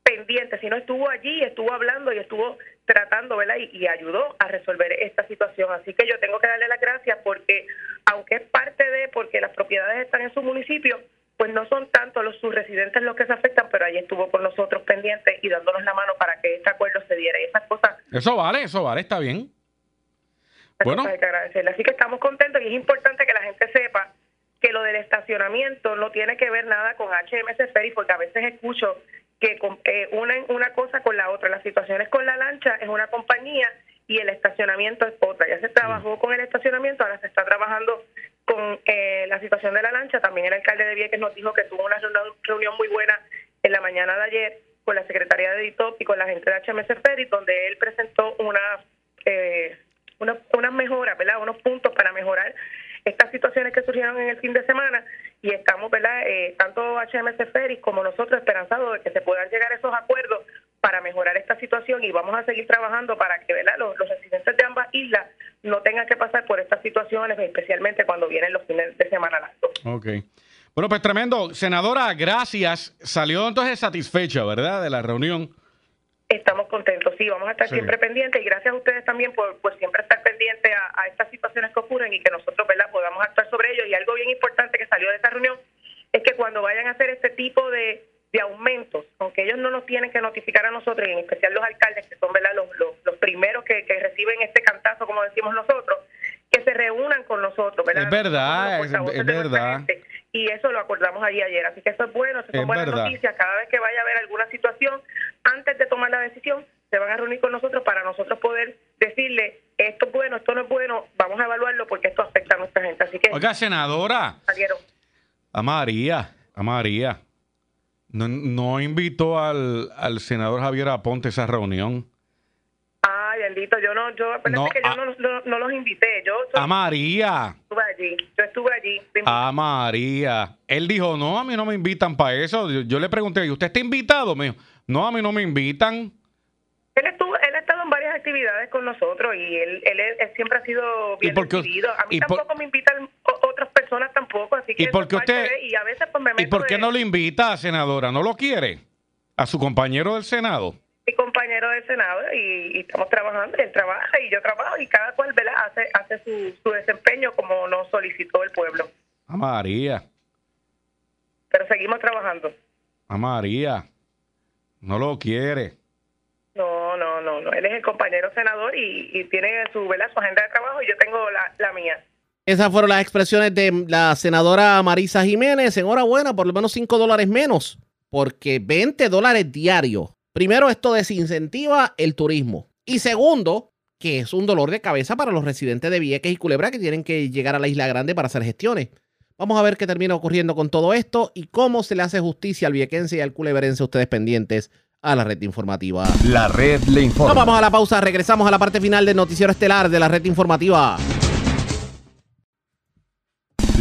pendiente, sino estuvo allí, estuvo hablando y estuvo tratando, ¿verdad? Y, y ayudó a resolver esta situación. Así que yo tengo que darle las gracias porque, aunque es parte de, porque las propiedades están en su municipio, pues no son tanto los sus residentes los que se afectan, pero allí estuvo con nosotros pendientes y dándonos la mano para que este acuerdo se diera. Y esas cosas Eso vale, eso vale, está bien. Bueno. hay que agradecerle. Así que estamos contentos y es importante que la gente sepa que lo del estacionamiento no tiene que ver nada con HMS Ferry, porque a veces escucho que eh, unen una cosa con la otra. Las situaciones con la lancha es una compañía y el estacionamiento es otra. Ya se trabajó con el estacionamiento, ahora se está trabajando con eh, la situación de la lancha. También el alcalde de Vieques nos dijo que tuvo una reunión, muy buena en la mañana de ayer con la secretaría de DITOP y con la gente de HMS Ferry, donde él presentó una eh, una- unas mejoras, ¿verdad? Unos puntos para mejorar estas situaciones que surgieron en el fin de semana y estamos, ¿verdad? Eh, tanto HMS Ferris como nosotros esperanzados de que se puedan llegar a esos acuerdos para mejorar esta situación y vamos a seguir trabajando para que, ¿verdad? Los, los residentes de ambas islas no tengan que pasar por estas situaciones, especialmente cuando vienen los fines de semana largos. Ok. Bueno, pues tremendo. Senadora, gracias. Salió entonces satisfecha, ¿verdad? De la reunión. Estamos contentos, sí, vamos a estar Sí. siempre pendientes y gracias a ustedes también por, por siempre estar pendientes a, a estas situaciones que ocurren y que nosotros ¿verdad? podamos actuar sobre ello. Y algo bien importante que salió de esta reunión es que cuando vayan a hacer este tipo de, de aumentos, aunque ellos no nos tienen que notificar a nosotros, y en especial los alcaldes, que son ¿verdad? Los, los, los primeros que, que reciben este cantazo, como decimos nosotros, que se reúnan con nosotros, ¿verdad? Es verdad, es verdad. Y eso lo acordamos allí ayer. Así que eso es bueno, eso son Es buenas verdad. noticias. Cada vez que vaya a haber alguna situación, antes de tomar la decisión, se van a reunir con nosotros para nosotros poder decirle esto es bueno, esto no es bueno, vamos a evaluarlo porque esto afecta a nuestra gente. Así que Oiga, senadora, salieron. a María, a María. No, no invitó al, al senador Javier Aponte a esa reunión. Ay, bendito, yo no, yo, No, que yo a- no, no- no los invité, yo soy- A María. estuve allí, yo estuve allí. A María. Él dijo, no, a mí no me invitan para eso. Yo, yo le pregunté, ¿y usted está invitado? Me dijo, no, a mí no me invitan. Él estuvo, él ha estado en varias actividades con nosotros y él, él, él siempre ha sido bien recibido. A mí y por- tampoco me invitan otras personas tampoco, así que ¿Y por eso qué es parte usted- de- y a veces pues me ¿Y meto por qué de- no lo invita, senadora? ¿No lo quiere? A su compañero del Senado. Mi compañero del Senado y, y estamos trabajando, y él trabaja y yo trabajo y cada cual ¿verdad? hace hace su, su desempeño como nos solicitó el pueblo. A María. Pero seguimos trabajando. A María. No lo quiere. No, no, no, no. Él es el compañero senador y, y tiene su, ¿verdad? su agenda de trabajo y yo tengo la, la mía. Esas fueron las expresiones de la senadora Marisa Jiménez. Enhorabuena, por lo menos 5 dólares menos, porque 20 dólares diarios. Primero, esto desincentiva el turismo. Y segundo, que es un dolor de cabeza para los residentes de Vieques y Culebra que tienen que llegar a la Isla Grande para hacer gestiones. Vamos a ver qué termina ocurriendo con todo esto y cómo se le hace justicia al viequense y al culebrense, ustedes pendientes a la red informativa. La red le informa. Vamos a la pausa, regresamos a la parte final del noticiero estelar de la red informativa.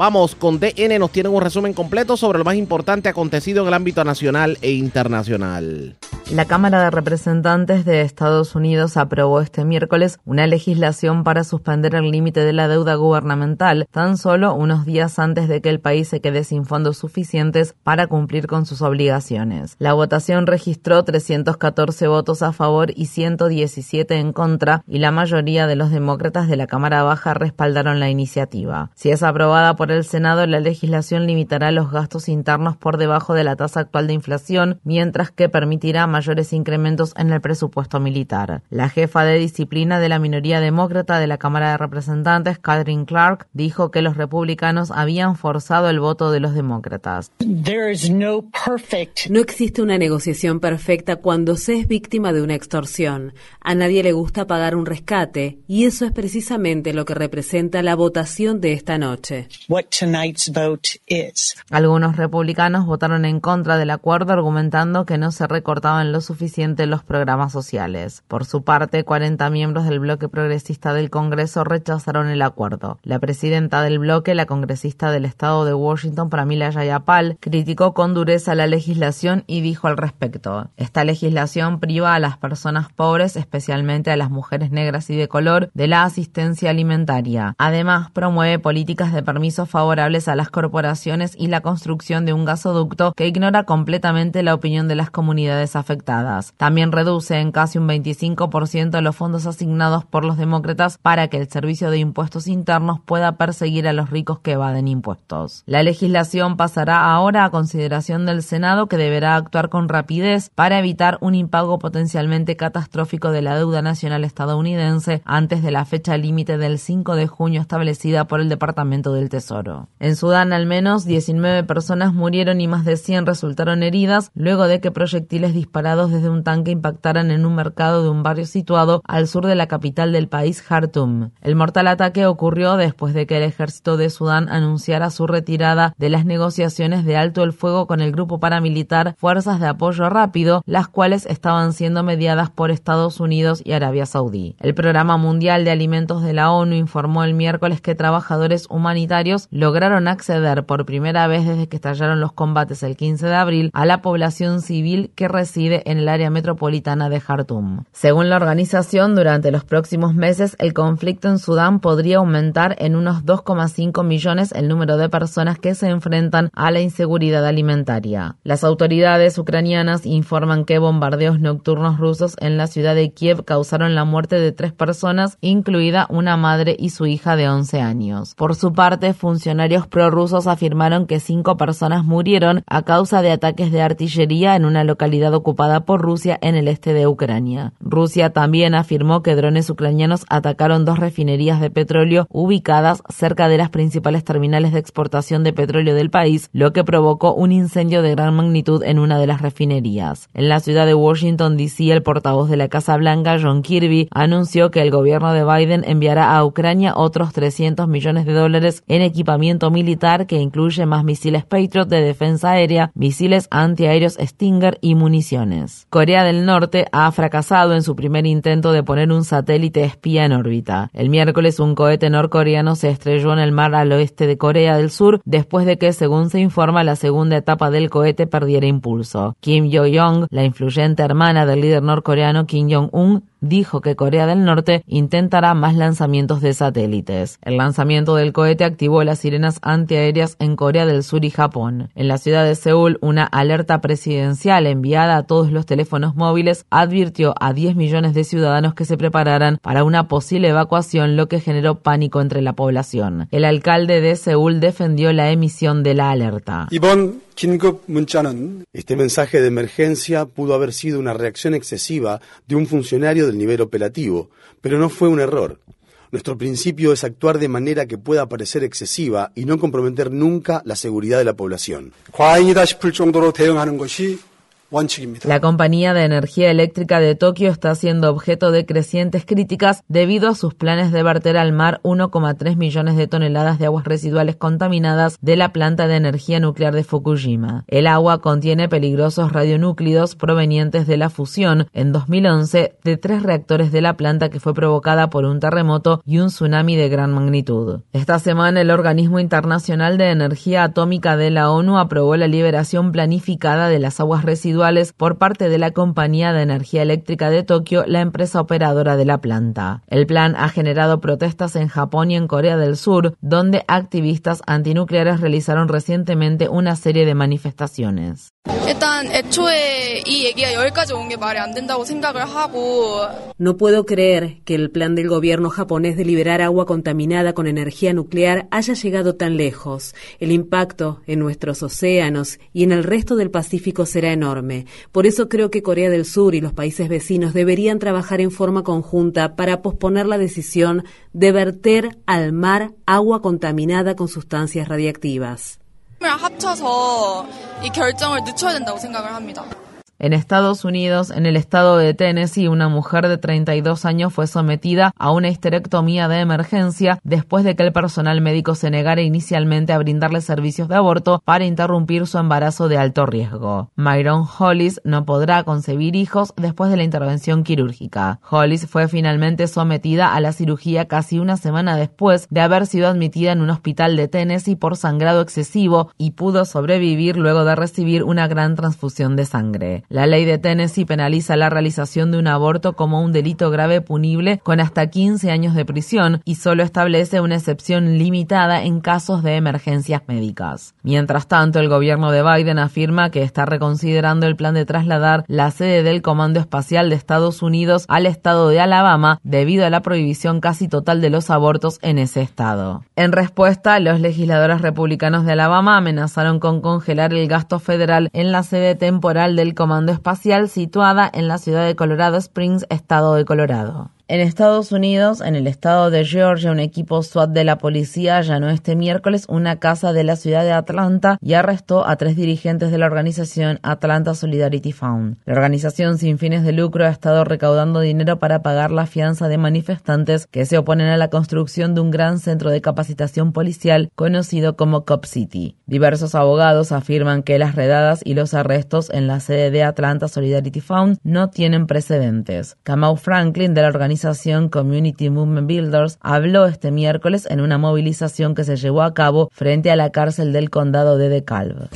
Vamos con DN, nos tienen un resumen completo sobre lo más importante acontecido en el ámbito nacional e internacional. La Cámara de Representantes de Estados Unidos aprobó este miércoles una legislación para suspender el límite de la deuda gubernamental tan solo unos días antes de que el país se quede sin fondos suficientes para cumplir con sus obligaciones. La votación registró 314 votos a favor y 117 en contra y la mayoría de los demócratas de la Cámara Baja respaldaron la iniciativa. Si es aprobada por el Senado, la legislación limitará los gastos internos por debajo de la tasa actual de inflación, mientras que permitirá mayores incrementos en el presupuesto militar. La jefa de disciplina de la minoría demócrata de la Cámara de Representantes, Catherine Clark, dijo que los republicanos habían forzado el voto de los demócratas. No existe una negociación perfecta cuando se es víctima de una extorsión. A nadie le gusta pagar un rescate y eso es precisamente lo que representa la votación de esta noche. Algunos republicanos votaron en contra del acuerdo argumentando que no se recortaban lo suficiente los programas sociales. Por su parte, 40 miembros del bloque progresista del Congreso rechazaron el acuerdo. La presidenta del bloque, la congresista del estado de Washington, Pramila Jayapal, criticó con dureza la legislación y dijo al respecto: Esta legislación priva a las personas pobres, especialmente a las mujeres negras y de color, de la asistencia alimentaria. Además, promueve políticas de favorables a las corporaciones y la construcción de un gasoducto que ignora completamente la opinión de las comunidades afectadas. También reduce en casi un 25% los fondos asignados por los demócratas para que el Servicio de Impuestos Internos pueda perseguir a los ricos que evaden impuestos. La legislación pasará ahora a consideración del Senado que deberá actuar con rapidez para evitar un impago potencialmente catastrófico de la deuda nacional estadounidense antes de la fecha límite del 5 de junio establecida por el Departamento del Tesoro. En Sudán, al menos 19 personas murieron y más de 100 resultaron heridas luego de que proyectiles disparados desde un tanque impactaran en un mercado de un barrio situado al sur de la capital del país, Khartoum. El mortal ataque ocurrió después de que el ejército de Sudán anunciara su retirada de las negociaciones de alto el fuego con el grupo paramilitar Fuerzas de Apoyo Rápido, las cuales estaban siendo mediadas por Estados Unidos y Arabia Saudí. El Programa Mundial de Alimentos de la ONU informó el miércoles que trabajadores humanitarios lograron acceder por primera vez desde que estallaron los combates el 15 de abril a la población civil que reside en el área metropolitana de Jartum. Según la organización, durante los próximos meses el conflicto en Sudán podría aumentar en unos 2,5 millones el número de personas que se enfrentan a la inseguridad alimentaria. Las autoridades ucranianas informan que bombardeos nocturnos rusos en la ciudad de Kiev causaron la muerte de tres personas, incluida una madre y su hija de 11 años. Por su parte, funcionarios prorrusos afirmaron que cinco personas murieron a causa de ataques de artillería en una localidad ocupada por Rusia en el este de Ucrania. Rusia también afirmó que drones ucranianos atacaron dos refinerías de petróleo ubicadas cerca de las principales terminales de exportación de petróleo del país, lo que provocó un incendio de gran magnitud en una de las refinerías. En la ciudad de Washington, D.C., el portavoz de la Casa Blanca, John Kirby, anunció que el gobierno de Biden enviará a Ucrania otros 300 millones de dólares en equipamiento militar que incluye más misiles Patriot de defensa aérea, misiles antiaéreos Stinger y municiones. Corea del Norte ha fracasado en su primer intento de poner un satélite espía en órbita. El miércoles un cohete norcoreano se estrelló en el mar al oeste de Corea del Sur después de que, según se informa, la segunda etapa del cohete perdiera impulso. Kim Yo-young, la influyente hermana del líder norcoreano Kim Jong-un, dijo que Corea del Norte intentará más lanzamientos de satélites. El lanzamiento del cohete activó las sirenas antiaéreas en Corea del Sur y Japón. En la ciudad de Seúl, una alerta presidencial enviada a todos los teléfonos móviles advirtió a 10 millones de ciudadanos que se prepararan para una posible evacuación, lo que generó pánico entre la población. El alcalde de Seúl defendió la emisión de la alerta. Este mensaje de emergencia pudo haber sido una reacción excesiva de un funcionario del nivel operativo, pero no fue un error. Nuestro principio es actuar de manera que pueda parecer excesiva y no comprometer nunca la seguridad de la población. La compañía de energía eléctrica de Tokio está siendo objeto de crecientes críticas debido a sus planes de verter al mar 1,3 millones de toneladas de aguas residuales contaminadas de la planta de energía nuclear de Fukushima. El agua contiene peligrosos radionúclidos provenientes de la fusión en 2011 de tres reactores de la planta que fue provocada por un terremoto y un tsunami de gran magnitud. Esta semana el Organismo Internacional de Energía Atómica de la ONU aprobó la liberación planificada de las aguas residuales por parte de la Compañía de Energía Eléctrica de Tokio, la empresa operadora de la planta. El plan ha generado protestas en Japón y en Corea del Sur, donde activistas antinucleares realizaron recientemente una serie de manifestaciones. No puedo creer que el plan del gobierno japonés de liberar agua contaminada con energía nuclear haya llegado tan lejos. El impacto en nuestros océanos y en el resto del Pacífico será enorme. Por eso creo que Corea del Sur y los países vecinos deberían trabajar en forma conjunta para posponer la decisión de verter al mar agua contaminada con sustancias radiactivas. En Estados Unidos, en el estado de Tennessee, una mujer de 32 años fue sometida a una histerectomía de emergencia después de que el personal médico se negara inicialmente a brindarle servicios de aborto para interrumpir su embarazo de alto riesgo. Myron Hollis no podrá concebir hijos después de la intervención quirúrgica. Hollis fue finalmente sometida a la cirugía casi una semana después de haber sido admitida en un hospital de Tennessee por sangrado excesivo y pudo sobrevivir luego de recibir una gran transfusión de sangre. La ley de Tennessee penaliza la realización de un aborto como un delito grave punible con hasta 15 años de prisión y solo establece una excepción limitada en casos de emergencias médicas. Mientras tanto, el gobierno de Biden afirma que está reconsiderando el plan de trasladar la sede del Comando Espacial de Estados Unidos al estado de Alabama debido a la prohibición casi total de los abortos en ese estado. En respuesta, los legisladores republicanos de Alabama amenazaron con congelar el gasto federal en la sede temporal del Comando Espacial situada en la ciudad de Colorado Springs, estado de Colorado. En Estados Unidos, en el estado de Georgia, un equipo SWAT de la policía allanó este miércoles una casa de la ciudad de Atlanta y arrestó a tres dirigentes de la organización Atlanta Solidarity Fund. La organización sin fines de lucro ha estado recaudando dinero para pagar la fianza de manifestantes que se oponen a la construcción de un gran centro de capacitación policial conocido como Cop City. Diversos abogados afirman que las redadas y los arrestos en la sede de Atlanta Solidarity Fund no tienen precedentes. Kamau Franklin de la organización Community Movement Builders habló este miércoles en una movilización que se llevó a cabo frente a la cárcel del condado de DeKalb.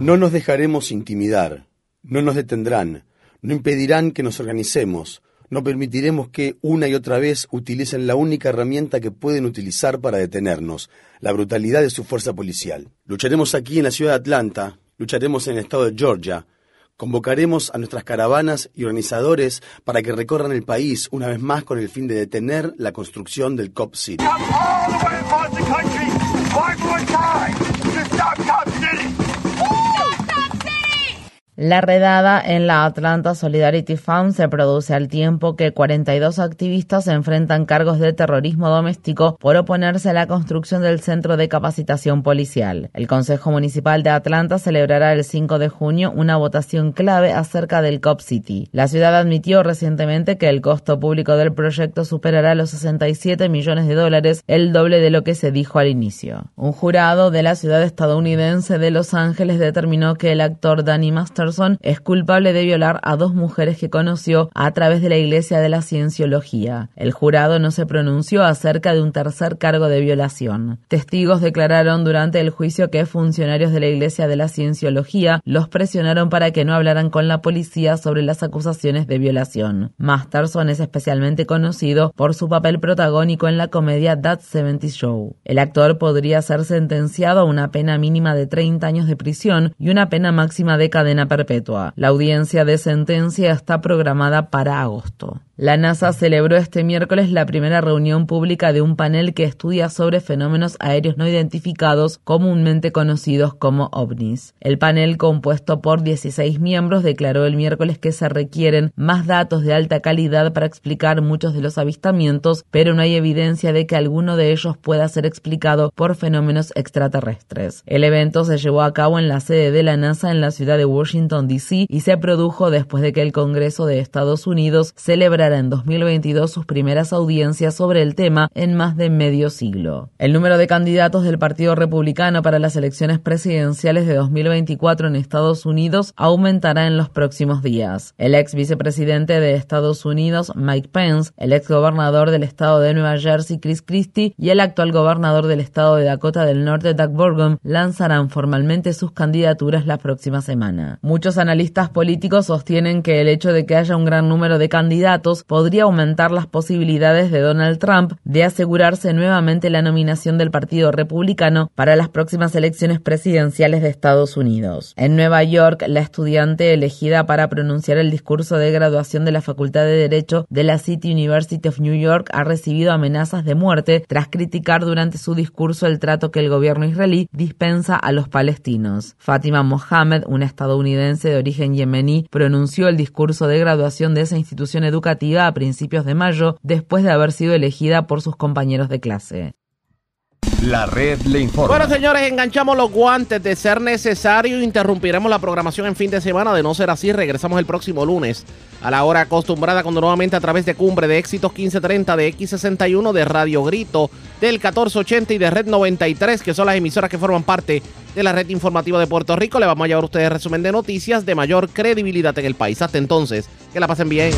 No nos dejaremos intimidar, no nos detendrán, no impedirán que nos organicemos, no permitiremos que una y otra vez utilicen la única herramienta que pueden utilizar para detenernos, la brutalidad de su fuerza policial. Lucharemos aquí en la ciudad de Atlanta, lucharemos en el estado de Georgia, convocaremos a nuestras caravanas y organizadores para que recorran el país una vez más con el fin de detener la construcción del Cop City. La redada en la Atlanta Solidarity Fund se produce al tiempo que 42 activistas enfrentan cargos de terrorismo doméstico por oponerse a la construcción del centro de capacitación policial. El Consejo Municipal de Atlanta celebrará el 5 de junio una votación clave acerca del Cop City. La ciudad admitió recientemente que el costo público del proyecto superará los 67 millones de dólares, el doble de lo que se dijo al inicio. Un jurado de la ciudad estadounidense de Los Ángeles determinó que el actor Danny Master es culpable de violar a dos mujeres que conoció a través de la Iglesia de la Cienciología. El jurado no se pronunció acerca de un tercer cargo de violación. Testigos declararon durante el juicio que funcionarios de la Iglesia de la Cienciología los presionaron para que no hablaran con la policía sobre las acusaciones de violación. Masterson es especialmente conocido por su papel protagónico en la comedia That 70 Show. El actor podría ser sentenciado a una pena mínima de 30 años de prisión y una pena máxima de cadena perpetua perpetua. La audiencia de sentencia está programada para agosto. La NASA celebró este miércoles la primera reunión pública de un panel que estudia sobre fenómenos aéreos no identificados, comúnmente conocidos como ovnis. El panel, compuesto por 16 miembros, declaró el miércoles que se requieren más datos de alta calidad para explicar muchos de los avistamientos, pero no hay evidencia de que alguno de ellos pueda ser explicado por fenómenos extraterrestres. El evento se llevó a cabo en la sede de la NASA en la ciudad de Washington, D.C. y se produjo después de que el Congreso de Estados Unidos celebrara en 2022 sus primeras audiencias sobre el tema en más de medio siglo. El número de candidatos del Partido Republicano para las elecciones presidenciales de 2024 en Estados Unidos aumentará en los próximos días. El ex vicepresidente de Estados Unidos, Mike Pence, el ex gobernador del estado de Nueva Jersey, Chris Christie, y el actual gobernador del estado de Dakota del Norte, Doug Burgum, lanzarán formalmente sus candidaturas la próxima semana. Muchos analistas políticos sostienen que el hecho de que haya un gran número de candidatos podría aumentar las posibilidades de Donald Trump de asegurarse nuevamente la nominación del Partido Republicano para las próximas elecciones presidenciales de Estados Unidos. En Nueva York, la estudiante elegida para pronunciar el discurso de graduación de la Facultad de Derecho de la City University of New York ha recibido amenazas de muerte tras criticar durante su discurso el trato que el gobierno israelí dispensa a los palestinos. Fátima Mohamed, una estadounidense de origen yemení, pronunció el discurso de graduación de esa institución educativa a principios de mayo después de haber sido elegida por sus compañeros de clase. La red le informa. Bueno, señores, enganchamos los guantes. De ser necesario, interrumpiremos la programación en fin de semana. De no ser así, regresamos el próximo lunes a la hora acostumbrada, cuando nuevamente a través de Cumbre de Éxitos 1530, de X61, de Radio Grito, del 1480 y de Red 93, que son las emisoras que forman parte de la red informativa de Puerto Rico, le vamos a llevar a ustedes resumen de noticias de mayor credibilidad en el país. Hasta entonces, que la pasen bien.